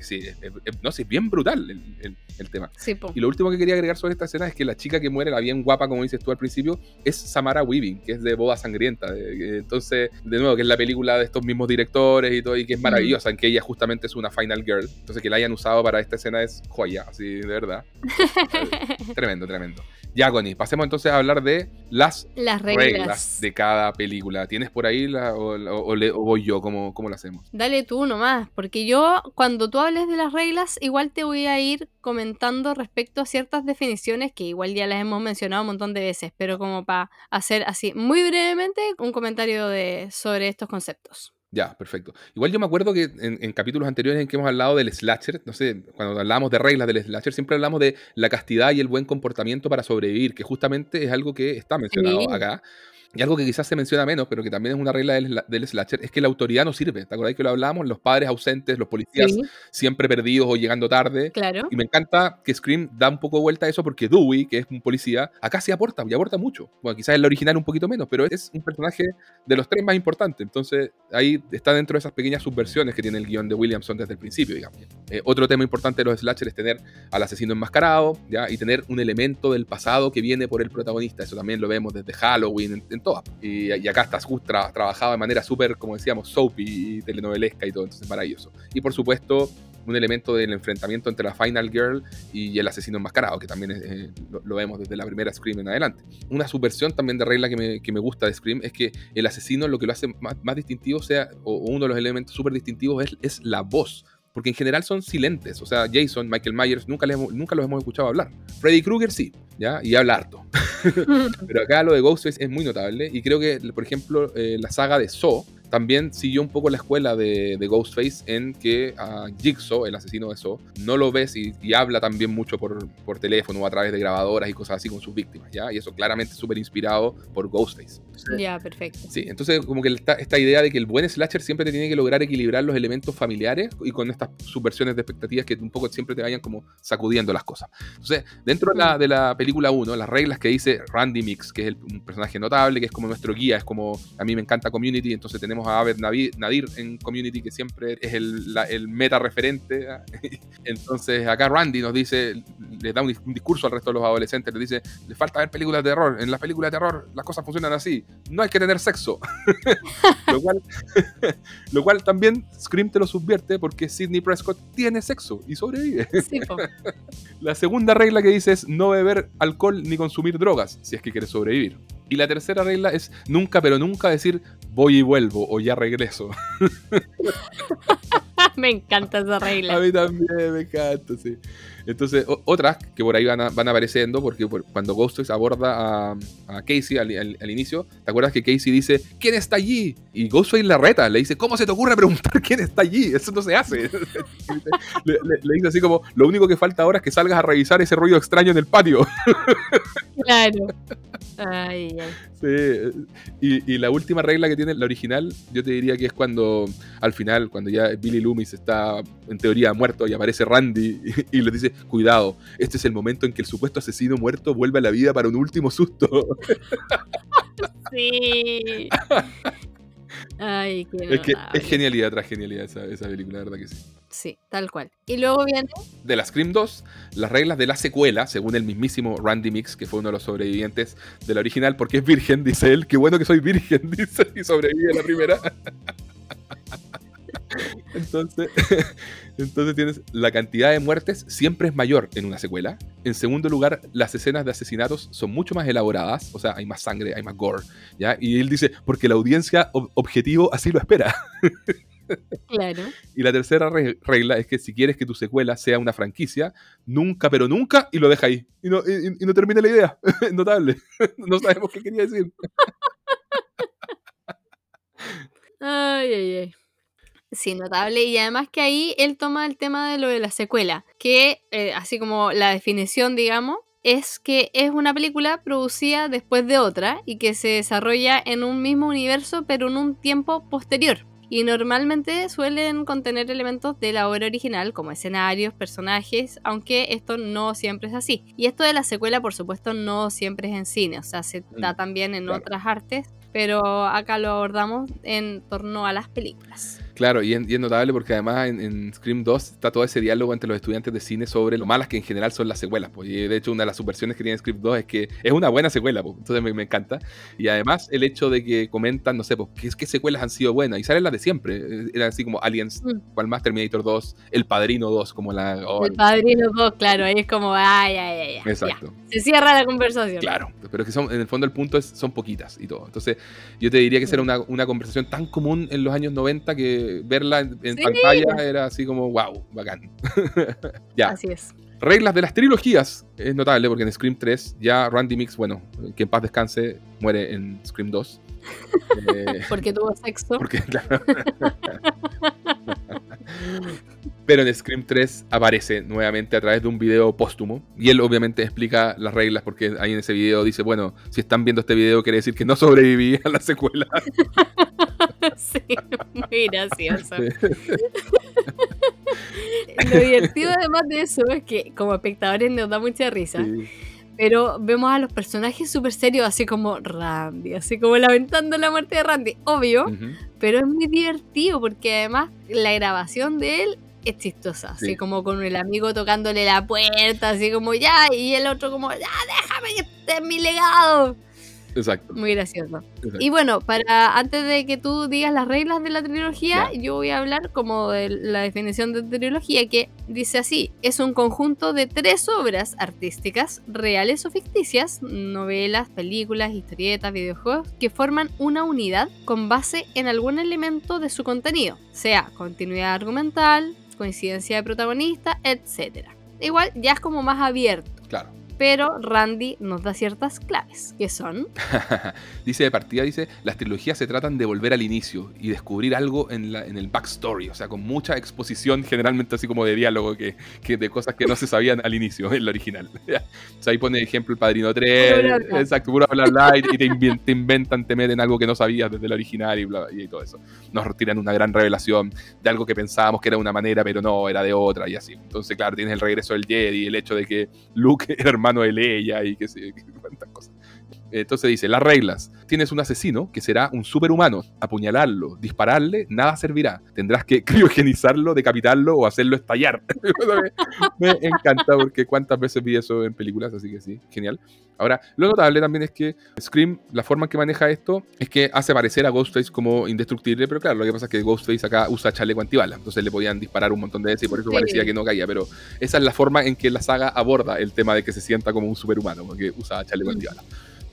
S4: sí, es- es- no sé, es bien brutal el, el- el tema.
S5: Sí.
S4: Y lo último que quería agregar sobre esta escena es que la chica que muere, la bien guapa, como dices tú al principio, es Samara Weaving, que es de Boda Sangrienta. Entonces, de nuevo, que es la película de estos mismos directores y todo, y que es maravillosa, en que ella justamente es una Final Girl. Entonces, que la hayan usado para esta escena es joya, así de verdad. tremendo, tremendo. Connie, pasemos entonces a hablar de las
S5: Las
S4: reglas,
S5: reglas.
S4: de cada película. ¿Tienes por ahí la, o, o- o le- o voy yo? ¿Cómo, ¿Cómo lo hacemos?
S5: Dale tú nomás, porque yo cuando tú hables de las reglas, igual te voy a ir comentando respecto a ciertas definiciones que igual ya las hemos mencionado un montón de veces, pero como para hacer así muy brevemente un comentario de, sobre estos conceptos.
S4: Ya, perfecto. Igual yo me acuerdo que en, en capítulos anteriores en que hemos hablado del slasher, no sé, cuando hablábamos de reglas del slasher, siempre hablamos de la castidad y el buen comportamiento para sobrevivir, que justamente es algo que está mencionado
S5: Sí.
S4: acá. Y algo que quizás se menciona menos, pero que también es una regla del, del slasher, es que la autoridad no sirve. ¿Te acordás que lo hablábamos? Los padres ausentes, los policías
S5: Sí,
S4: siempre perdidos o llegando tarde.
S5: claro.
S4: Y me encanta que Scream da un poco vuelta a eso porque Dewey, que es un policía, acá sí aporta y aporta mucho. Bueno, quizás en la original un poquito menos, pero es un personaje de los tres más importantes. Entonces ahí está dentro de esas pequeñas subversiones que tiene el guion de Williamson desde el principio, digamos. Eh, otro tema importante de los slasher es tener al asesino enmascarado ¿ya? y tener un elemento del pasado que viene por el protagonista. Eso también lo vemos desde Halloween, en. Y, acá está trabajado de manera súper, como decíamos, soapy y telenovelesca y todo. Entonces maravilloso. Y por supuesto un elemento del enfrentamiento entre la Final Girl y el asesino enmascarado, que también eh, lo, vemos desde la primera Scream en adelante. Una subversión también de regla que me, que me gusta de Scream es que el asesino lo que lo hace más, más distintivo sea, o, uno de los elementos súper distintivos es, es la voz. Porque en general son silentes. O sea, Jason, Michael Myers, nunca, les nunca los hemos escuchado hablar. Freddy Krueger sí, ¿ya? Y habla harto. Pero acá lo de Ghostface es muy notable. Y creo que, por ejemplo, eh, la saga de Saw también siguió un poco la escuela de, de Ghostface en que a Jigsaw, el asesino de Saw, no lo ves y, y habla también mucho por, por teléfono o a través de grabadoras y cosas así con sus víctimas, ¿ya? Y eso claramente súper inspirado por Ghostface.
S5: Ya, perfecto.
S4: Sí, entonces como que esta, esta idea de que el buen slasher siempre te tiene que lograr equilibrar los elementos familiares y con estas subversiones de expectativas que un poco siempre te vayan como sacudiendo las cosas. Entonces, dentro de la, de la película 1, las reglas que dice Randy Mix, que es el- un personaje notable, que es como nuestro guía, es como, a mí me encanta Community, entonces tenemos a Abed Nadir en Community, que siempre es el, la- el meta referente. ¿ah? Entonces, acá Randy nos dice, les da un, un discurso al resto de los adolescentes, les dice, les falta ver películas de terror, en las películas de terror las cosas funcionan así, no hay que tener sexo. lo, cual, lo cual también Scream te lo subvierte porque Sidney Prescott tiene sexo y sobrevive.
S5: Sí.
S4: La segunda regla que dice es no beber alcohol ni consumir drogas si es que quieres sobrevivir. Y la tercera regla es nunca, pero nunca decir voy y vuelvo o ya regreso.
S5: Me encanta esa
S4: A
S5: regla.
S4: mí también me encanta, sí. Entonces, otras que por ahí van, van apareciendo, porque por- cuando Ghostface aborda a, Casey al, inicio, ¿te acuerdas que Casey dice, ¿quién está allí? Y Ghostface la reta, le dice, ¿cómo se te ocurre preguntar quién está allí? Eso no se hace. le- le dice así como, lo único que falta ahora es que salgas a revisar ese ruido extraño en el patio.
S5: Claro. Ay, ay.
S4: Sí, y, y la última regla que tiene la original, yo te diría que es cuando al final, cuando ya Billy Loomis está en teoría muerto y aparece Randy y, y le dice, cuidado, este es el momento en que el supuesto asesino muerto vuelve a la vida para un último susto.
S5: Sí. Ay, qué
S4: es que es genialidad tras genialidad esa, esa película, la verdad que sí.
S5: Sí, tal cual. Y luego viene.
S4: De la Scream 2, las reglas de la secuela, según el mismísimo Randy Mix, que fue uno de los sobrevivientes de la original, porque es virgen, dice él, qué bueno que soy virgen, dice, y sobrevive a la primera. Entonces, entonces tienes la cantidad de muertes siempre es mayor en una secuela. En segundo lugar, las escenas de asesinatos son mucho más elaboradas, o sea, hay más sangre, hay más gore, ¿ya? Y él dice, porque la audiencia ob- objetivo así lo espera.
S5: Claro.
S4: Y la tercera re- regla es que si quieres que tu secuela sea una franquicia, nunca, pero nunca, y lo deja ahí. Y no, y, y no termina la idea. Notable. no sabemos qué quería decir.
S5: Ay, ay, ay. Sí, notable. Y además que ahí él toma el tema de lo de la secuela, que eh, así como la definición, digamos, es que es una película producida después de otra y que se desarrolla en un mismo universo pero en un tiempo posterior. Y normalmente suelen contener elementos de la obra original como escenarios, personajes, aunque esto no siempre es así. Y esto de la secuela, por supuesto, no siempre es en cine, o sea, se da
S4: Mm,
S5: también en otras artes, pero acá lo abordamos en torno a las películas.
S4: Claro, y es, y es notable porque además en, en Scream 2 está todo ese diálogo entre los estudiantes de cine sobre lo malas que en general son las secuelas. Pues. Y de hecho, una de las subversiones que tiene Scream 2 es que es una buena secuela, pues. entonces me, me encanta. Y además, el hecho de que comentan, no sé, pues, ¿qué, qué secuelas han sido buenas? Y salen las de siempre. Eh, Era así como Aliens,
S5: Mm.
S4: cual más Terminator 2, El Padrino 2, como la. oh,
S5: El Padrino 2, claro, ahí es como, ay, ay, ay, ay.
S4: Exacto.
S5: ya. Se cierra la conversación.
S4: Claro, pero es que son, en el fondo el punto es, son poquitas y todo. Entonces, yo te diría que esa era una, una conversación tan común en los años 90 que verla en, en
S5: Sí.
S4: pantalla era así como, wow, bacán. ya,
S5: Así es.
S4: reglas de las trilogías. Es notable porque en Scream 3 ya Randy Mix, bueno, que en paz descanse, muere en Scream 2. Eh,
S5: Porque tuvo sexo.
S4: porque, claro. Pero en Scream 3 aparece nuevamente a través de un video póstumo. Y él obviamente explica las reglas porque ahí en ese video dice, bueno, si están viendo este video quiere decir que no sobreviví a la secuela.
S5: sí, muy gracioso. Lo divertido además de eso es que como espectadores nos da mucha risa.
S4: Sí.
S5: Pero vemos a los personajes súper serios, así como Randy, así como lamentando la muerte de Randy, obvio, pero es muy divertido porque además la grabación de él es chistosa, así
S4: Sí.
S5: como con el amigo tocándole la puerta, así como ya, y el otro como, ya, déjame que esté en mi legado.
S4: Exacto.
S5: Muy gracioso.
S4: exacto.
S5: Y bueno, para antes de que tú digas las reglas de la trilogía, yo voy a hablar como de la definición de trilogía que dice así, es un conjunto de tres obras artísticas, reales o ficticias, novelas, películas, historietas, videojuegos, que forman una unidad con base en algún elemento de su contenido, sea continuidad argumental, coincidencia de protagonista, etc. Igual ya es como más abierto.
S4: Claro.
S5: Pero Randy nos da ciertas claves, que son
S4: dice de partida, dice, las trilogías se tratan de volver al inicio y descubrir algo en, la, en el backstory, o sea, con mucha exposición, generalmente así como de diálogo, que, que de cosas que no se sabían al inicio, en la original. o sea, ahí pone ejemplo el Padrino 3,
S5: Puro bla, bla.
S4: exacto, puro bla bla, y te, inven- te inventan, te meten algo que no sabías desde el original y, bla, bla, y todo eso. Nos tiran una gran revelación de algo que pensábamos que era de una manera, pero no, era de otra y así. Entonces, claro, tienes el regreso del Jedi, el hecho de que Luke era hermano de Leia y que sé, cuántas cosas. Entonces dice, las reglas. Tienes un asesino que será un superhumano. Apuñalarlo, dispararle, nada servirá. Tendrás que criogenizarlo, decapitarlo o hacerlo estallar. me, me encanta porque cuántas veces vi eso en películas, así que sí, genial. Ahora, lo notable también es que Scream, la forma en que maneja esto es que hace parecer a Ghostface como indestructible, pero claro, lo que pasa es que Ghostface acá usa chaleco antibalas, entonces le podían disparar un montón de veces y por eso
S5: Sí.
S4: parecía que no caía, pero esa es la forma en que la saga aborda el tema de que se sienta como un superhumano, porque usa chaleco
S5: Mm.
S4: antibalas.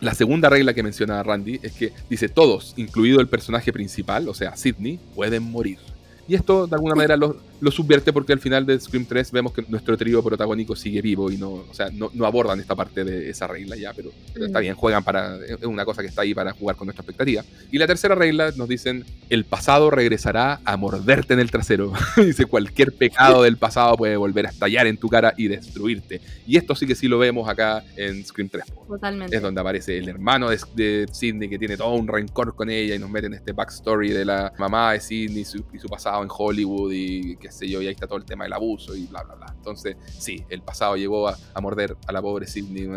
S4: La segunda regla que menciona Randy es que dice todos, incluido el personaje principal, o sea, Sidney, pueden morir. Y esto de alguna manera lo, lo subvierte porque al final de Scream 3 vemos que nuestro trío protagónico sigue vivo y no, o sea, no, no abordan esta parte de esa regla ya, pero, pero está
S5: Mm.
S4: bien, juegan para, es una cosa que está ahí para jugar con nuestra expectativa. Y la tercera regla nos dicen, el pasado regresará a morderte en el trasero. Dice, cualquier pecado del pasado puede volver a estallar en tu cara y destruirte. Y esto sí que sí lo vemos acá en Scream 3. po.
S5: totalmente.
S4: Es donde aparece el hermano de, de Sidney que tiene todo un rencor con ella y nos meten este backstory de la mamá de Sidney y su, y su pasado en Hollywood y qué sé yo, y ahí está todo el tema del abuso y bla, bla, bla. Entonces, sí, el pasado llegó a, a morder a la pobre Sidney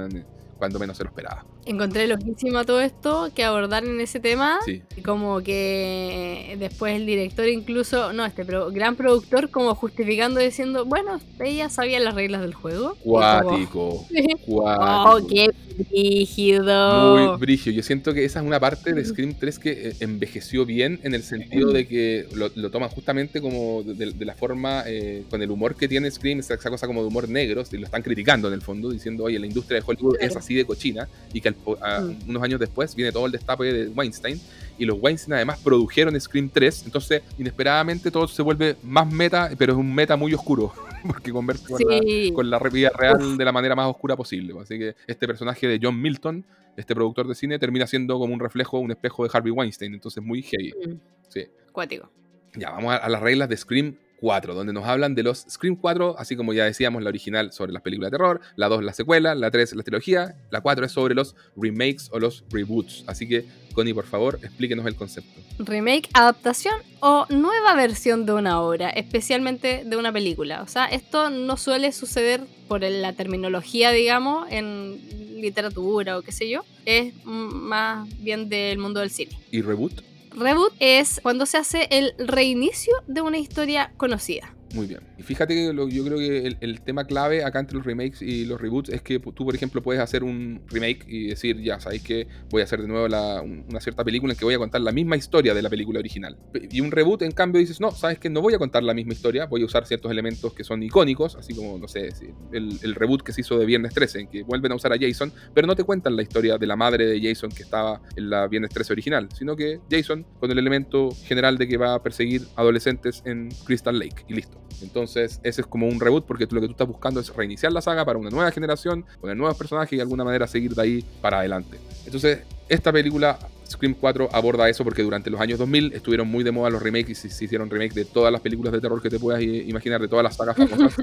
S4: cuando menos se lo esperaba.
S5: Encontré loquísimo todo esto que abordar en ese tema.
S4: Sí,
S5: Y Como que después el director incluso, no, este pro- gran productor como justificando diciendo, bueno, ella sabía las reglas del juego. Como,
S4: cuático, cuático.
S5: oh, qué rígido.
S4: Muy brigio. Yo siento que esa es una parte de Scream 3 que eh, envejeció bien en el sentido de que lo, lo toman justamente como de, de la forma, eh, con el humor que tiene Scream, esa, esa cosa como de humor negro, y lo están criticando en el fondo, diciendo, oye, la industria de Hollywood es
S5: Claro.
S4: así de cochina, y que al- a-
S5: Mm.
S4: unos años después viene todo el destape de Weinstein, y los Weinstein además produjeron Scream 3, entonces inesperadamente todo se vuelve más meta, pero es un meta muy oscuro, porque conversa con la, con la vida real de la manera más oscura posible. pues. Así que este personaje de John Milton, este productor de cine, termina siendo como un reflejo, un espejo de Harvey Weinstein. Entonces muy heavy.
S5: Mm,
S4: Sí.
S5: Cuático.
S4: Ya, vamos a, a las reglas de Scream 4, donde nos hablan de los Scream 4, así como ya decíamos, la original sobre las películas de terror, la 2 la secuela, la 3 la trilogía, la 4 es sobre los remakes o los reboots. Así que, Connie, por favor, explíquenos el concepto.
S5: Remake, adaptación o nueva versión de una obra, especialmente de una película. O sea, esto no suele suceder por la terminología, digamos, en literatura o qué sé yo. Es más bien del mundo del cine.
S4: ¿Y reboot?
S5: Reboot es cuando se hace el reinicio de una historia conocida.
S4: Muy bien. Y fíjate que lo- yo creo que el, el tema clave acá entre los remakes y los reboots es que tú, por ejemplo, puedes hacer un remake y decir, ya sabéis que voy a hacer de nuevo la- un- una cierta película en que voy a contar la misma historia de la película original. Y un reboot, en cambio, dices, no, sabes que no voy a contar la misma historia, voy a usar ciertos elementos que son icónicos, así como, no sé, el, el reboot que se hizo de Viernes 13, en que vuelven a usar a Jason, pero no te cuentan la historia de la madre de Jason que estaba en la Viernes 13 original, sino que Jason con el elemento general de que va a perseguir adolescentes en Crystal Lake y listo. Entonces, ese es como un reboot porque tú lo que tú estás buscando es reiniciar la saga para una nueva generación, poner nuevos personajes y de alguna manera seguir de ahí para adelante. Entonces, esta película, Scream 4, aborda eso porque durante los años 2000 estuvieron muy de moda los remakes y se, hicieron remakes de todas las películas de terror que te puedas imaginar, de todas las sagas famosas,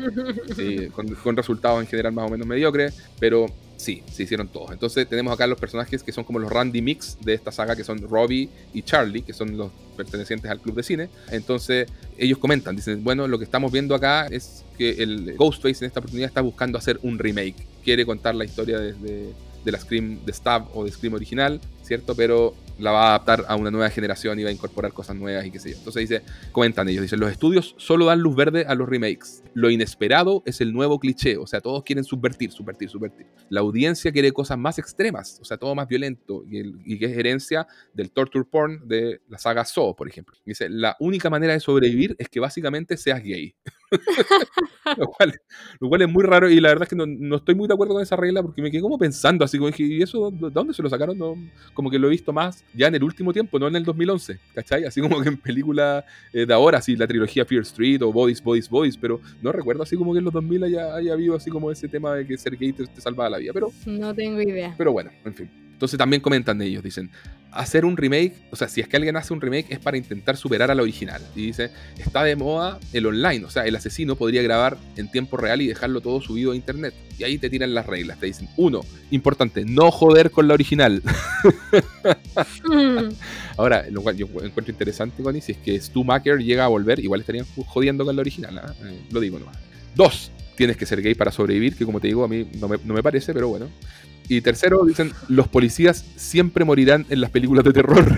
S4: sí, con, con resultados en general más o menos mediocres, pero sí, se hicieron todos. Entonces, tenemos acá los personajes que son como los Randy Mix de esta saga, que son Robbie y Charlie, que son los pertenecientes al club de cine. Entonces, ellos comentan, dicen, bueno, lo que estamos viendo acá es que el Ghostface en esta oportunidad está buscando hacer un remake. Quiere contar la historia desde de la Scream de Stab o de Scream original, ¿cierto? Pero la va a adaptar a una nueva generación y va a incorporar cosas nuevas y qué sé yo. Entonces dice, comentan ellos, dicen, los estudios solo dan luz verde a los remakes. Lo inesperado es el nuevo cliché, o sea, todos quieren subvertir, subvertir, subvertir. La audiencia quiere cosas más extremas, o sea, todo más violento y, el- y que es herencia del torture porn de la saga Saw, por ejemplo. Dice, la única manera de sobrevivir es que básicamente seas gay. lo, cual, lo cual es muy raro y la verdad es que no, no estoy muy de acuerdo con esa regla porque me quedé como pensando, así como dije, ¿y eso de dónde se lo sacaron? No, como que lo he visto más ya en el último tiempo, no en el 2011, ¿cachai? Así como que en películas eh, de ahora, así la trilogía Fear Street o Bodies, Bodies, Bodies, pero no recuerdo así como que en los 2000 haya, haya habido así como ese tema de que ser gay te, te salvaba la vida, pero
S5: No tengo idea.
S4: pero bueno, en fin. Entonces también comentan de ellos, dicen, hacer un remake, o sea, si es que alguien hace un remake es para intentar superar a la original. Y dice, está de moda el online, o sea, el asesino podría grabar en tiempo real y dejarlo todo subido a internet. Y ahí te tiran las reglas, te dicen, uno, importante, no joder con la original.
S5: Mm.
S4: Ahora, lo cual yo encuentro interesante, Connie, si es que Stu Macker llega a volver, igual estarían jodiendo con la original, ¿ah? Eh, lo digo nomás. Dos, tienes que ser gay para sobrevivir, que como te digo, a mí no me, no me parece, pero bueno. Y tercero, dicen, los policías siempre morirán en las películas de terror.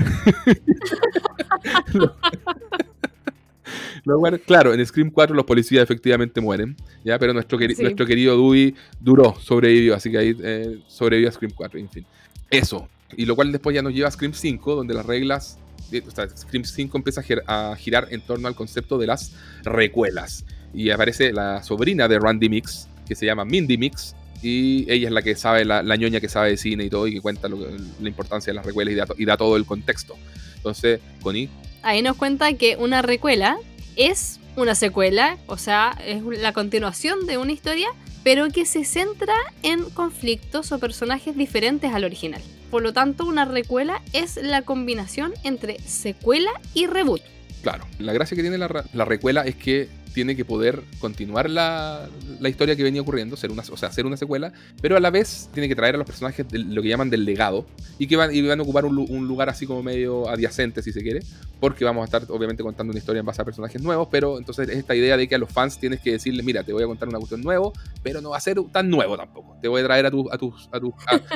S4: Claro, en Scream 4 los policías efectivamente mueren, ¿ya? pero nuestro, queri-
S5: Sí.
S4: nuestro querido Dewey duró, sobrevivió, así que ahí eh, sobrevivió a Scream 4, en fin. Eso. Y lo cual después ya nos lleva a Scream 5, donde las reglas. de- O sea, Scream 5 empieza a, gir- a girar en torno al concepto de las recuelas. Y aparece la sobrina de Randy Mix, que se llama Mindy Mix. Y ella es la que sabe, la, la ñoña que sabe de cine y todo, y que cuenta lo la importancia de las recuelas y da, to- y da todo el contexto. Entonces, Connie,
S5: Ahí nos cuenta que una recuela es una secuela, o sea, es la continuación de una historia, pero que se centra en conflictos o personajes diferentes al original. Por lo tanto, una recuela es la combinación entre secuela y reboot.
S4: Claro, la gracia que tiene la recuela es que tiene que poder continuar la, la historia que venía ocurriendo, ser una, o sea, hacer una secuela, pero a la vez tiene que traer a los personajes de lo que llaman del legado y que van, y van a ocupar un, lu- un lugar así como medio adyacente, si se quiere, porque vamos a estar obviamente contando una historia en base a personajes nuevos, pero entonces es esta idea de que a los fans tienes que decirles, mira, te voy a contar una cuestión nuevo, pero no va a ser tan nuevo tampoco. Te voy a traer a, tu- a, tus, a, tus-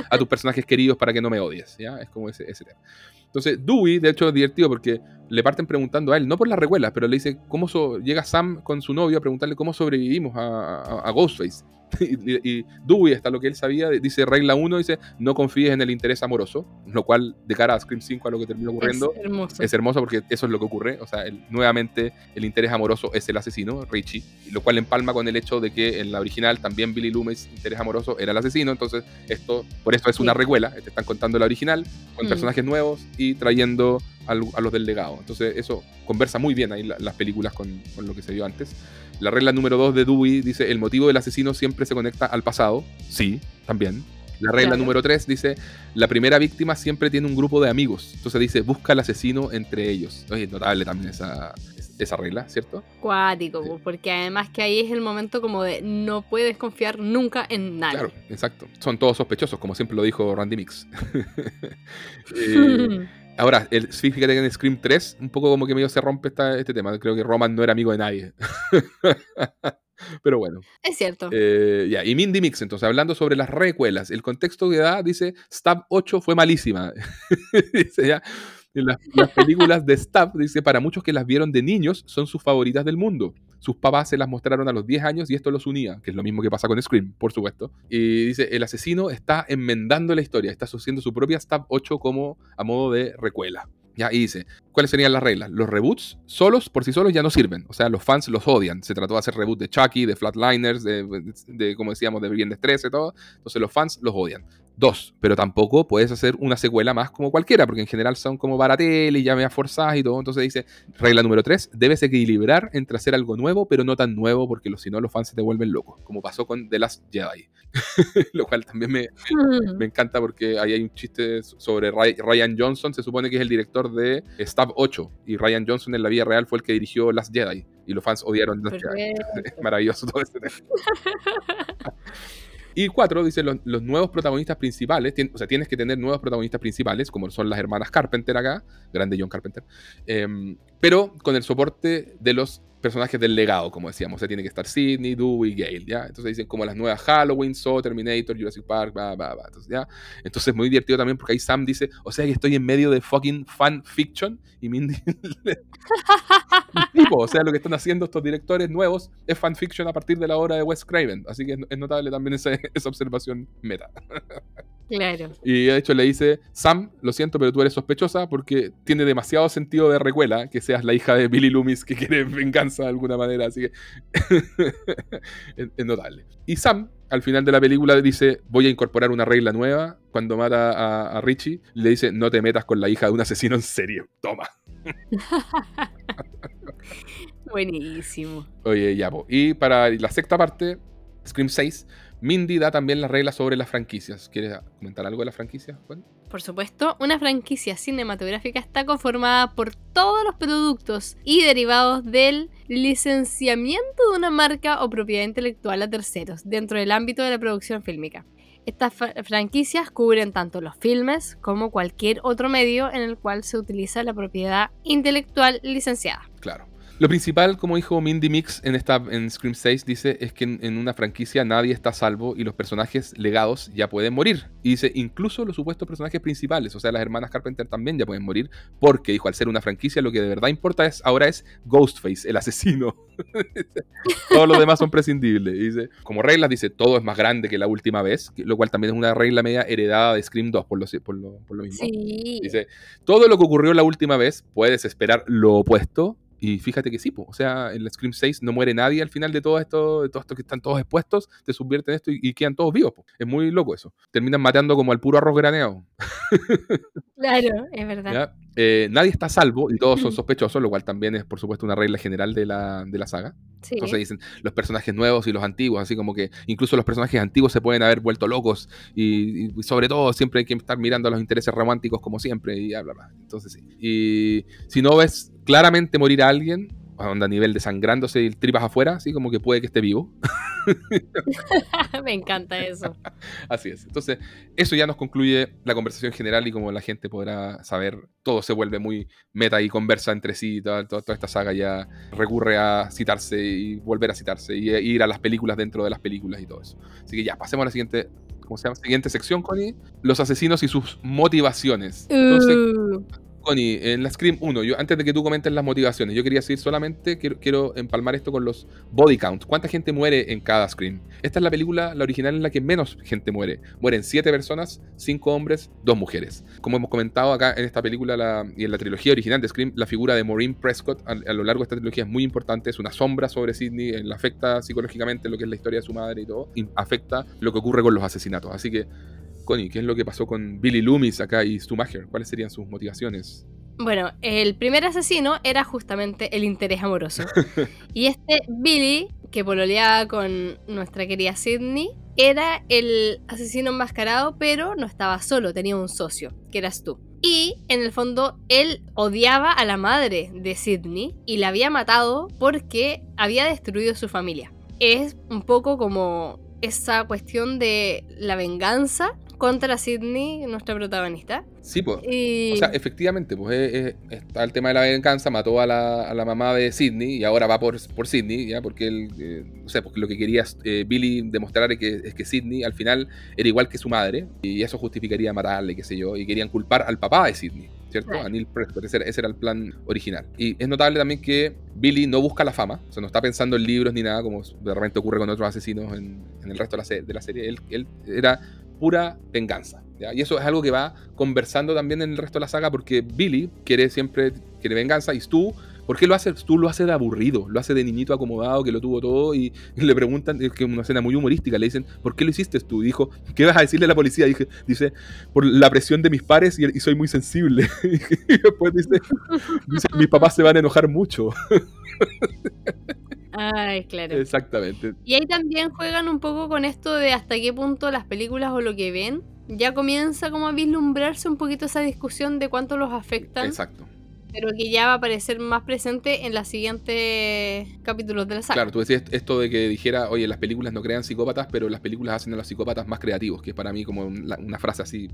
S4: a- tus personajes queridos para que no me odies, ¿ya? Es como ese tema. Entonces, Dewey, de hecho, es divertido porque le parten preguntando a él, no por las recuelas, pero le dice cómo so- llega Sam con su novio a preguntarle cómo sobrevivimos a, a- a Ghostface. y, y Dewey, hasta lo que él sabía, dice regla 1, dice no confíes en el interés amoroso, lo cual de cara a Scream 5 a lo que termina ocurriendo
S5: Es hermoso.
S4: es hermoso porque eso es lo que ocurre. O sea, el- nuevamente el interés amoroso es el asesino, Richie, lo cual empalma con el hecho de que en la original también Billy Loomis, interés amoroso, era el asesino. Entonces, esto, por eso es una recuela. Te están contando la original con
S5: Mm.
S4: personajes nuevos y trayendo a los del legado. Entonces, eso conversa muy bien ahí la- las películas con, con lo que se vio antes. La regla número 2 de Dewey dice: el motivo del asesino siempre se conecta al pasado. Sí, también. La regla
S5: Claro.
S4: número 3 dice, la primera víctima siempre tiene un grupo de amigos. Entonces dice, busca al asesino entre ellos. Oye, notable también esa, esa regla, ¿cierto?
S5: Cuático,
S4: Sí.
S5: porque además que ahí es el momento como de no puedes confiar nunca en nadie.
S4: Claro, exacto. Son todos sospechosos, como siempre lo dijo Randy Mix. Eh, ahora, el, fíjate que en Scream 3, un poco como que medio se rompe esta- este tema. Creo que Roman no era amigo de nadie. Pero bueno.
S5: es cierto.
S4: Eh, y Mindy Mix, entonces, hablando sobre las recuelas, el contexto que da, dice, Stab 8 fue malísima. dice ya, las, las películas de Stab, dice, para muchos que las vieron de niños, son sus favoritas del mundo. Sus papás se las mostraron a los 10 años y esto los unía, que es lo mismo que pasa con Scream, por supuesto. Y dice, el asesino está enmendando la historia, está haciendo su propia Stab 8 como a modo de recuela. Ya, y dice, ¿cuáles serían las reglas? Los reboots solos, por sí solos, ya no sirven. O sea, los fans los odian. Se trató de hacer reboot de Chucky, de Flatliners, de, de- de, como decíamos, de Viernes 13, todo. Entonces los fans los odian. Dos, pero tampoco puedes hacer una secuela más como cualquiera, porque en general son como baratel y ya me forzadas y todo. Entonces dice, regla número tres, debes equilibrar entre hacer algo nuevo, pero no tan nuevo, porque si no los fans se te vuelven locos, como pasó con The Last Jedi. Lo cual también me,
S5: Mm.
S4: me encanta porque ahí hay un chiste sobre Ry- Ryan Johnson, se supone que es el director de Stab 8 y Ryan Johnson en la vida real fue el que dirigió Last Jedi y los fans odiaron Last Jedi. Es maravilloso todo este tema. Y cuatro, dice, los, los nuevos protagonistas principales, o sea, tienes que tener nuevos protagonistas principales, como son las hermanas Carpenter acá, grande John Carpenter, em, pero con el soporte de los personajes del legado, como decíamos, o sea, tiene que estar Sidney, Dewey, Gale, ¿ya? Entonces dicen como las nuevas Halloween, Saw, Terminator, Jurassic Park, bla, bla, bla, entonces, ¿ya? Entonces muy divertido también porque ahí Sam dice, o sea que estoy en medio de fucking fan fiction, y Mindy tipo, o sea, lo que están haciendo estos directores nuevos es fanfiction a partir de la obra de Wes Craven. Así que es notable también esa, esa observación meta.
S5: Claro.
S4: Y de hecho le dice, Sam, lo siento, pero tú eres sospechosa porque tiene demasiado sentido de recuela que seas la hija de Billy Loomis que quiere venganza de alguna manera. Así que es, es notable. Y Sam, al final de la película, dice, voy a incorporar una regla nueva. Cuando mata a, a Richie, le dice, no te metas con la hija de un asesino en serio. Toma.
S5: Buenísimo.
S4: Oye, ya, po. Y para la sexta parte, Scream 6, Mindy da también las reglas sobre las franquicias. ¿Quieres comentar algo de las franquicias, Juan?
S5: Por supuesto, una franquicia cinematográfica está conformada por todos los productos y derivados del licenciamiento de una marca o propiedad intelectual a terceros dentro del ámbito de la producción fílmica. Estas fra- franquicias cubren tanto los filmes como cualquier otro medio en el cual se utiliza la propiedad intelectual licenciada.
S4: Claro. Lo principal, como dijo Mindy Mix en, esta, en Scream 6, dice es que en, en una franquicia nadie está a salvo y los personajes legados ya pueden morir. Y dice, incluso los supuestos personajes principales, o sea, las hermanas Carpenter también ya pueden morir, porque, dijo, al ser una franquicia, lo que de verdad importa es ahora es Ghostface, el asesino. Todos los demás son prescindibles. Y dice, como reglas, dice, todo es más grande que la última vez, lo cual también es una regla media heredada de Scream 2, por lo, por lo, por lo mismo.
S5: Sí.
S4: Dice, todo lo que ocurrió la última vez, puedes esperar lo opuesto. Y fíjate que sí, po. o sea, en el Scream 6 no muere nadie al final de todo esto, de todo esto que están todos expuestos, te subvierten esto y, y quedan todos vivos. po. Es muy loco eso. Terminan matando como al puro arroz graneado.
S5: Claro, es verdad.
S4: Eh, nadie está a salvo y todos son sospechosos, lo cual también es, por supuesto, una regla general de la, de la saga.
S5: Sí.
S4: Entonces dicen los personajes nuevos y los antiguos, así como que incluso los personajes antiguos se pueden haber vuelto locos y, y sobre todo siempre hay que estar mirando a los intereses románticos como siempre y bla, bla, bla. Entonces sí. Y si no ves claramente morir a alguien, onda a nivel desangrándose y tripas afuera, así como que puede que esté vivo.
S5: Me encanta eso.
S4: Así es. Entonces, eso ya nos concluye la conversación general y como la gente podrá saber, todo se vuelve muy meta y conversa entre sí. Toda, toda- toda esta saga ya recurre a citarse y volver a citarse y, y ir a las películas dentro de las películas y todo eso. Así que ya, pasemos a la siguiente, ¿cómo se llama? Siguiente sección, Connie. Los asesinos y sus motivaciones. Entonces,
S5: Uh,
S4: Connie, en la Scream 1, yo, antes de que tú comentes las motivaciones, yo quería decir solamente, quiero, quiero empalmar esto con los body count. ¿Cuánta gente muere en cada Scream? Esta es la película, la original, en la que menos gente muere. Mueren 7 personas, 5 hombres, 2 mujeres. Como hemos comentado acá en esta película la- y en la trilogía original de Scream, la figura de Maureen Prescott a, lo largo de esta trilogía es muy importante. Es una sombra sobre Sidney, eh, le afecta psicológicamente lo que es la historia de su madre y todo. Afecta lo que ocurre con los asesinatos. Así que, Connie, ¿qué es lo que pasó con Billy Loomis acá y Stu Maher? ¿Cuáles serían sus motivaciones?
S5: Bueno, el primer asesino era justamente el interés amoroso. y este Billy, que pololeaba con nuestra querida Sidney, era el asesino enmascarado, pero no estaba solo, tenía un socio, que eras tú. Y en el fondo él odiaba a la madre de Sidney y la había matado porque había destruido su familia. Es un poco como esa cuestión de la venganza contra Sidney, nuestra protagonista.
S4: Sí, pues.
S5: Y
S4: O sea, efectivamente, pues eh, está el tema de la venganza, mató a la, a la mamá de Sidney y ahora va por, por Sidney, ¿ya? Porque él, eh, o sea, porque lo que quería eh, Billy demostrar es que, es que Sidney al final era igual que su madre y eso justificaría matarle, qué sé yo, y querían culpar al papá de Sidney. ¿Cierto? A Neil Prescott, ese, ese era el plan original. Y es notable también que Billy no busca la fama, o sea, no está pensando en libros ni nada, como de repente ocurre con otros asesinos en, en el resto de la, de la serie. Él, él era pura venganza. Y eso es algo que va conversando también en el resto de la saga porque Billy quiere siempre quiere venganza y Stu, ¿por qué lo hace? Stu lo hace de aburrido, lo hace de niñito acomodado que lo tuvo todo y, le preguntan, es que una escena muy humorística, le dicen, ¿por qué lo hiciste Stu? Y dijo, ¿qué vas a decirle a la policía? Dije, dice, por la presión de mis pares y, y soy muy sensible. y después dice, dice, mis papás se van a enojar mucho.
S5: Ay, claro.
S4: Exactamente.
S5: Y ahí también juegan un poco con esto de hasta qué punto las películas o lo que ven ya comienza como a vislumbrarse un poquito esa discusión de cuánto los afectan,
S4: Exacto.
S5: pero que ya va a aparecer más presente en los siguientes capítulos de la saga.
S4: Claro, tú decías esto de que dijera, oye, las películas no crean psicópatas, pero las películas hacen a los psicópatas más creativos, que es para mí como una, una frase así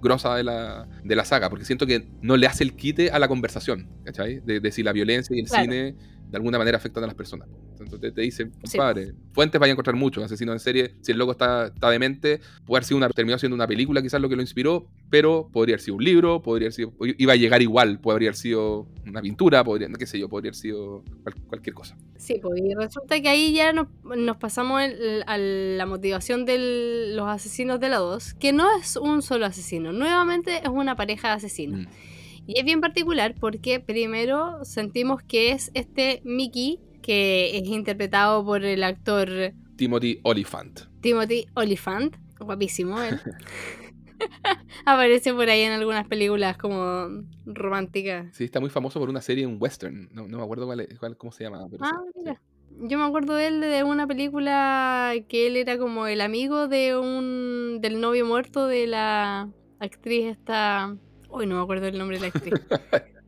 S4: grosa de la, de la saga, porque siento que no le hace el quite a la conversación, ¿cachai? De, de si la violencia y el
S5: Claro.
S4: cine de alguna manera afectan a las personas. Entonces te, te dice,
S5: Sí.
S4: compadre, fuentes vaya a encontrar muchos, asesinos en serie, si el loco está, está demente, puede haber sido una, terminó siendo una película quizás lo que lo inspiró, pero podría haber sido un libro, podría haber sido, iba a llegar igual, podría haber sido una pintura, podría, qué sé yo, podría haber sido cual- cualquier cosa.
S5: Sí, pues y resulta que ahí ya nos, nos pasamos el- a la motivación de los asesinos de la 2, que no es un solo asesino, nuevamente es una pareja de asesinos.
S4: Mm.
S5: Y es bien particular porque primero sentimos que es este Mickey, que es interpretado por el actor
S4: Timothy Oliphant.
S5: Timothy Oliphant, guapísimo él. Aparece por ahí en algunas películas como románticas.
S4: Sí, está muy famoso por una serie en western. No, no me acuerdo cuál, cuál- cómo se llama. Pero
S5: Ah,
S4: sí.
S5: mira. Yo me acuerdo de él de una película que él era como el amigo de un del novio muerto de la actriz esta. Uy, no me acuerdo el nombre de la actriz.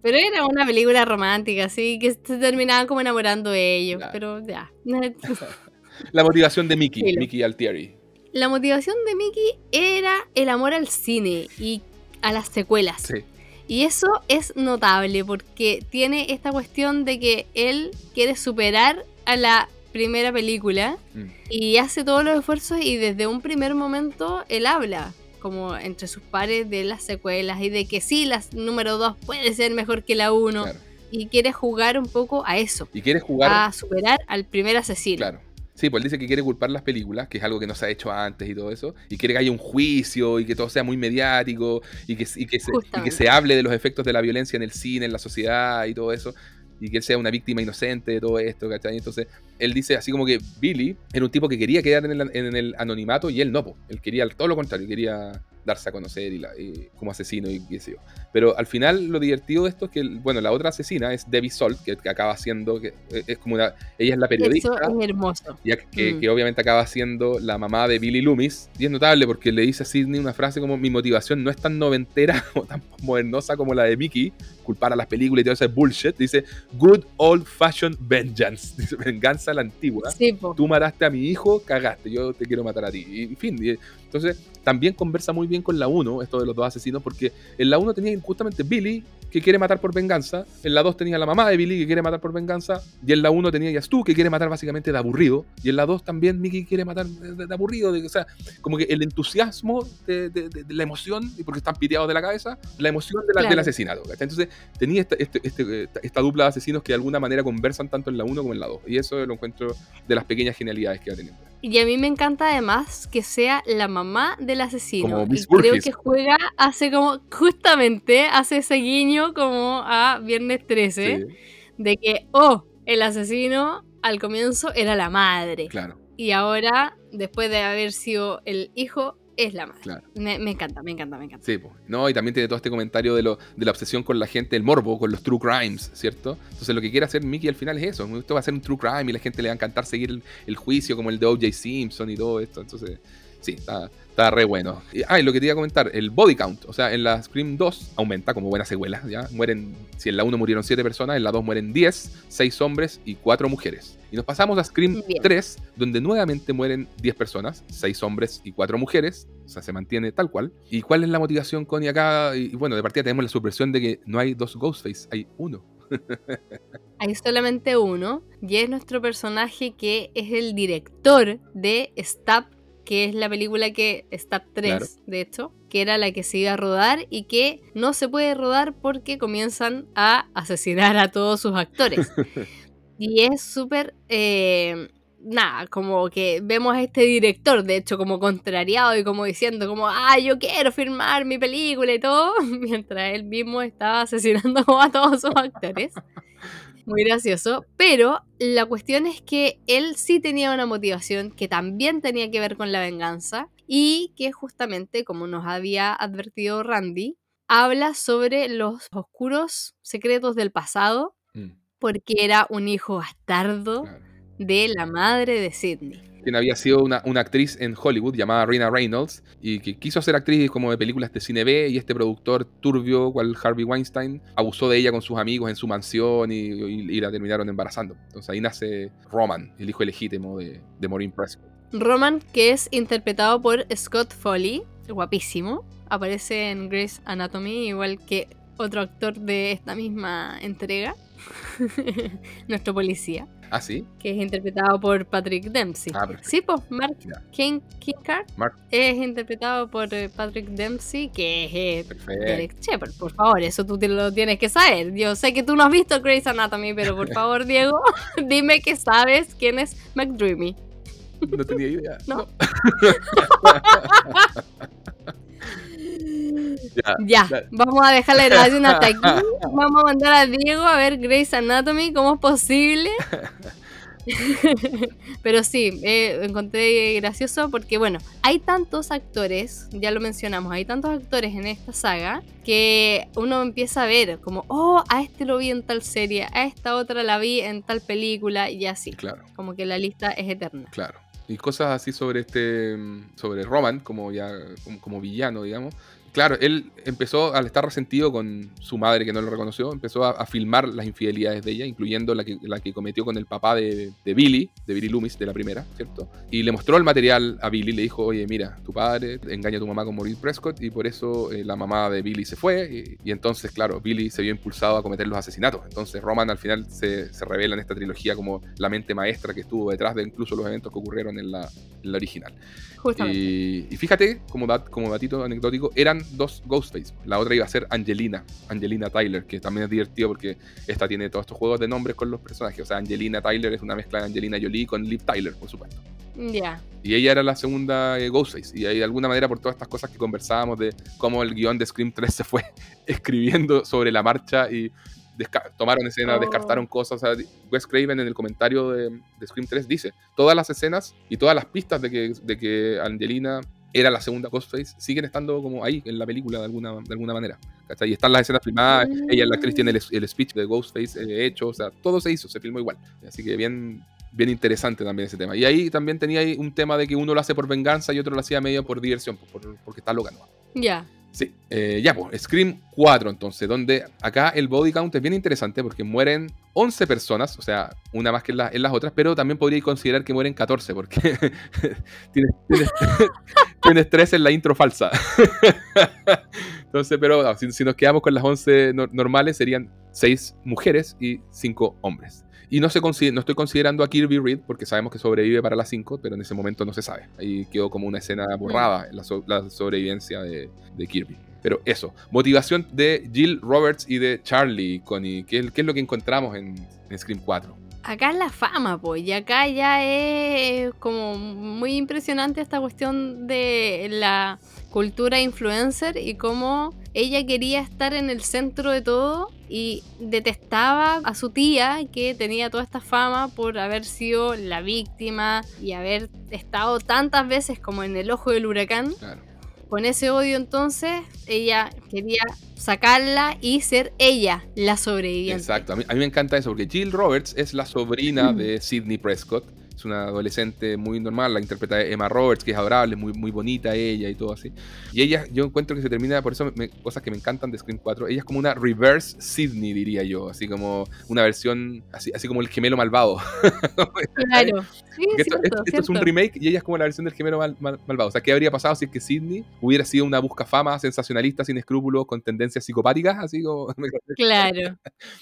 S5: Pero era una película romántica, así que se terminaban como enamorando de ellos. Pero ya.
S4: La motivación de Mickey,
S5: Filo.
S4: Mickey Altieri.
S5: La motivación de Mickey era el amor al cine y a las secuelas.
S4: Sí.
S5: Y eso es notable porque tiene esta cuestión de que él quiere superar a la primera película
S4: Mm.
S5: y hace todos los esfuerzos y desde un primer momento él habla como entre sus pares de las secuelas y de que sí, la número 2 puede ser mejor que la 1
S4: Claro.
S5: y quiere jugar un poco a eso,
S4: Y quiere jugar.
S5: a superar al primer asesino.
S4: Claro. Sí, pues él dice que quiere culpar las películas, que es algo que no se ha hecho antes y todo eso, y quiere que haya un juicio y que todo sea muy mediático y que, y que, se, y que se hable de los efectos de la violencia en el cine, en la sociedad y todo eso, y que él sea una víctima inocente de todo esto, ¿cachai? Entonces, él dice así como que Billy era un tipo que quería quedar en el, en el anonimato y él no, po. él quería todo lo contrario, quería darse a conocer y la- y como asesino y qué sé yo. Pero al final lo divertido de esto es que, bueno, la otra asesina es Debbie Salt, que, que acaba siendo, que eh, es como una, ella es la periodista.
S5: Eso es hermoso.
S4: Ya que,
S5: Mm.
S4: que obviamente acaba siendo la mamá de Billy Loomis. Y es notable porque le dice a Sidney una frase como: Mi motivación no es tan noventera o tan modernosa como la de Mickey, culpar a las películas y todo ese bullshit. Dice: Good old fashioned vengeance. Dice: Venganza a la antigua.
S5: Sí.
S4: Tú mataste a mi hijo, cagaste, yo te quiero matar a ti. Y, en fin, y- entonces también conversa muy bien con la 1, esto de los dos asesinos, porque en la 1 tenía justamente Billy, que quiere matar por venganza, en la 2 tenía la mamá de Billy, que quiere matar por venganza, y en la 1 tenía ya Stu, que quiere matar básicamente de aburrido, y en la 2 también Mickey quiere matar de, de aburrido, de- o sea, como que el entusiasmo de, la emoción, y porque están piteados de la cabeza, la emoción de la-
S5: Claro.
S4: del asesinato. Entonces tenía esta, este- este- esta- esta dupla de asesinos que de alguna manera conversan tanto en la 1 como en la 2, y eso lo encuentro de las pequeñas genialidades que va teniendo.
S5: Y a mí me encanta además que sea la mamá del asesino.
S4: Como Miss
S5: y creo que juega, hace como, justamente, hace ese guiño como a Viernes 13,
S4: Sí,
S5: de que, oh, el asesino al comienzo era la madre.
S4: claro,
S5: Y ahora, después de haber sido el hijo, es la madre.
S4: claro.
S5: Me, me encanta, me encanta, me encanta.
S4: Sí, no, y también tiene todo este comentario de, lo, de la obsesión con la gente, el morbo, con los true crimes, ¿cierto? Entonces lo que quiere hacer Mickey al final es eso, esto va a ser un true crime y la gente le va a encantar seguir el, el juicio como el de O.J. Simpson y todo esto, entonces sí, está, está Está re bueno. Y, ah, y lo que te iba a comentar, el body count. O sea, en la Scream 2 aumenta como buena secuela. ¿ya? Mueren, si en la 1 murieron 7 personas, en la 2 mueren 10, 6 hombres y 4 mujeres. Y nos pasamos a Scream
S5: Bien.
S4: 3, donde nuevamente mueren 10 personas, 6 hombres y 4 mujeres. O sea, se mantiene tal cual. ¿Y cuál es la motivación, Connie, acá? Y bueno, de partida tenemos la supresión de que no hay dos Ghostface, hay uno.
S5: Hay solamente uno, y es nuestro personaje que es el director de Stab, que es la película que, Stab 3,
S4: Claro.
S5: de hecho, que era la que se iba a rodar y que no se puede rodar porque comienzan a asesinar a todos sus actores. y es súper... eh, Nada, como que vemos a este director, de hecho, como contrariado y como diciendo, como, ah, yo quiero firmar mi película y todo, mientras él mismo estaba asesinando a todos sus actores. Muy gracioso. Pero la cuestión es que él sí tenía una motivación que también tenía que ver con la venganza y que justamente, como nos había advertido Randy, habla sobre los oscuros secretos del pasado porque era un hijo bastardo
S4: claro.
S5: de la madre de Sidney.
S4: quien había sido una, una actriz en Hollywood llamada Rena Reynolds y que quiso ser actriz como de películas de cine B y este productor turbio, cual Harvey Weinstein, abusó de ella con sus amigos en su mansión y, y- y la terminaron embarazando. Entonces ahí nace Roman, el hijo legítimo de, de Maureen Prescott.
S5: Roman, que es interpretado por Scott Foley, guapísimo, aparece en Grey's Anatomy, igual que otro actor de esta misma entrega, nuestro policía,
S4: Ah, sí.
S5: que es interpretado por Patrick Dempsey.
S4: Ah,
S5: sí, pues Mark. King
S4: Mark.
S5: es interpretado por eh, Patrick Dempsey, que es eh,
S4: Perfecto.
S5: Derek Shepard. Por favor, eso tú te lo tienes que saber. Yo sé que tú no has visto Grey's Anatomy, pero por favor, Diego, dime que sabes quién es McDreamy.
S4: No tenía idea.
S5: No.
S4: Ya.
S5: Ya,
S4: Ya.
S5: vamos a dejar la grabación hasta aquí. Vamos a mandar a Diego a ver Grey's Anatomy, ¿cómo es posible? Pero sí, eh, encontré gracioso porque, bueno, hay tantos actores, ya lo mencionamos, hay tantos actores en esta saga que uno empieza a ver como, oh, a este lo vi en tal serie, a esta otra la vi en tal película y así.
S4: Claro.
S5: Como que la lista es eterna.
S4: Claro. Y cosas así sobre este. mm, sobre Roman, como ya. como, como villano, digamos. Claro, él empezó, al estar resentido con su madre que no lo reconoció, empezó a, a filmar las infidelidades de ella, incluyendo la que, la que cometió con el papá de, de Billy, de Billy Loomis, de la primera, ¿cierto? Y le mostró el material a Billy, le dijo, oye, mira, tu padre engaña a tu mamá con Maureen Prescott y por eso eh, la mamá de Billy se fue. Y, y entonces, claro, Billy se vio impulsado a cometer los asesinatos. Entonces Roman al final se, se revela en esta trilogía como la mente maestra que estuvo detrás de incluso los eventos que ocurrieron en la, en la original.
S5: Justamente.
S4: Y, y fíjate, como, dat- como datito anecdótico, eran dos Ghostface. La otra iba a ser Angelina, Angelina Tyler, que también es divertido porque esta tiene todos estos juegos de nombres con los personajes. O sea, Angelina Tyler es una mezcla de Angelina Jolie con Liv Tyler, por supuesto.
S5: Ya.
S4: Y ella era la segunda eh, Ghostface. Y de alguna manera, por todas estas cosas que conversábamos de cómo el guion de Scream 3 se fue escribiendo sobre la marcha y tomaron escenas,
S5: Oh.
S4: descartaron cosas. O sea, Wes Craven en el comentario de, de Scream 3 dice: todas las escenas y todas las pistas de que, de que Angelina era la segunda Ghostface siguen estando como ahí en la película de alguna, de alguna manera. ¿cachai? Y están las escenas filmadas,
S5: Mm.
S4: ella, la actriz, tiene el, el speech de Ghostface eh, hecho, o sea, todo se hizo, se filmó igual. Así que bien, bien interesante también ese tema. Y ahí también tenía ahí un tema de que uno lo hace por venganza y otro lo hacía medio por diversión, por- porque está loca, ¿no?
S5: Ya.
S4: Sí, eh, ya, pues, Scream 4 entonces, donde acá el body count es bien interesante porque mueren 11 personas, o sea, una más que en, la- en las otras, pero también podría considerar que mueren 14 porque tienes, tienes, tienes 3 en la intro falsa. entonces, pero no, si, si nos quedamos con las 11 no- normales serían 6 mujeres y 5 hombres. Y no, se no estoy considerando a Kirby Reed porque sabemos que sobrevive para las 5, pero en ese momento no se sabe. Ahí quedó como una escena borrada la, so- la sobrevivencia de, de Kirby. Pero eso, motivación de Jill Roberts y de Charlie Connie. ¿Qué, es- qué es lo que encontramos en, en Scream 4?
S5: Acá es la fama, pues, y acá ya es como muy impresionante esta cuestión de la cultura influencer y cómo ella quería estar en el centro de todo y detestaba a su tía que tenía toda esta fama por haber sido la víctima y haber estado tantas veces como en el ojo del huracán.
S4: Claro.
S5: Con ese odio entonces, ella quería sacarla y ser ella la sobreviviente.
S4: Exacto, a mí, a mí me encanta eso porque Jill Roberts es la sobrina de Sidney Prescott es una adolescente muy normal, la interpreta Emma Roberts, que es adorable, muy, muy bonita ella y todo así. Y ella, yo encuentro que se termina, por eso me- cosas que me encantan de Scream 4, ella es como una reverse Sidney, diría yo, así como una versión, así, así como el gemelo malvado.
S5: Claro. Sí,
S4: Porque esto,
S5: cierto,
S4: esto- esto es un remake y ella es como la versión del gemelo mal- mal- malvado. O sea, ¿qué habría pasado si es que Sidney hubiera sido una buscafama sensacionalista sin escrúpulos con tendencias psicopáticas? Así como...
S5: Claro.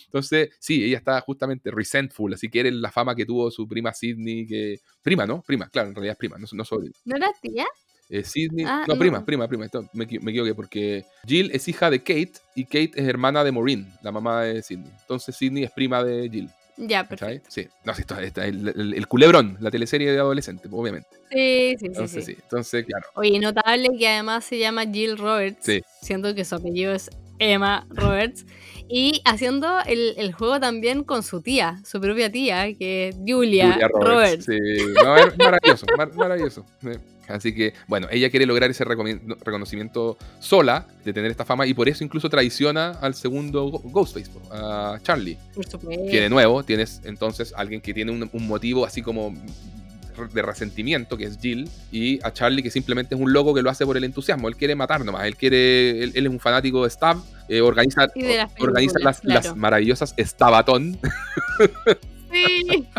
S4: Entonces, sí, ella está justamente resentful, así quiere la fama que tuvo su prima Sidney, que... Prima, ¿no? Prima, claro, en realidad es prima, no, no sobrina.
S5: ¿No era tía?
S4: Eh, Sidney,
S5: Ah,
S4: no,
S5: no.
S4: prima, prima, prima, esto, me, me equivoqué porque Jill es hija de Kate y Kate es hermana de Maureen, la mamá de Sidney. Entonces Sidney es prima de Jill,
S5: Ya, perfecto.
S4: Sí, no, sí, esto, esto- el, el- el culebrón, la teleserie de adolescente, obviamente.
S5: Sí, sí, sí.
S4: Entonces
S5: sí.
S4: sí, entonces claro.
S5: Oye, notable que además se llama Jill Roberts.
S4: Sí.
S5: Siento que su apellido es Emma Roberts. Y haciendo el, el juego también con su tía, su propia tía, que es Julia,
S4: Julia
S5: Roberts.
S4: Sí, no, es maravilloso, mar- maravilloso. sí. Así que, bueno, ella quiere lograr ese reconocimiento sola de tener esta fama y por eso incluso traiciona al segundo Ghostface, a Charlie. Que de nuevo tienes entonces alguien que tiene un, un motivo así como de resentimiento, que es Jill, y a Charlie que simplemente es un loco que lo hace por el entusiasmo. Él quiere matar nomás, él quiere, él, él es un fanático de Stab, eh, organiza,
S5: de las
S4: organiza las, las maravillosas Stabatón.
S5: Sí.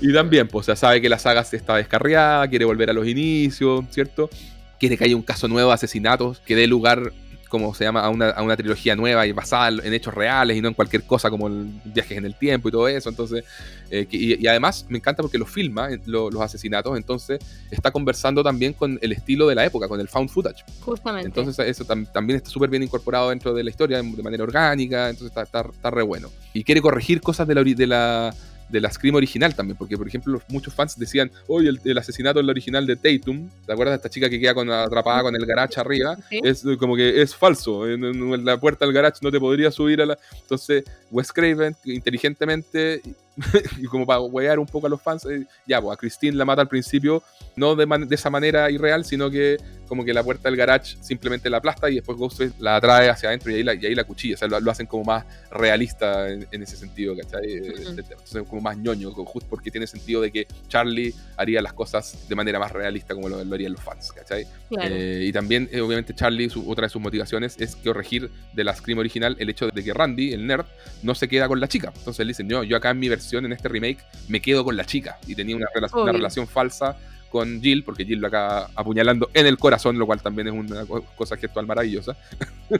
S4: Y también, pues, ya sabe que la saga se está descarriada, quiere volver a los inicios, ¿cierto? Quiere que haya un caso nuevo de asesinatos que dé lugar, como se llama, a una, a una trilogía nueva y basada en hechos reales y no en cualquier cosa como el viajes en el tiempo y todo eso. Entonces, eh, y, y además me encanta porque lo filma, eh, lo- los asesinatos, entonces está conversando también con el estilo de la época, con el found footage.
S5: Justamente.
S4: Entonces eso tam- también está súper bien incorporado dentro de la historia de manera orgánica, entonces está, está- está re bueno. Y quiere corregir cosas de la, de la, de la Scream original también, porque por ejemplo muchos fans decían, oye, el, el asesinato en la original de Tatum, ¿te acuerdas de esta chica que queda con, atrapada con el garage arriba?
S5: Sí.
S4: Es eh, como que es falso, en la puerta del garage no te podría subir a la... Entonces Wes Craven, inteligentemente, y como para huear un poco a los fans, eh, ya, pues a Christine la mata al principio, no de, man- de esa manera irreal, sino que como que la puerta del garage simplemente la aplasta y después Ghostface la atrae hacia adentro y ahí la, y ahí la cuchilla. O sea, lo, lo hacen como más realista en, en ese sentido, ¿cachai? Eh,
S5: Ujú.
S4: Entonces, como más ñoño, justo porque tiene sentido de que Charlie haría las cosas de manera más realista como lo, lo harían los fans, ¿cachai?
S5: Claro.
S4: Eh, y también, eh, obviamente, Charlie, su- otra de sus motivaciones es corregir de la Scream original el hecho de que Randy, el nerd, no se queda con la chica. Entonces él dice, no, yo acá en mi versión, en este remake, me quedo con la chica. Y tenía una, relación falsa con Jill, porque Jill lo acaba apuñalando en el corazón, lo cual también es una co- cosa gestual maravillosa.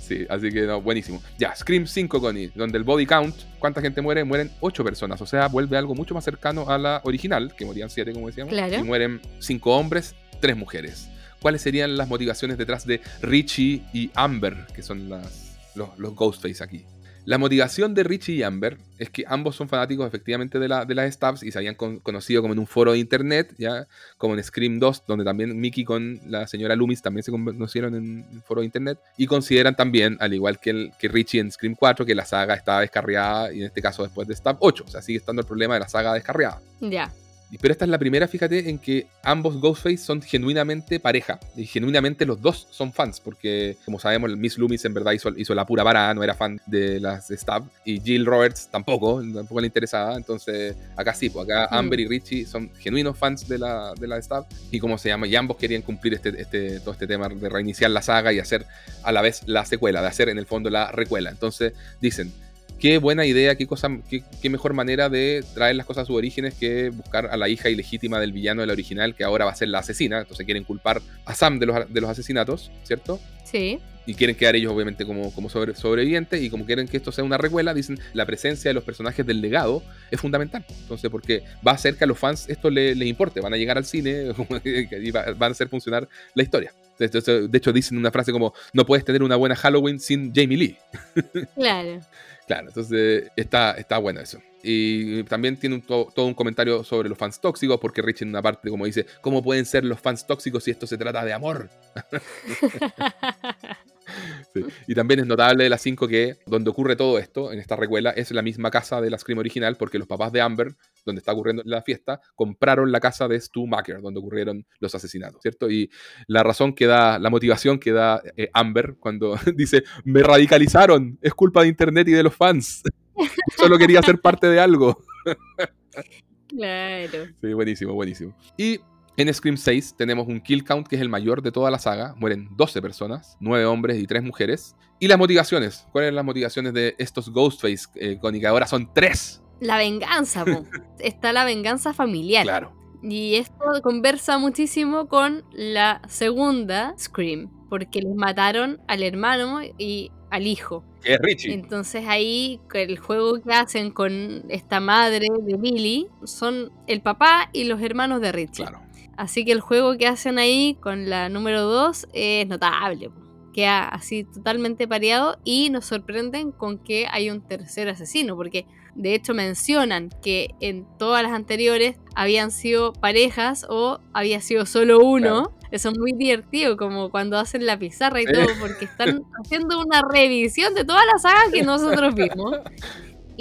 S4: Sí, así que no, buenísimo. Ya, Scream 5, Connie, donde el body count, ¿cuánta gente muere? Mueren 8 personas, o sea, vuelve algo mucho más cercano a la original, que morían 7, como decíamos.
S5: Claro.
S4: Y mueren 5 hombres, 3 mujeres. ¿Cuáles serían las motivaciones detrás de Richie y Amber, que son las, los, los Ghostface aquí? La motivación de Richie y Amber es que ambos son fanáticos efectivamente de, la, de las stabs y se habían con- conocido como en un foro de internet, ya como en Scream 2, donde también Mickey con la señora Loomis también se conocieron en el foro de internet. Y consideran también, al igual que, el, que Richie en Scream 4, que la saga está descarriada y en este caso después de Stab 8. O sea, sigue estando el problema de la saga descarriada.
S5: Ya.
S4: Pero esta es la primera, fíjate, en que ambos Ghostface son genuinamente pareja. Y genuinamente los dos son fans, porque como sabemos, Miss Loomis en verdad hizo, hizo la pura vara, no era fan de las Stab. Y Jill Roberts tampoco, tampoco le interesaba. Entonces, acá sí, pues acá. Amber y Richie son genuinos fans de la, de la Stab. Y como se llama, y ambos querían cumplir este, este, todo este tema de reiniciar la saga y hacer a la vez la secuela, de hacer en el fondo la recuela. Entonces, dicen, qué buena idea, qué, cosa, qué, qué mejor manera de traer las cosas a sus orígenes que buscar a la hija ilegítima del villano de la original, que ahora va a ser la asesina. Entonces quieren culpar a Sam de los, de los asesinatos, ¿cierto?
S5: Sí.
S4: Y quieren quedar ellos, obviamente, como, como sobre- sobrevivientes. Y como quieren que esto sea una recuela, dicen la presencia de los personajes del legado es fundamental. Entonces, porque va a hacer que a los fans esto le- les importe. Van a llegar al cine y va- van a hacer funcionar la historia. De hecho, dicen una frase como: No puedes tener una buena Halloween sin Jamie Lee.
S5: Claro.
S4: Claro, entonces está, está bueno eso. Y también tiene un to- todo un comentario sobre los fans tóxicos, porque Rich en una parte como dice, ¿cómo pueden ser los fans tóxicos si esto se trata de amor? Sí. Y también es notable de las 5 que donde ocurre todo esto, en esta recuela, es la misma casa de la Scream original, porque los papás de Amber, donde está ocurriendo la fiesta, compraron la casa de Stu Macker, donde ocurrieron los asesinatos, ¿cierto? Y la razón que da, la motivación que da eh, Amber cuando dice, me radicalizaron, es culpa de Internet y de los fans. Solo quería ser parte de algo.
S5: Claro.
S4: Sí, buenísimo, buenísimo. Y en Scream 6 tenemos un kill count que es el mayor de toda la saga. Mueren 12 personas, 9 hombres y 3 mujeres. Y las motivaciones. ¿Cuáles son las motivaciones de estos Ghostface, eh, Connie? Que ahora son 3.
S5: La venganza, po. está la venganza familiar.
S4: Claro.
S5: Y esto conversa muchísimo con la segunda Scream, porque les mataron al hermano y al hijo.
S4: Que es Richie.
S5: Entonces ahí el juego que hacen con esta madre de Billy son el papá y los hermanos de Richie.
S4: Claro.
S5: Así que el juego que hacen ahí con la número 2 es notable. Queda así totalmente pareado y nos sorprenden con que hay un tercer asesino, porque de hecho mencionan que en todas las anteriores habían sido parejas o había sido solo uno. Eso es muy divertido, como cuando hacen la pizarra y todo, porque están haciendo una revisión de toda la saga que nosotros vimos.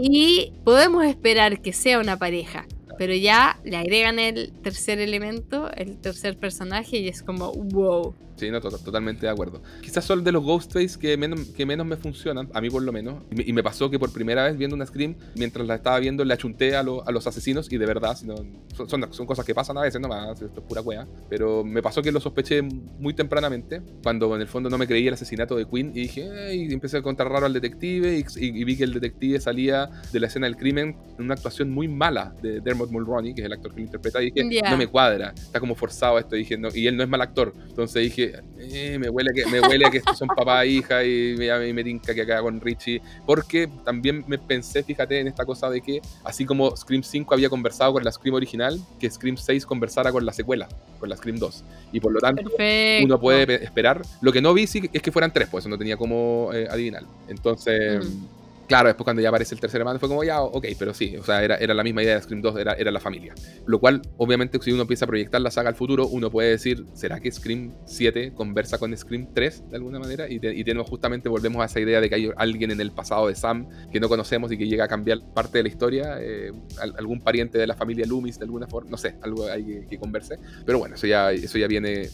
S5: Y podemos esperar que sea una pareja, pero ya le agregan el tercer elemento, el tercer personaje, y es como, wow.
S4: Sí, no, to- totalmente de acuerdo. Quizás son de los Ghostface que menos, que menos me funcionan, a mí por lo menos. Y me, y me pasó que por primera vez viendo una Scream, mientras la estaba viendo, le achunté a, lo- a los asesinos y de verdad, si no- son, son, son cosas que pasan a veces nomás, esto es pura wea. Pero me pasó que lo sospeché muy tempranamente, cuando en el fondo no me creía el asesinato de Queen y dije, "Ey", y empecé a contar raro al detective y, y- y vi que el detective salía de la escena del crimen en una actuación muy mala de Dermot Mulroney, que es el actor que lo interpreta, y dije, no me cuadra, está como forzado esto, y dije, no, y él no es mal actor. Entonces dije, eh, me, huele a que, me huele a que estos son papá e hija y me, me, tinca que acá con Richie. Porque también me pensé, fíjate, en esta cosa de que así como Scream 5 había conversado con la Scream original, que Scream 6 conversara con la secuela, con la Scream 2. Y por lo tanto,
S5: Perfecto.
S4: uno puede pe- esperar. Lo que no vi sí es que fueran tres, pues eso no tenía como eh, adivinar. Entonces,
S5: Mm.
S4: Claro, después cuando ya aparece el tercer hermano fue como ya, ok, pero sí, o sea, era, era la misma idea de Scream 2, era, era la familia. Lo cual, obviamente, si uno empieza a proyectar la saga al futuro, uno puede decir, ¿será que Scream 7 conversa con Scream 3 de alguna manera? Y, te- y tenemos justamente, volvemos a esa idea de que hay alguien en el pasado de Sam que no conocemos y que llega a cambiar parte de la historia, eh, al- algún pariente de la familia Loomis de alguna forma, no sé, algo hay que, que converse. Pero bueno, eso ya, eso ya viene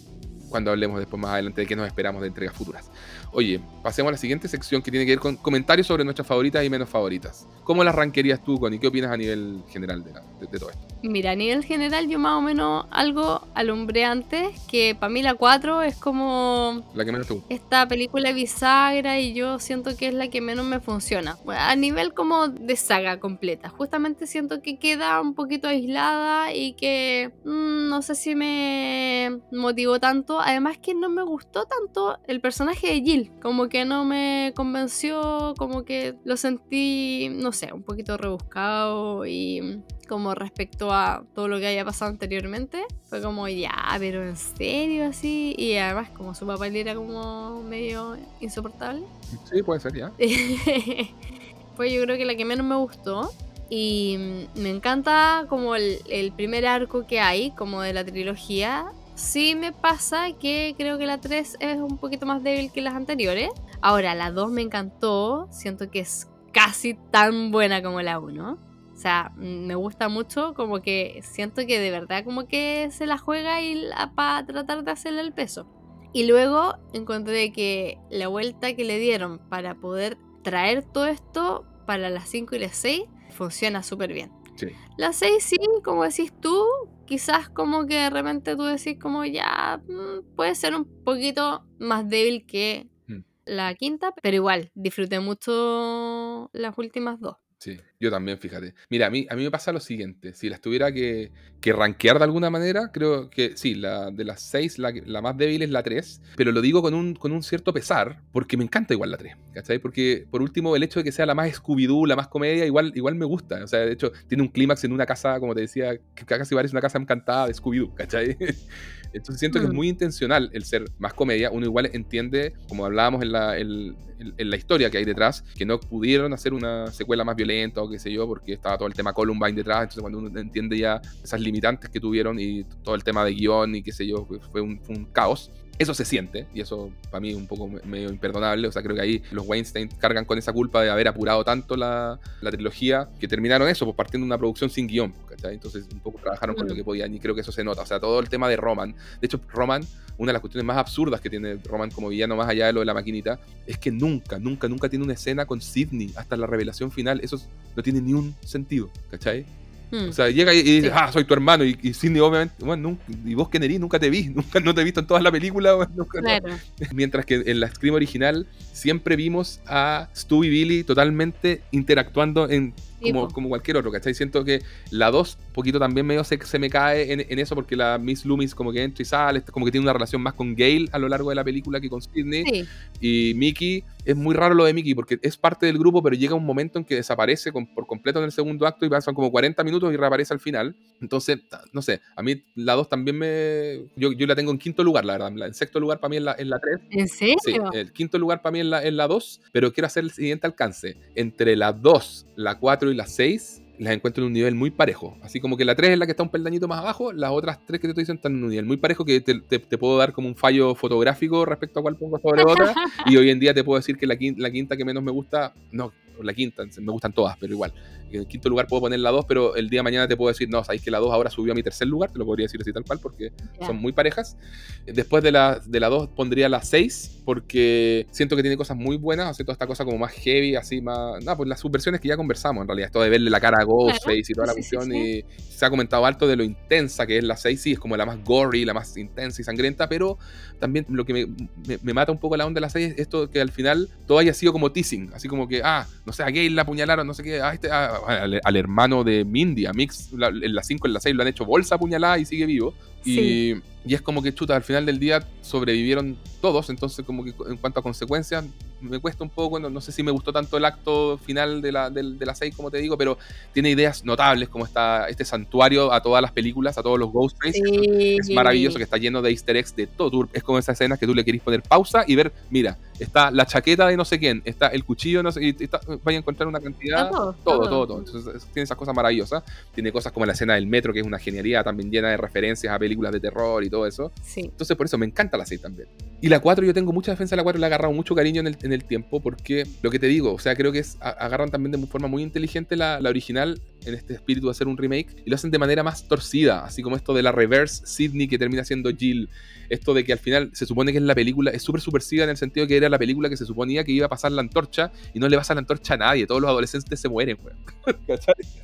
S4: cuando hablemos después más adelante de qué nos esperamos de entregas futuras. Oye, pasemos a la siguiente sección que tiene que ver con comentarios sobre nuestras favoritas y menos favoritas. ¿Cómo las ranquerías tú, Connie? ¿Qué opinas a nivel general de, la- de- de todo esto?
S5: Mira, a nivel general yo más o menos algo alumbré antes, que para mí la 4 es como
S4: La que menos te gusta.
S5: esta película bisagra y yo siento que es la que menos me funciona. Bueno, A nivel como de saga completa, justamente siento que queda un poquito aislada y que mm, no sé si me motivó tanto. Además que no me gustó tanto el personaje de Jill, como que no me convenció, como que lo sentí, no sé, un poquito rebuscado y como respecto a todo lo que haya pasado anteriormente. Fue como, ya, pero en serio así. Y además como su papá le era como medio insoportable.
S4: Sí, puede ser, ya.
S5: Fue yo creo que la que menos me gustó. Y mm, me encanta como el, el primer arco que hay, como de la trilogía. Sí me pasa que creo que la 3 es un poquito más débil que las anteriores. Ahora, la 2 me encantó. Siento que es casi tan buena como la 1. O sea, me gusta mucho, como que siento que de verdad como que se la juega y para tratar de hacerle el peso. Y luego encontré que la vuelta que le dieron para poder traer todo esto para las 5 y las 6 funciona súper bien.
S4: Sí.
S5: La 6 sí, como decís tú, quizás como que de repente tú decís como ya mm, puede ser un poquito más débil que
S4: Mm.
S5: la quinta, pero igual disfruté mucho las últimas dos.
S4: Sí, yo también, fíjate. Mira, a mí, a mí me pasa lo siguiente. Si las tuviera que, que rankear de alguna manera, creo que sí, la, de las seis, la, que- la más débil es la 3. Pero lo digo con un, con un cierto pesar, porque me encanta igual la 3. ¿Cachai? Porque, por último, el hecho de que sea la más Scooby-Doo, la más comedia, igual, igual me gusta. O sea, de hecho, tiene un clímax en una casa, como te decía, que casi parece una casa encantada de Scooby-Doo, ¿cachai? Entonces siento que es
S5: Mm.
S4: muy intencional el ser más comedia. Uno igual entiende, como hablábamos en la, en- en- en la historia que hay detrás, que no pudieron hacer una secuela más violenta o qué sé yo, porque estaba todo el tema Columbine detrás. Entonces cuando uno entiende ya esas limitantes que tuvieron y todo el tema de guion y qué sé yo, fue un, fue un caos. Eso se siente, y eso para mí es un poco me- medio imperdonable. O sea, creo que ahí los Weinstein cargan con esa culpa de haber apurado tanto la, la trilogía que terminaron eso, pues partiendo de una producción sin guion. ¿cachai? Entonces, un poco trabajaron con
S5: Mm.
S4: lo que podían, y creo que eso se nota. O sea, todo el tema de Roman. De hecho, Roman, una de las cuestiones más absurdas que tiene Roman como villano, más allá de lo de la maquinita, es que nunca, nunca, nunca tiene una escena con Sidney hasta la revelación final. Eso no tiene ni un sentido, ¿cachai?
S5: Mm.
S4: O sea, llega y, y dice,
S5: Sí.
S4: ah, soy tu hermano. Y, y Sidney, obviamente, bueno, nunca- y vos eres, nunca te vi, nunca no te he visto en toda la película. bueno, nunca- no. Mientras que en la Scream original siempre vimos a Stu y Billy totalmente interactuando en,
S5: Sí,
S4: como, como cualquier otro, ¿cachai? Siento que la 2, un poquito también medio se, se me cae en, en eso porque la Miss Loomis como que entra y sale, como que tiene una relación más con Gail a lo largo de la película que con Sidney.
S5: Sí,
S4: Y Mickey, es muy raro lo de Mickey porque es parte del grupo, pero llega un momento en que desaparece con- por completo en el segundo acto y pasan como 40 minutos y reaparece al final. Entonces, no sé, a mí la 2 también me... Yo, yo la tengo en quinto lugar, la verdad. En sexto lugar para mí es la, es la 3.
S5: ¿en serio?
S4: Sí, el quinto lugar para mí es la 2, pero quiero hacer el siguiente alcance. Entre la 2, la 4 y la 6, las encuentro en un nivel muy parejo. Así como que la 3 es la que está un peldañito más abajo, las otras 3 que te estoy diciendo están en un nivel muy parejo que te, te- te puedo dar como un fallo fotográfico respecto a cuál pongo sobre otra. y hoy en día te puedo decir que la quinta, la quinta que menos me gusta, no, la quinta, me gustan todas, pero igual. En el quinto lugar puedo poner la 2, pero el día de mañana te puedo decir, no, sabéis que la 2 ahora subió a mi tercer lugar, te lo podría decir así tal cual, porque son muy parejas. Después de la, de la 2 pondría la 6, porque siento que tiene cosas muy buenas, hace toda esta cosa como más heavy, así más... No, pues las subversiones que ya conversamos, en realidad, esto de verle la cara a Ghostface y toda la
S5: Sí, sí,
S4: cuestión,
S5: sí.
S4: y se ha comentado alto de lo intensa que es la 6, sí, es como la más gory, la más intensa y sangrienta, pero también lo que me, me- me mata un poco la onda de la 6 es esto que al final todo haya sido como teasing, así como que, ah, no sé, a Gay la apuñalaron, no sé qué, ah, este, ah, al, al hermano de Mindy, a Mix, la- en la 5, en la 6 lo han hecho bolsa apuñalada y sigue vivo. Y, y es como que, chuta, al final del día sobrevivieron todos, entonces como que en cuanto a consecuencias me cuesta un poco, no, no sé si me gustó tanto el acto final de la, del- de, la 6, como te digo, pero tiene ideas notables como está este santuario a todas las películas, a todos los Ghostface.
S5: Sí.
S4: Es maravilloso que está lleno de easter eggs de todo. Tú- Es como esa escena que tú le querés poner pausa y ver, mira, está la chaqueta de no sé quién, está el cuchillo, no sé, y está- vaya a encontrar una cantidad.
S5: Todo,
S4: todo,
S5: todo.
S4: todo. Entonces es- tiene esas cosas maravillosas. Tiene cosas como la escena del metro, que es una genialidad también llena de referencias a películas de terror y todo eso.
S5: Sí.
S4: Entonces, por eso me encanta la 6 también. Y la 4, yo tengo mucha defensa de la 4, le he agarrado mucho cariño en el, en el tiempo, porque lo que te digo, o sea, creo que es, agarran también de forma muy inteligente la, la original en este espíritu de hacer un remake y lo hacen de manera más torcida, así como esto de la reverse Sidney que termina siendo Jill. Esto de que al final se supone que es la película, es súper subversiva en el sentido que era la película que se suponía que iba a pasar la antorcha y no le pasa la antorcha a nadie, todos los adolescentes se mueren, weón.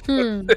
S5: Hmm.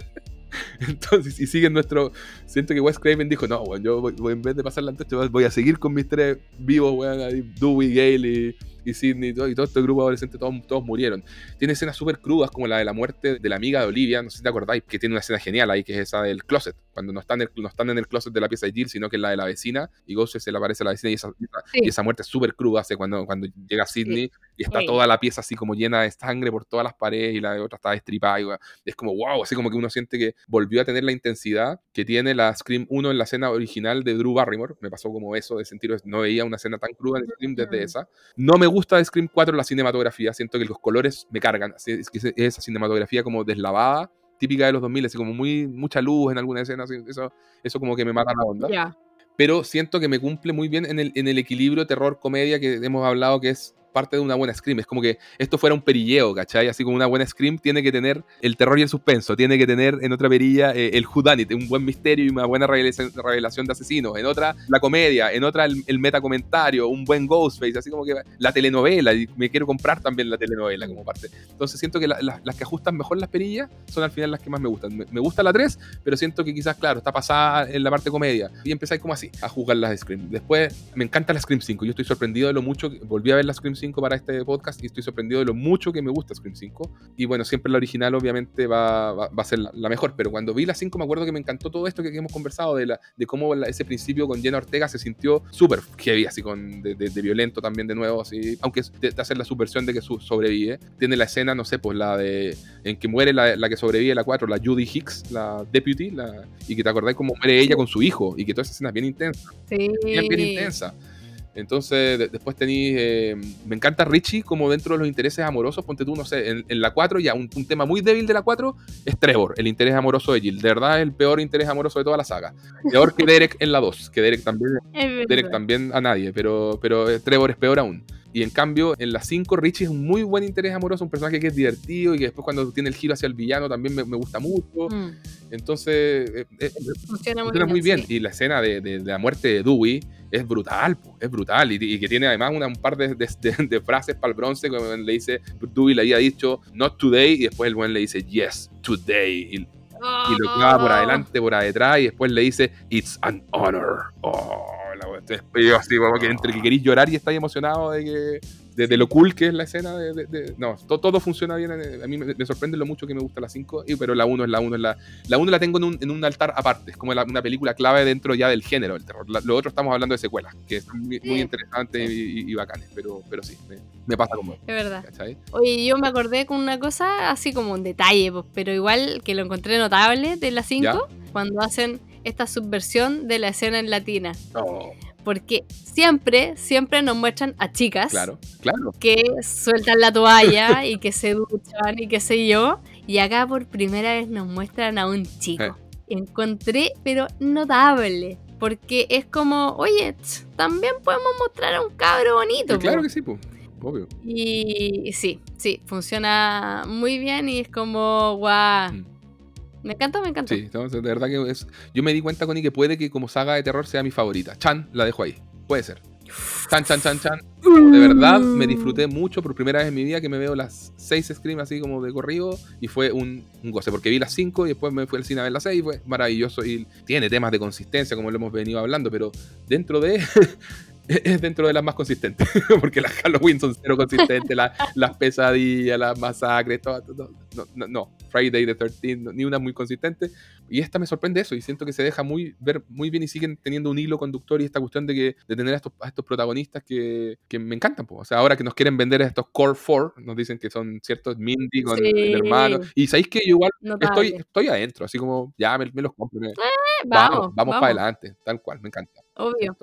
S4: Entonces, y siguen nuestro. Siento que Wes Craven dijo: No, weón, yo voy, voy- en vez de pasar la antorcha, voy a seguir con mis tres vivos, weón, ahí, Dewey, Gale y, y Sidney y todo, y todo este grupo de adolescentes, todos, todos murieron. Tiene escenas súper crudas, como la de la muerte de la amiga de Olivia, no sé si te acordáis, que tiene una escena genial ahí, que es esa del closet, cuando no están, en el- no están en el closet de la pieza de Jill, sino que es la de la vecina, y Ghost se le aparece a la vecina, y esa,
S5: Sí.
S4: y esa muerte es súper cruda, hace cuando, cuando llega Sidney, y está
S5: Sí.
S4: toda la pieza así como llena de sangre por todas las paredes, y la otra está destripada, y, es como wow, así como que uno siente que volvió a tener la intensidad que tiene la Scream 1 en la escena original de Drew Barrymore. Me pasó como eso, de sentir, no veía una escena tan cruda en Scream desde esa. No me gusta de Scream 4 la cinematografía, siento que los colores me cargan, es esa cinematografía como deslavada, típica de los 2000, así como muy mucha luz en alguna escena, así, eso, eso como que me mata la onda. Pero siento que me cumple muy bien en el, en el equilibrio terror-comedia que hemos hablado que es parte de una buena Scream. Es como que esto fuera un perilleo, ¿cachai? Así como una buena Scream tiene que tener el terror y el suspenso, tiene que tener en otra perilla eh, el whodunit, un buen misterio y una buena revelación, de asesinos, en otra la comedia, en otra el, el metacomentario, un buen Ghostface, así como que la telenovela, y me quiero comprar también la telenovela como parte. Entonces siento que la- la- las que ajustan mejor las perillas son al final las que más me gustan. Me, me gusta la 3, pero siento que quizás, claro, está pasada en la parte comedia. Y empezáis como así, a jugar las Scream. Después, me encanta la Scream 5. Yo estoy sorprendido de lo mucho, que, volví a ver la Scream 5 para este podcast y estoy sorprendido de lo mucho que me gusta Scream 5. Y bueno, siempre la original obviamente va, va, va a ser la, la mejor, pero cuando vi la 5 me acuerdo que me encantó todo esto que, que hemos conversado, de, la, de cómo la- ese principio con Jenna Ortega se sintió súper heavy, así con, de, de- de violento también de nuevo, así, aunque te, te hace la subversión de que su- sobrevive. Tiene la escena, no sé, pues la de en que muere la, la que sobrevive la 4, la Judy Hicks, la deputy, la, y que te acordáis cómo muere ella con su hijo, y que toda esa escena es bien intensa
S5: Sí.
S4: bien, bien intensa. Entonces, de- después tenéis. eh, me encanta Richie como dentro de los intereses amorosos. Ponte tú, no sé, en, en la 4, ya un, un tema muy débil de la 4 es Trevor, el interés amoroso de Jill. De verdad, es el peor interés amoroso de toda la saga. Peor que Derek en la 2, que Derek también. Derek también a nadie, pero, pero eh, Trevor es peor aún. Y en cambio, en las 5, Richie es un muy buen interés amoroso, un personaje que es divertido y que después cuando tiene el giro hacia el villano también me, me gusta mucho.
S5: Mm,
S4: Entonces, eh, eh,
S5: funciona muy
S4: funciona muy bien.
S5: sí.
S4: Y la escena de, de- de la muerte de Dewey es brutal, po, es brutal. Y, y que tiene además una- un par de, de- frases para el bronce, como le dice, Dewey le había dicho, not today, y después el buen le dice, yes, today. Y, y lo clava por
S5: Oh.
S4: adelante, por detrás, y después le dice, It's an honor. Oh, yo así, como que entre que queréis llorar y estáis emocionado de que. De, de lo cool que es la escena de, de- de- no, to- todo, funciona bien eh, a mí me, me sorprende lo mucho que me gusta la 5 y- pero la 1 es la 1 es la la 1 la tengo en un, en un altar aparte es como la- una película clave dentro ya del género del terror La- lo otro estamos hablando de secuelas que son muy, interesantes y, y- y bacanes pero, pero sí me, me pasa como
S5: Es verdad.
S4: ¿cachai?
S5: Oye, yo me acordé con una cosa así como un detalle, pues, pero igual que lo encontré notable de la 5, cuando hacen esta subversión de la escena en latina.
S4: No,
S5: Porque siempre, siempre nos muestran a chicas
S4: claro claro
S5: que sueltan la toalla y que se duchan y qué sé yo. Y acá por primera vez nos muestran a un chico.
S4: Eh.
S5: Encontré, pero notable. Porque es como, oye, también podemos mostrar a un cabro bonito.
S4: Y claro
S5: po".
S4: que sí pues obvio
S5: Y sí, sí, funciona muy bien y es como, guau.
S4: Mm.
S5: Me encanta, me encanta.
S4: Sí, entonces, de verdad que es. Yo me di cuenta, Connie, que puede que como saga de terror sea mi favorita. Chan, la dejo ahí. Puede ser. Chan, chan, chan, chan. De verdad, me disfruté mucho por primera vez en mi vida que me veo las seis Scream así como de corrido y fue un, un goce, porque vi las cinco y después me fui al cine a ver las seis y fue maravilloso y tiene temas de consistencia como lo hemos venido hablando, pero dentro de... Es dentro de las más consistentes, porque las Halloween son cero consistentes, la- las pesadillas, las masacres, todo, todo- no, no, no, Friday the 13, no, ni una muy consistente. Y esta me sorprende eso, y siento que se deja muy ver muy bien y siguen teniendo un hilo conductor y esta cuestión de que de tener a estos, a estos protagonistas que, que me encantan. po. O sea, ahora que nos quieren vender a estos Core 4, nos dicen que son ciertos Mindy con
S5: Sí.
S4: el hermano. Y sabéis que yo igual
S5: Notable.
S4: estoy, estoy adentro, así como ya me, me los compro. me-
S5: Eh,
S4: vamos, vamos, para adelante, tal cual, me encanta.
S5: Obvio.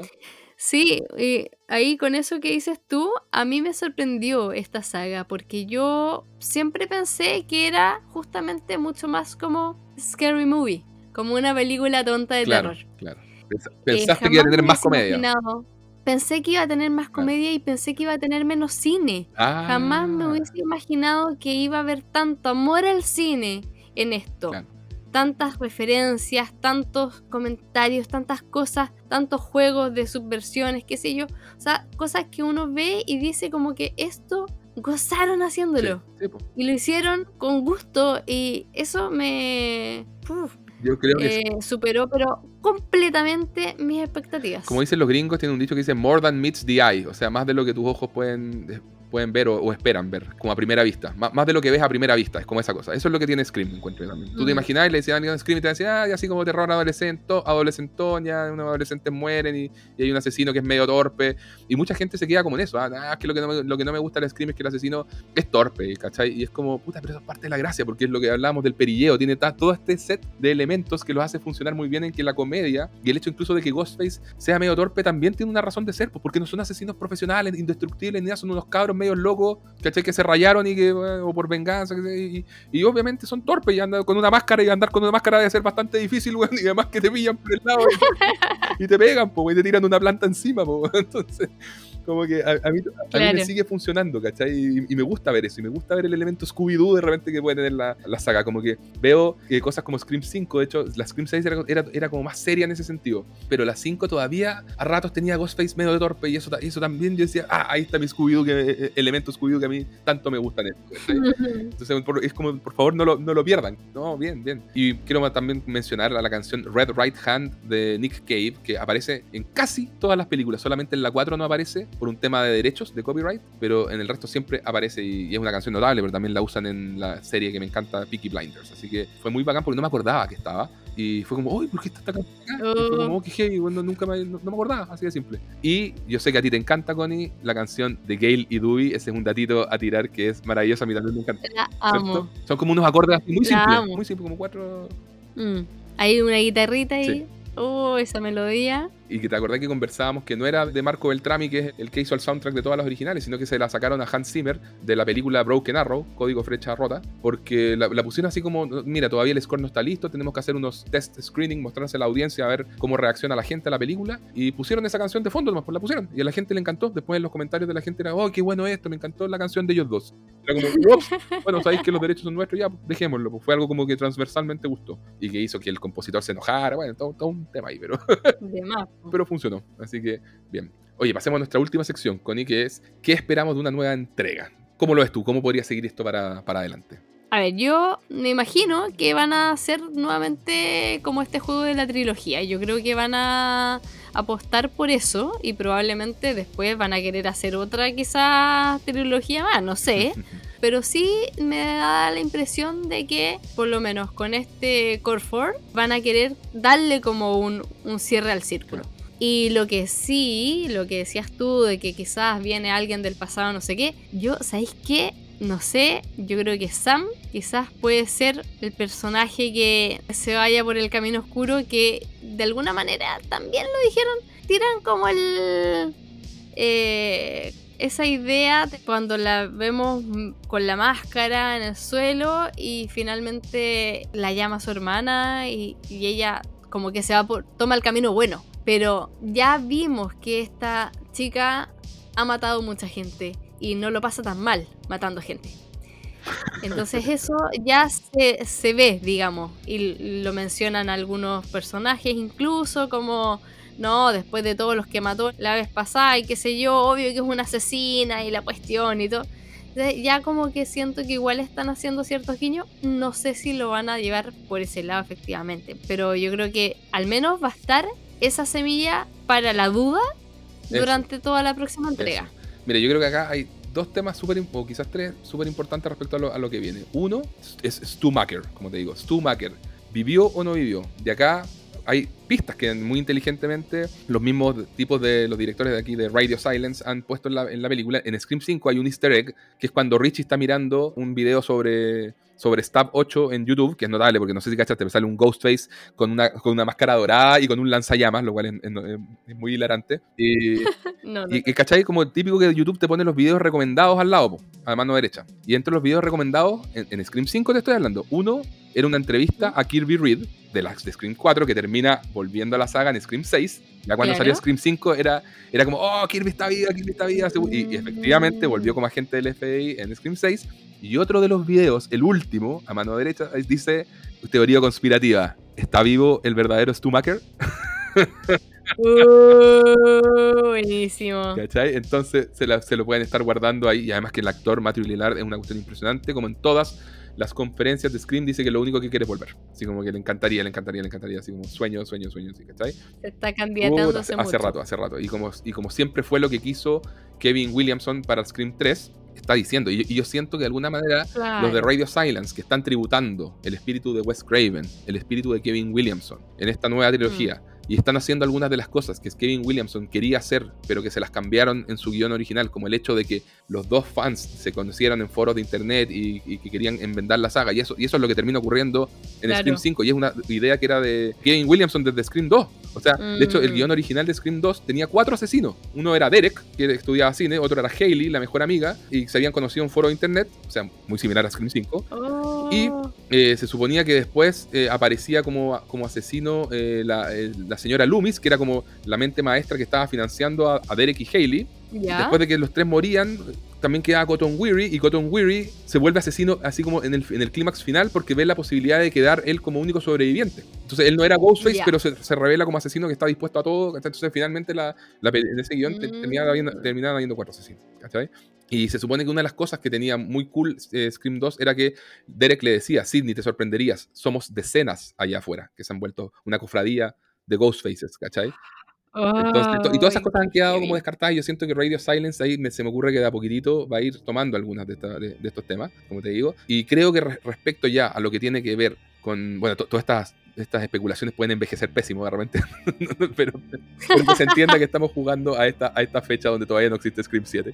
S5: Sí, y ahí con eso que dices tú, a mí me sorprendió esta saga, porque yo siempre pensé que era justamente mucho más como Scary Movie, como una película tonta de
S4: Claro,
S5: terror.
S4: claro.
S5: Eh,
S4: Pensaste que iba a tener más comedia.
S5: imaginado- Pensé que iba a tener más
S4: Claro.
S5: comedia y pensé que iba a tener menos cine.
S4: Ah,
S5: Jamás me hubiese imaginado que iba a haber tanto amor al cine en esto.
S4: Claro.
S5: Tantas referencias, tantos comentarios, tantas cosas, tantos juegos de subversiones, qué sé yo. O sea, cosas que uno ve y dice como que esto gozaron haciéndolo.
S4: Sí, sí.
S5: Y lo hicieron con gusto y eso me uf,
S4: Yo creo que
S5: eh, superó, pero completamente mis expectativas.
S4: como dicen los gringos, tiene un dicho que dice more than meets the eye, o sea, más de lo que tus ojos pueden, pueden ver o, o esperan ver, como a primera vista. Má- más de lo que ves a primera vista, es como esa cosa. Eso es lo que tiene Scream, encuentro también. Tú te
S5: Mm.
S4: imaginás y le decían a Scream y te decían, ah, y así como terror adolescente, adolescentón, ya unos adolescentes mueren y, y hay un asesino que es medio torpe. Y mucha gente se queda como en eso, ah, es que lo que, no me, lo que no me gusta del Scream es que el asesino es torpe, ¿cachai? Y es como, puta, pero eso es parte de la gracia, porque es lo que hablábamos del perilleo, tiene todo este set de elementos que los hace funcionar muy bien en que la comedia, y el hecho incluso de que Ghostface sea medio torpe, también tiene una razón de ser, pues porque no son asesinos profesionales, indestructibles, ni nada, son unos cabros medios locos, ¿cachai? Que se rayaron y que, bueno, o por venganza, y, y obviamente son torpes y andan con una máscara, y andar con una máscara debe ser bastante difícil, weón, y además que te pillan por el lado y, y te pegan, po, y te tiran una planta encima, entonces... Como que a, a mí, a mí me
S5: Claro.
S4: sigue funcionando, ¿cachai? Y, y me gusta ver eso, y me gusta ver el elemento Scooby-Doo de repente que puede tener la, la saga. Como que veo eh, cosas como Scream 5, de hecho, la Scream 6 era, era, era como más seria en ese sentido, pero la 5 todavía a ratos tenía Ghostface medio de torpe, y eso, y eso también yo decía, ah, ahí está mi Scooby-Doo, que, eh, elemento Scooby-Doo que a mí tanto me gustan. Entonces, por- es como, por favor, no lo, no lo pierdan. No, bien, bien. Y quiero también mencionar a la canción Red Right Hand de Nick Cave, que aparece en casi todas las películas. Solamente en la 4 no aparece por un tema de derechos, de copyright, pero en el resto siempre aparece y, y es una canción notable, pero también la usan en la serie que me encanta, Peaky Blinders. Así que fue muy bacán porque no me acordaba que estaba. Y fue como, uy, ¿por qué está esta canción acá? Y fue como, oh, qué heavy, bueno, nunca me, no, no me acordaba, así de simple. Y yo sé que a ti te encanta, Connie, la canción de Gail y Dewey. Ese es un datito a tirar que es maravilloso, a mí también me encanta.
S5: La amo.
S4: Son como unos acordes muy simples, muy simples, como cuatro.
S5: Mm. Hay una guitarrita ahí.
S4: Sí.
S5: Oh, esa melodía.
S4: Y que te acordás que conversábamos que no era de Marco Beltrami, que es el que hizo el soundtrack de todas las originales, sino que se la sacaron a Hans Zimmer de la película Broken Arrow, Código Flecha Rota, porque la, pusieron así como, mira, todavía el score no está listo, tenemos que hacer unos test screening, mostrarse a la audiencia a ver cómo reacciona la gente a la película, y pusieron esa canción de fondo, nomás pues la pusieron, y a la gente le encantó, después en los comentarios de la gente era, oh, qué bueno esto, me encantó la canción de ellos dos. "Ups, bueno, sabéis que los derechos son nuestros, ya, dejémoslo, pues fue algo como que transversalmente gustó, y que hizo que el compositor se enojara, bueno, todo, todo un tema ahí, pero
S5: De más.
S4: Pero funcionó. Así que, bien. Oye, pasemos a nuestra última sección, Connie, que es ¿qué esperamos de una nueva entrega? ¿Cómo lo ves tú? ¿Cómo podría seguir esto para, para adelante?
S5: A ver, yo me imagino que van a hacer nuevamente como este juego de la trilogía. Yo creo que van a apostar por eso y probablemente después van a querer hacer otra quizás trilogía más, no sé. Pero sí me da la impresión de que, por lo menos con este Core 4, van a querer darle como un, un cierre al círculo. Y lo que sí, lo que decías tú, de que quizás viene alguien del pasado, no sé qué, yo, ¿sabéis qué? No sé, yo creo que Sam quizás puede ser el personaje que se vaya por el camino oscuro, que de alguna manera también lo dijeron, tiran como el... eh, esa idea de cuando la vemos con la máscara en el suelo y finalmente la llama su hermana y, y ella como que se va por, toma el camino bueno. Pero ya vimos que esta chica ha matado mucha gente y no lo pasa tan mal matando gente. Entonces eso ya se, se ve, digamos, y lo mencionan algunos personajes incluso como, no, después de todos los que mató la vez pasada y qué sé yo, obvio que es una asesina y la cuestión y todo. Entonces, ya como que siento que igual están haciendo ciertos guiños, no sé si lo van a llevar por ese lado efectivamente, pero yo creo que al menos va a estar esa semilla para la duda
S4: Eso.
S5: durante toda la próxima entrega.
S4: Eso. Mira, yo creo que acá hay dos temas súper, o quizás tres, súper importantes respecto a lo, a lo que viene. Uno es Stu Macker, como te digo. Stu Macker, ¿vivió o no vivió? De acá hay pistas que muy inteligentemente los mismos tipos de los directores de aquí de Radio Silence han puesto en la, en la película. En Scream 5 hay un easter egg, que es cuando Richie está mirando un video sobre, sobre Stab 8 en YouTube, que es notable porque no sé si cachaste, me sale un Ghostface con una, con una máscara dorada y con un lanzallamas, lo cual es, es- es muy hilarante. Y,
S5: No, no.
S4: y, y ¿cachai? Como el típico que YouTube te pone los videos recomendados al lado, po, a mano derecha. Y entre los videos recomendados, en, en Scream 5 te estoy hablando, uno era una entrevista a Kirby Reed de, la, de Scream 4 que termina volviendo a la saga en Scream 6. Ya cuando
S5: Claro.
S4: salió Scream 5 era, era como, oh, Kirby está viva, Kirby está viva. Y, y efectivamente volvió como agente del FBI en Scream 6. Y otro de los videos, el último, a mano derecha, dice, teoría conspirativa, ¿está vivo el verdadero Stu Macker?
S5: Uh, buenísimo.
S4: ¿Cachai? Entonces se, la- se lo pueden estar guardando ahí. Y además que el actor Matthew Lillard es una cuestión impresionante. Como en todas las conferencias de Scream dice que lo único que quiere es volver. Así como que le encantaría, le encantaría, le encantaría. Así como sueño, sueño, sueño. ¿sí? ¿Cachai?
S5: Se está candidatando
S4: Puta,
S5: hace,
S4: hace,
S5: mucho.
S4: rato, hace rato. Y como, y como siempre fue lo que quiso Kevin Williamson para Scream 3, está diciendo. Y, y yo siento que de alguna manera
S5: Claro.
S4: los de Radio Silence que están tributando el espíritu de Wes Craven, el espíritu de Kevin Williamson en esta nueva trilogía. Y están haciendo algunas de las cosas que Kevin Williamson quería hacer, pero que se las cambiaron en su guion original, como el hecho de que los dos fans se conocieran en foros de internet y, y que querían enmendar la saga. Y eso, y eso es lo que termina ocurriendo en
S5: Claro.
S4: Scream 5. Y es una idea que era de Kevin Williamson desde Scream 2. O sea, de hecho, el
S5: Mm.
S4: guion original de Scream 2 tenía cuatro asesinos. Uno era Derek, que estudiaba cine, otro era Hailey, la mejor amiga, y se habían conocido en foro de internet, o sea, muy similar a Scream 5.
S5: Oh.
S4: Y eh, se suponía que después eh, aparecía como, como asesino eh, la, eh, la señora Loomis, que era como la mente maestra que estaba financiando a, a Derek y Hailey.
S5: ¿Ya?
S4: Después de que los tres morían, también quedaba Cotton Weary y Cotton Weary se vuelve asesino así como en el, en el clímax final porque ve la posibilidad de quedar él como único sobreviviente. Entonces él no era Ghostface, pero se, se revela como asesino que está dispuesto a todo. Entonces finalmente la, en ese guion
S5: Mm.
S4: terminaban habiendo, cuatro asesinos. ¿cachai? Y se supone que una de las cosas que tenía muy cool eh, Scream 2 era que Derek le decía, Sidney, te sorprenderías, somos decenas allá afuera, que se han vuelto una cofradía de Ghostfaces, ¿cachai? Entonces, to- y todas esas cosas han quedado como descartadas. y Yo siento que Radio Silence ahí me- se me ocurre que de a poquitito va a ir tomando algunas de, esta- de- de estos temas, como te digo. Y creo que re- respecto ya a lo que tiene que ver con, bueno, to- todas estas, estas especulaciones pueden envejecer pésimo de repente, pero, pero que se entienda que estamos jugando a esta, a esta fecha donde todavía no existe Scream 7.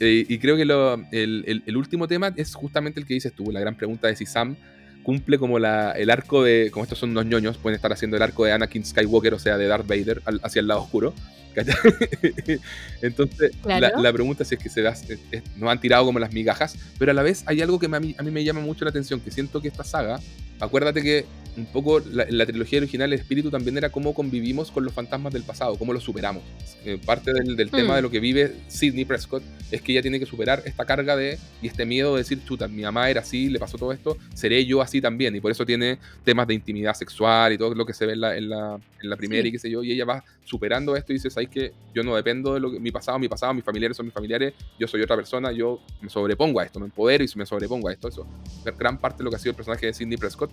S4: Eh, y creo que lo- el, el- el último tema es justamente el que dices tú, la gran pregunta de si Sam cumple como la, el arco de, como estos son unos ñoños, pueden estar haciendo el arco de Anakin Skywalker, o sea, de Darth Vader al- hacia el lado oscuro. Entonces, la,
S5: Claro.
S4: la pregunta es si es que se da- es- es- nos han tirado como las migajas, pero a la vez hay algo que me- a mí, a mí me llama mucho la atención, que siento que esta saga, acuérdate que un poco la- la trilogía original el espíritu también era cómo convivimos con los fantasmas del pasado, cómo los superamos. Eh, parte del, del tema
S5: Mm.
S4: de lo que vive Sidney Prescott es que ella tiene que superar esta carga de y este miedo de decir, chuta, mi mamá era así, le pasó todo esto, seré yo así también. Y por eso tiene temas de intimidad sexual y todo lo que se ve en la, en la, en la primera
S5: Sí.
S4: y qué sé yo. Y ella va superando esto y dice, ¿sabes que Yo no dependo de lo que, mi pasado, mi pasado, mis familiares son mis familiares, yo soy otra persona, yo me sobrepongo a esto, me empodero y me sobrepongo a esto. Eso es gran parte de lo que ha sido el personaje de Sidney Prescott.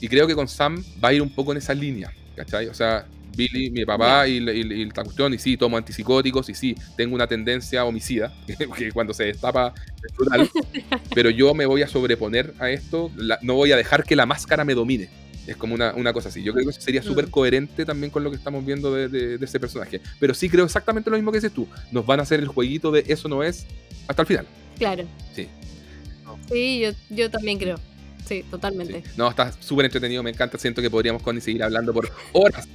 S4: Y creo que con Sam va a ir un poco en esa línea, ¿cachai? O sea, Billy, mi papá, y, la- y, y la cuestión, y sí, tomo antipsicóticos, y sí, tengo una tendencia homicida, que cuando se destapa es brutal, pero yo me voy a sobreponer a esto, la- no voy a dejar que la máscara me domine. Es como una, una cosa así. Yo creo que eso sería
S5: Mm.
S4: súper coherente también con lo que estamos viendo de, de- de ese personaje. Pero sí creo exactamente lo mismo que dices tú. Nos van a hacer el jueguito de eso no es hasta el final.
S5: Claro.
S4: Sí.
S5: Sí, yo, yo también creo. Sí, totalmente.
S4: Sí. No, está súper entretenido, me encanta. Siento que podríamos con seguir hablando por horas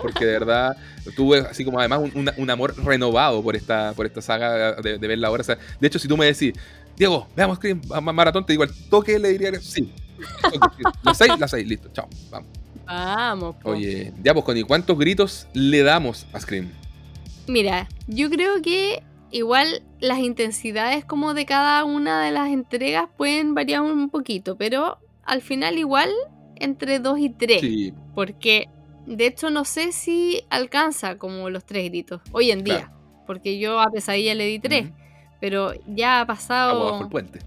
S4: porque de verdad tuve así como además un, un amor renovado por esta, por esta saga de, de verla ahora. O sea, de hecho, si tú me decís, Diego, veamos Scream ma- ma- Maratón, te digo al toque, le diría que sí. Las seis, las seis, listo, chao, vamos.
S5: Vamos. po.
S4: Oye, ya pues, Connie, ¿cuántos gritos le damos a Scream?
S5: Mira, yo creo que igual las intensidades como de cada una de las entregas pueden variar un poquito, pero al final igual entre 2 y 3.
S4: Sí,
S5: Porque de hecho no sé si alcanza como los tres gritos hoy en día.
S4: Claro.
S5: Porque yo a pesadilla le di 3.
S4: Ujú.
S5: Pero ya ha pasado.
S4: bajo el puente.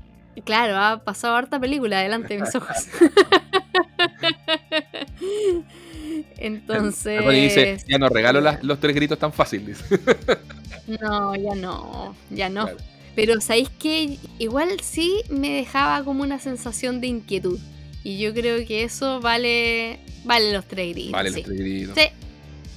S5: Claro, ha pasado harta película delante de mis ojos. Entonces.
S4: Dice, ya no regalo las- los tres gritos tan fácil. dice.
S5: No, ya no, ya no.
S4: Claro.
S5: Pero sabéis que igual sí me dejaba como una sensación de inquietud. Y yo creo que eso vale vale los tres gritos.
S4: Vale,
S5: sí.
S4: los tres gritos.
S5: Sí,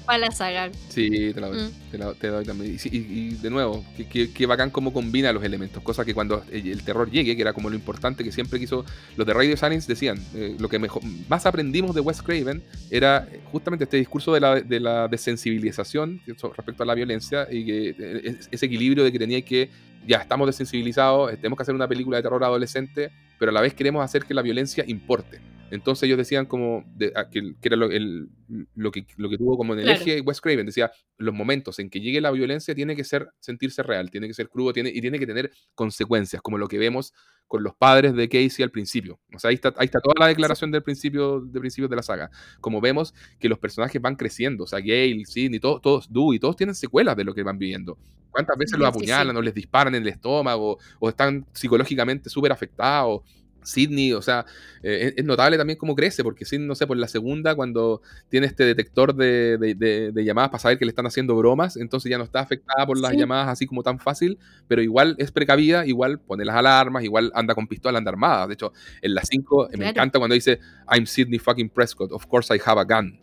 S5: para la saga.
S4: Sí, te la doy.
S5: Mm.
S4: Te, la, te la doy también. Y, y- y de nuevo, que, que- que bacán cómo combina los elementos. Cosa que cuando el, terror llegue, que era como lo importante que siempre quiso. Los de Radio Silence decían: eh, lo que mejor, más aprendimos de Wes Craven era eh, justamente este discurso de la, de la desensibilización respecto a la violencia y que eh, es- ese equilibrio de que tenía que. Ya estamos desensibilizados, tenemos que hacer una película de terror adolescente, pero a la vez queremos hacer que la violencia importe. Entonces ellos decían como, de- a- que, que era lo, el- lo que, lo que tuvo como en el
S5: Claro.
S4: eje Wes Craven, decía, los momentos en que llegue la violencia tiene que ser, sentirse real, tiene que ser crudo tiene, y tiene que tener consecuencias, como lo que vemos con los padres de Casey al principio. O sea, ahí está, ahí está toda la declaración del principio, de principios de la saga. Como vemos que los personajes van creciendo, o sea, Gale, Sidney, todos, todos, Dewey, todos tienen secuelas de lo que van viviendo. ¿Cuántas veces
S5: Sí,
S4: los apuñalan
S5: sí.
S4: o les disparan en el estómago o están psicológicamente súper afectados? Sidney, o sea, eh, es, notable también cómo crece, porque Sidney, no sé, por la segunda, cuando tiene este detector de, de- de- de llamadas para saber que le están haciendo bromas, entonces ya no está afectada por las
S5: Sí.
S4: llamadas así como tan fácil, pero igual es precavida, igual pone las alarmas, igual anda con pistola, anda armada. De hecho, en la 5 me
S5: Claro.
S4: encanta cuando dice, I'm Sidney fucking Prescott, of course I have a gun.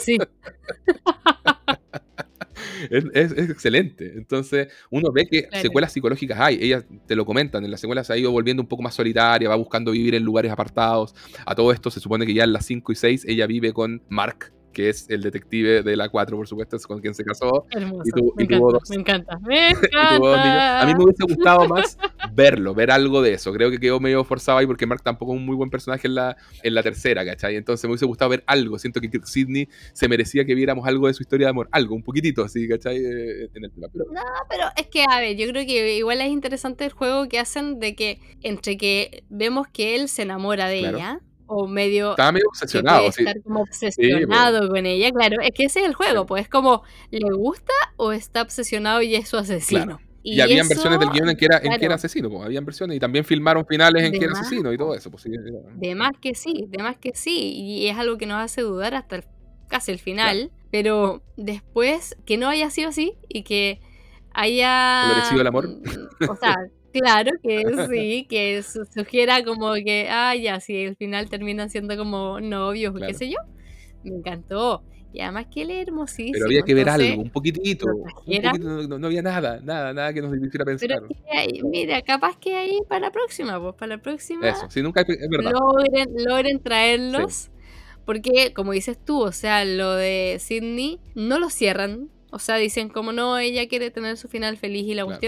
S5: Sí,
S4: Es, es- es excelente. Entonces, uno ve que
S5: Claro.
S4: secuelas psicológicas hay. Ellas te lo comentan. En las secuelas se ha ido volviendo un poco más solitaria, va buscando vivir en lugares apartados. A todo esto se supone que ya en las 5 y 6 ella vive con Mark, que es el detective de la 4, por supuesto, es con quien se casó.
S5: hermoso.
S4: Y tu-
S5: me,
S4: y tuvo
S5: encanta,
S4: dos.
S5: me encanta, me.
S4: A mí me hubiese gustado más verlo, ver algo de eso. Creo que quedó medio forzado ahí porque Mark tampoco es un muy buen personaje en la, en la tercera, ¿cachai? Entonces me hubiese gustado ver algo. Siento que Sidney se merecía que viéramos algo de su historia de amor. Algo, un poquitito así, ¿cachai? Eh, En el tema. Pero,
S5: No, pero es que, a ver, yo creo que igual es interesante el juego que hacen de que entre que vemos que él se enamora de
S4: Claro.
S5: ella, o medio
S4: estaba medio obsesionado, sí.
S5: estar como obsesionado con ella, claro, es que ese es el juego,
S4: Sí.
S5: pues es como, ¿le gusta o está obsesionado y es su asesino?
S4: Claro. Y, habían
S5: eso,
S4: versiones del guion en que era, en que era asesino, pues, habían versiones y también filmaron finales en
S5: De
S4: que era asesino y todo eso. Pues,
S5: De más que sí, de más que sí. Y es algo que nos hace dudar hasta el- casi el final. Pero después, que no haya sido así y que haya.
S4: Florecido el amor.
S5: O sea, claro que sí, que su- sugiera como que, ah, ya, si el final terminan siendo como novios o
S4: Claro.
S5: qué sé yo. Me encantó. Y además que él es hermosísimo.
S4: Pero había que ver
S5: entonces,
S4: algo, un poquitito. un poquito, no, no había nada, nada, nada que nos hiciera pensar.
S5: Pero mira, capaz que ahí para la próxima, pues para la próxima
S4: Eso, sí, nunca es verdad.
S5: logren, logren traerlos. Porque, como dices tú, o sea, lo de Sidney no lo cierran. O sea, dicen como no, ella quiere tener su final feliz y la
S4: Claro.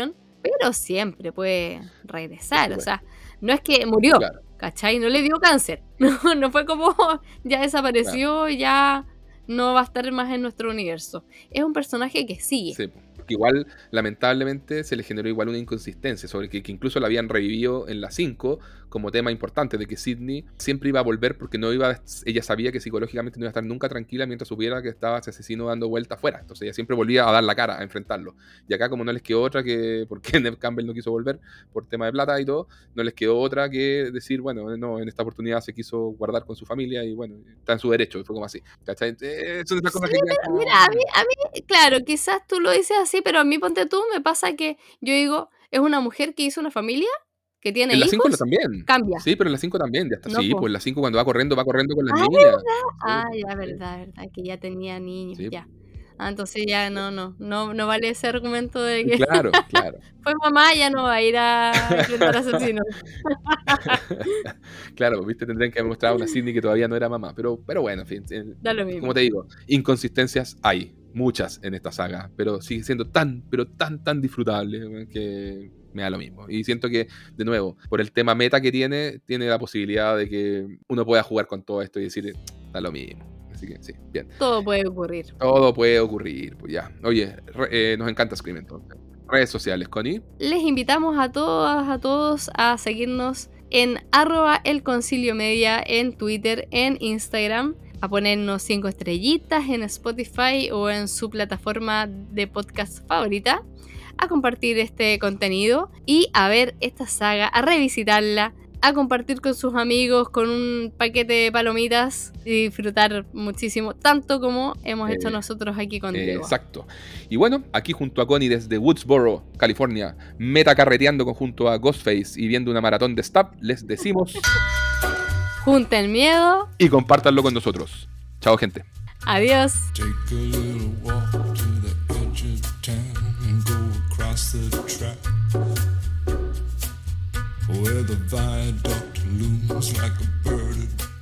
S5: Pero siempre puede regresar. O sea, no es que murió,
S4: Claro.
S5: ¿cachai? No le dio cáncer. No, no fue como ya desapareció, ya no va a estar más en nuestro universo. Es un personaje que sigue.
S4: Sí, porque igual, lamentablemente, se le generó igual una inconsistencia sobre que, que incluso la habían revivido en la 5 como tema importante de que Sidney siempre iba a volver porque no iba ella sabía que psicológicamente no iba a estar nunca tranquila mientras supiera que estaba ese asesino dando vuelta afuera. Entonces ella siempre volvía a dar la cara, a enfrentarlo. Y acá como no les quedó otra que, porque Neve Campbell no quiso volver por tema de plata y todo, no les quedó otra que decir, bueno, no, en esta oportunidad se quiso guardar con su familia y bueno, está en su derecho, fue como así. ¿Cachai? Eh, son esas cosas que
S5: Mira, a mí, a mí, claro, quizás tú lo dices así, pero a mí, ponte tú, me pasa que yo digo, es una mujer que hizo una familia, que tiene
S4: En la 5
S5: hijos.
S4: también.
S5: cambia.
S4: Sí, pero en la 5 también. Ya está.
S5: No,
S4: sí,
S5: po.
S4: pues en la 5 cuando va corriendo, va corriendo con las
S5: Ah,
S4: niñas.
S5: Ah,
S4: Sí,
S5: ya,
S4: sí.
S5: verdad, verdad, que ya tenía niños,
S4: Sí.
S5: ya. Ah, entonces ya no, no, no, no vale ese argumento de que
S4: Claro, claro.
S5: fue mamá, ya no va a ir a enfrentar asesinos.
S4: Claro, viste, tendrían que haber mostrado una Sidney que todavía no era mamá. Pero, pero bueno, en fin. eh,
S5: Da lo mismo.
S4: Como te digo, inconsistencias hay, muchas en esta saga, pero sigue siendo tan, pero tan, tan disfrutable que me da lo mismo. Y siento que, de nuevo, por el tema meta que tiene, tiene la posibilidad de que uno pueda jugar con todo esto y decir, da lo mismo. Así que sí, bien.
S5: Todo puede ocurrir.
S4: Todo puede ocurrir, pues ya. Oye, re- eh, nos encanta Scream entonces. Redes sociales, Connie.
S5: Les invitamos a todas, a todos a seguirnos en arroba el concilio media en Twitter, en Instagram, a ponernos cinco estrellitas en Spotify o en su plataforma de podcast favorita, a compartir este contenido y a ver esta saga, a revisitarla, a compartir con sus amigos con un paquete de palomitas y disfrutar muchísimo, tanto como hemos hecho
S4: Eh,
S5: nosotros aquí
S4: Eh,
S5: contigo.
S4: exacto. Y bueno, aquí junto a Connie desde Woodsboro, California, meta carreteando junto a Ghostface y viendo una maratón de Stab, les decimos
S5: Junten miedo,
S4: y compártanlo con nosotros. Chao, gente.
S5: adiós.
S6: Where the viaduct looms like a bird.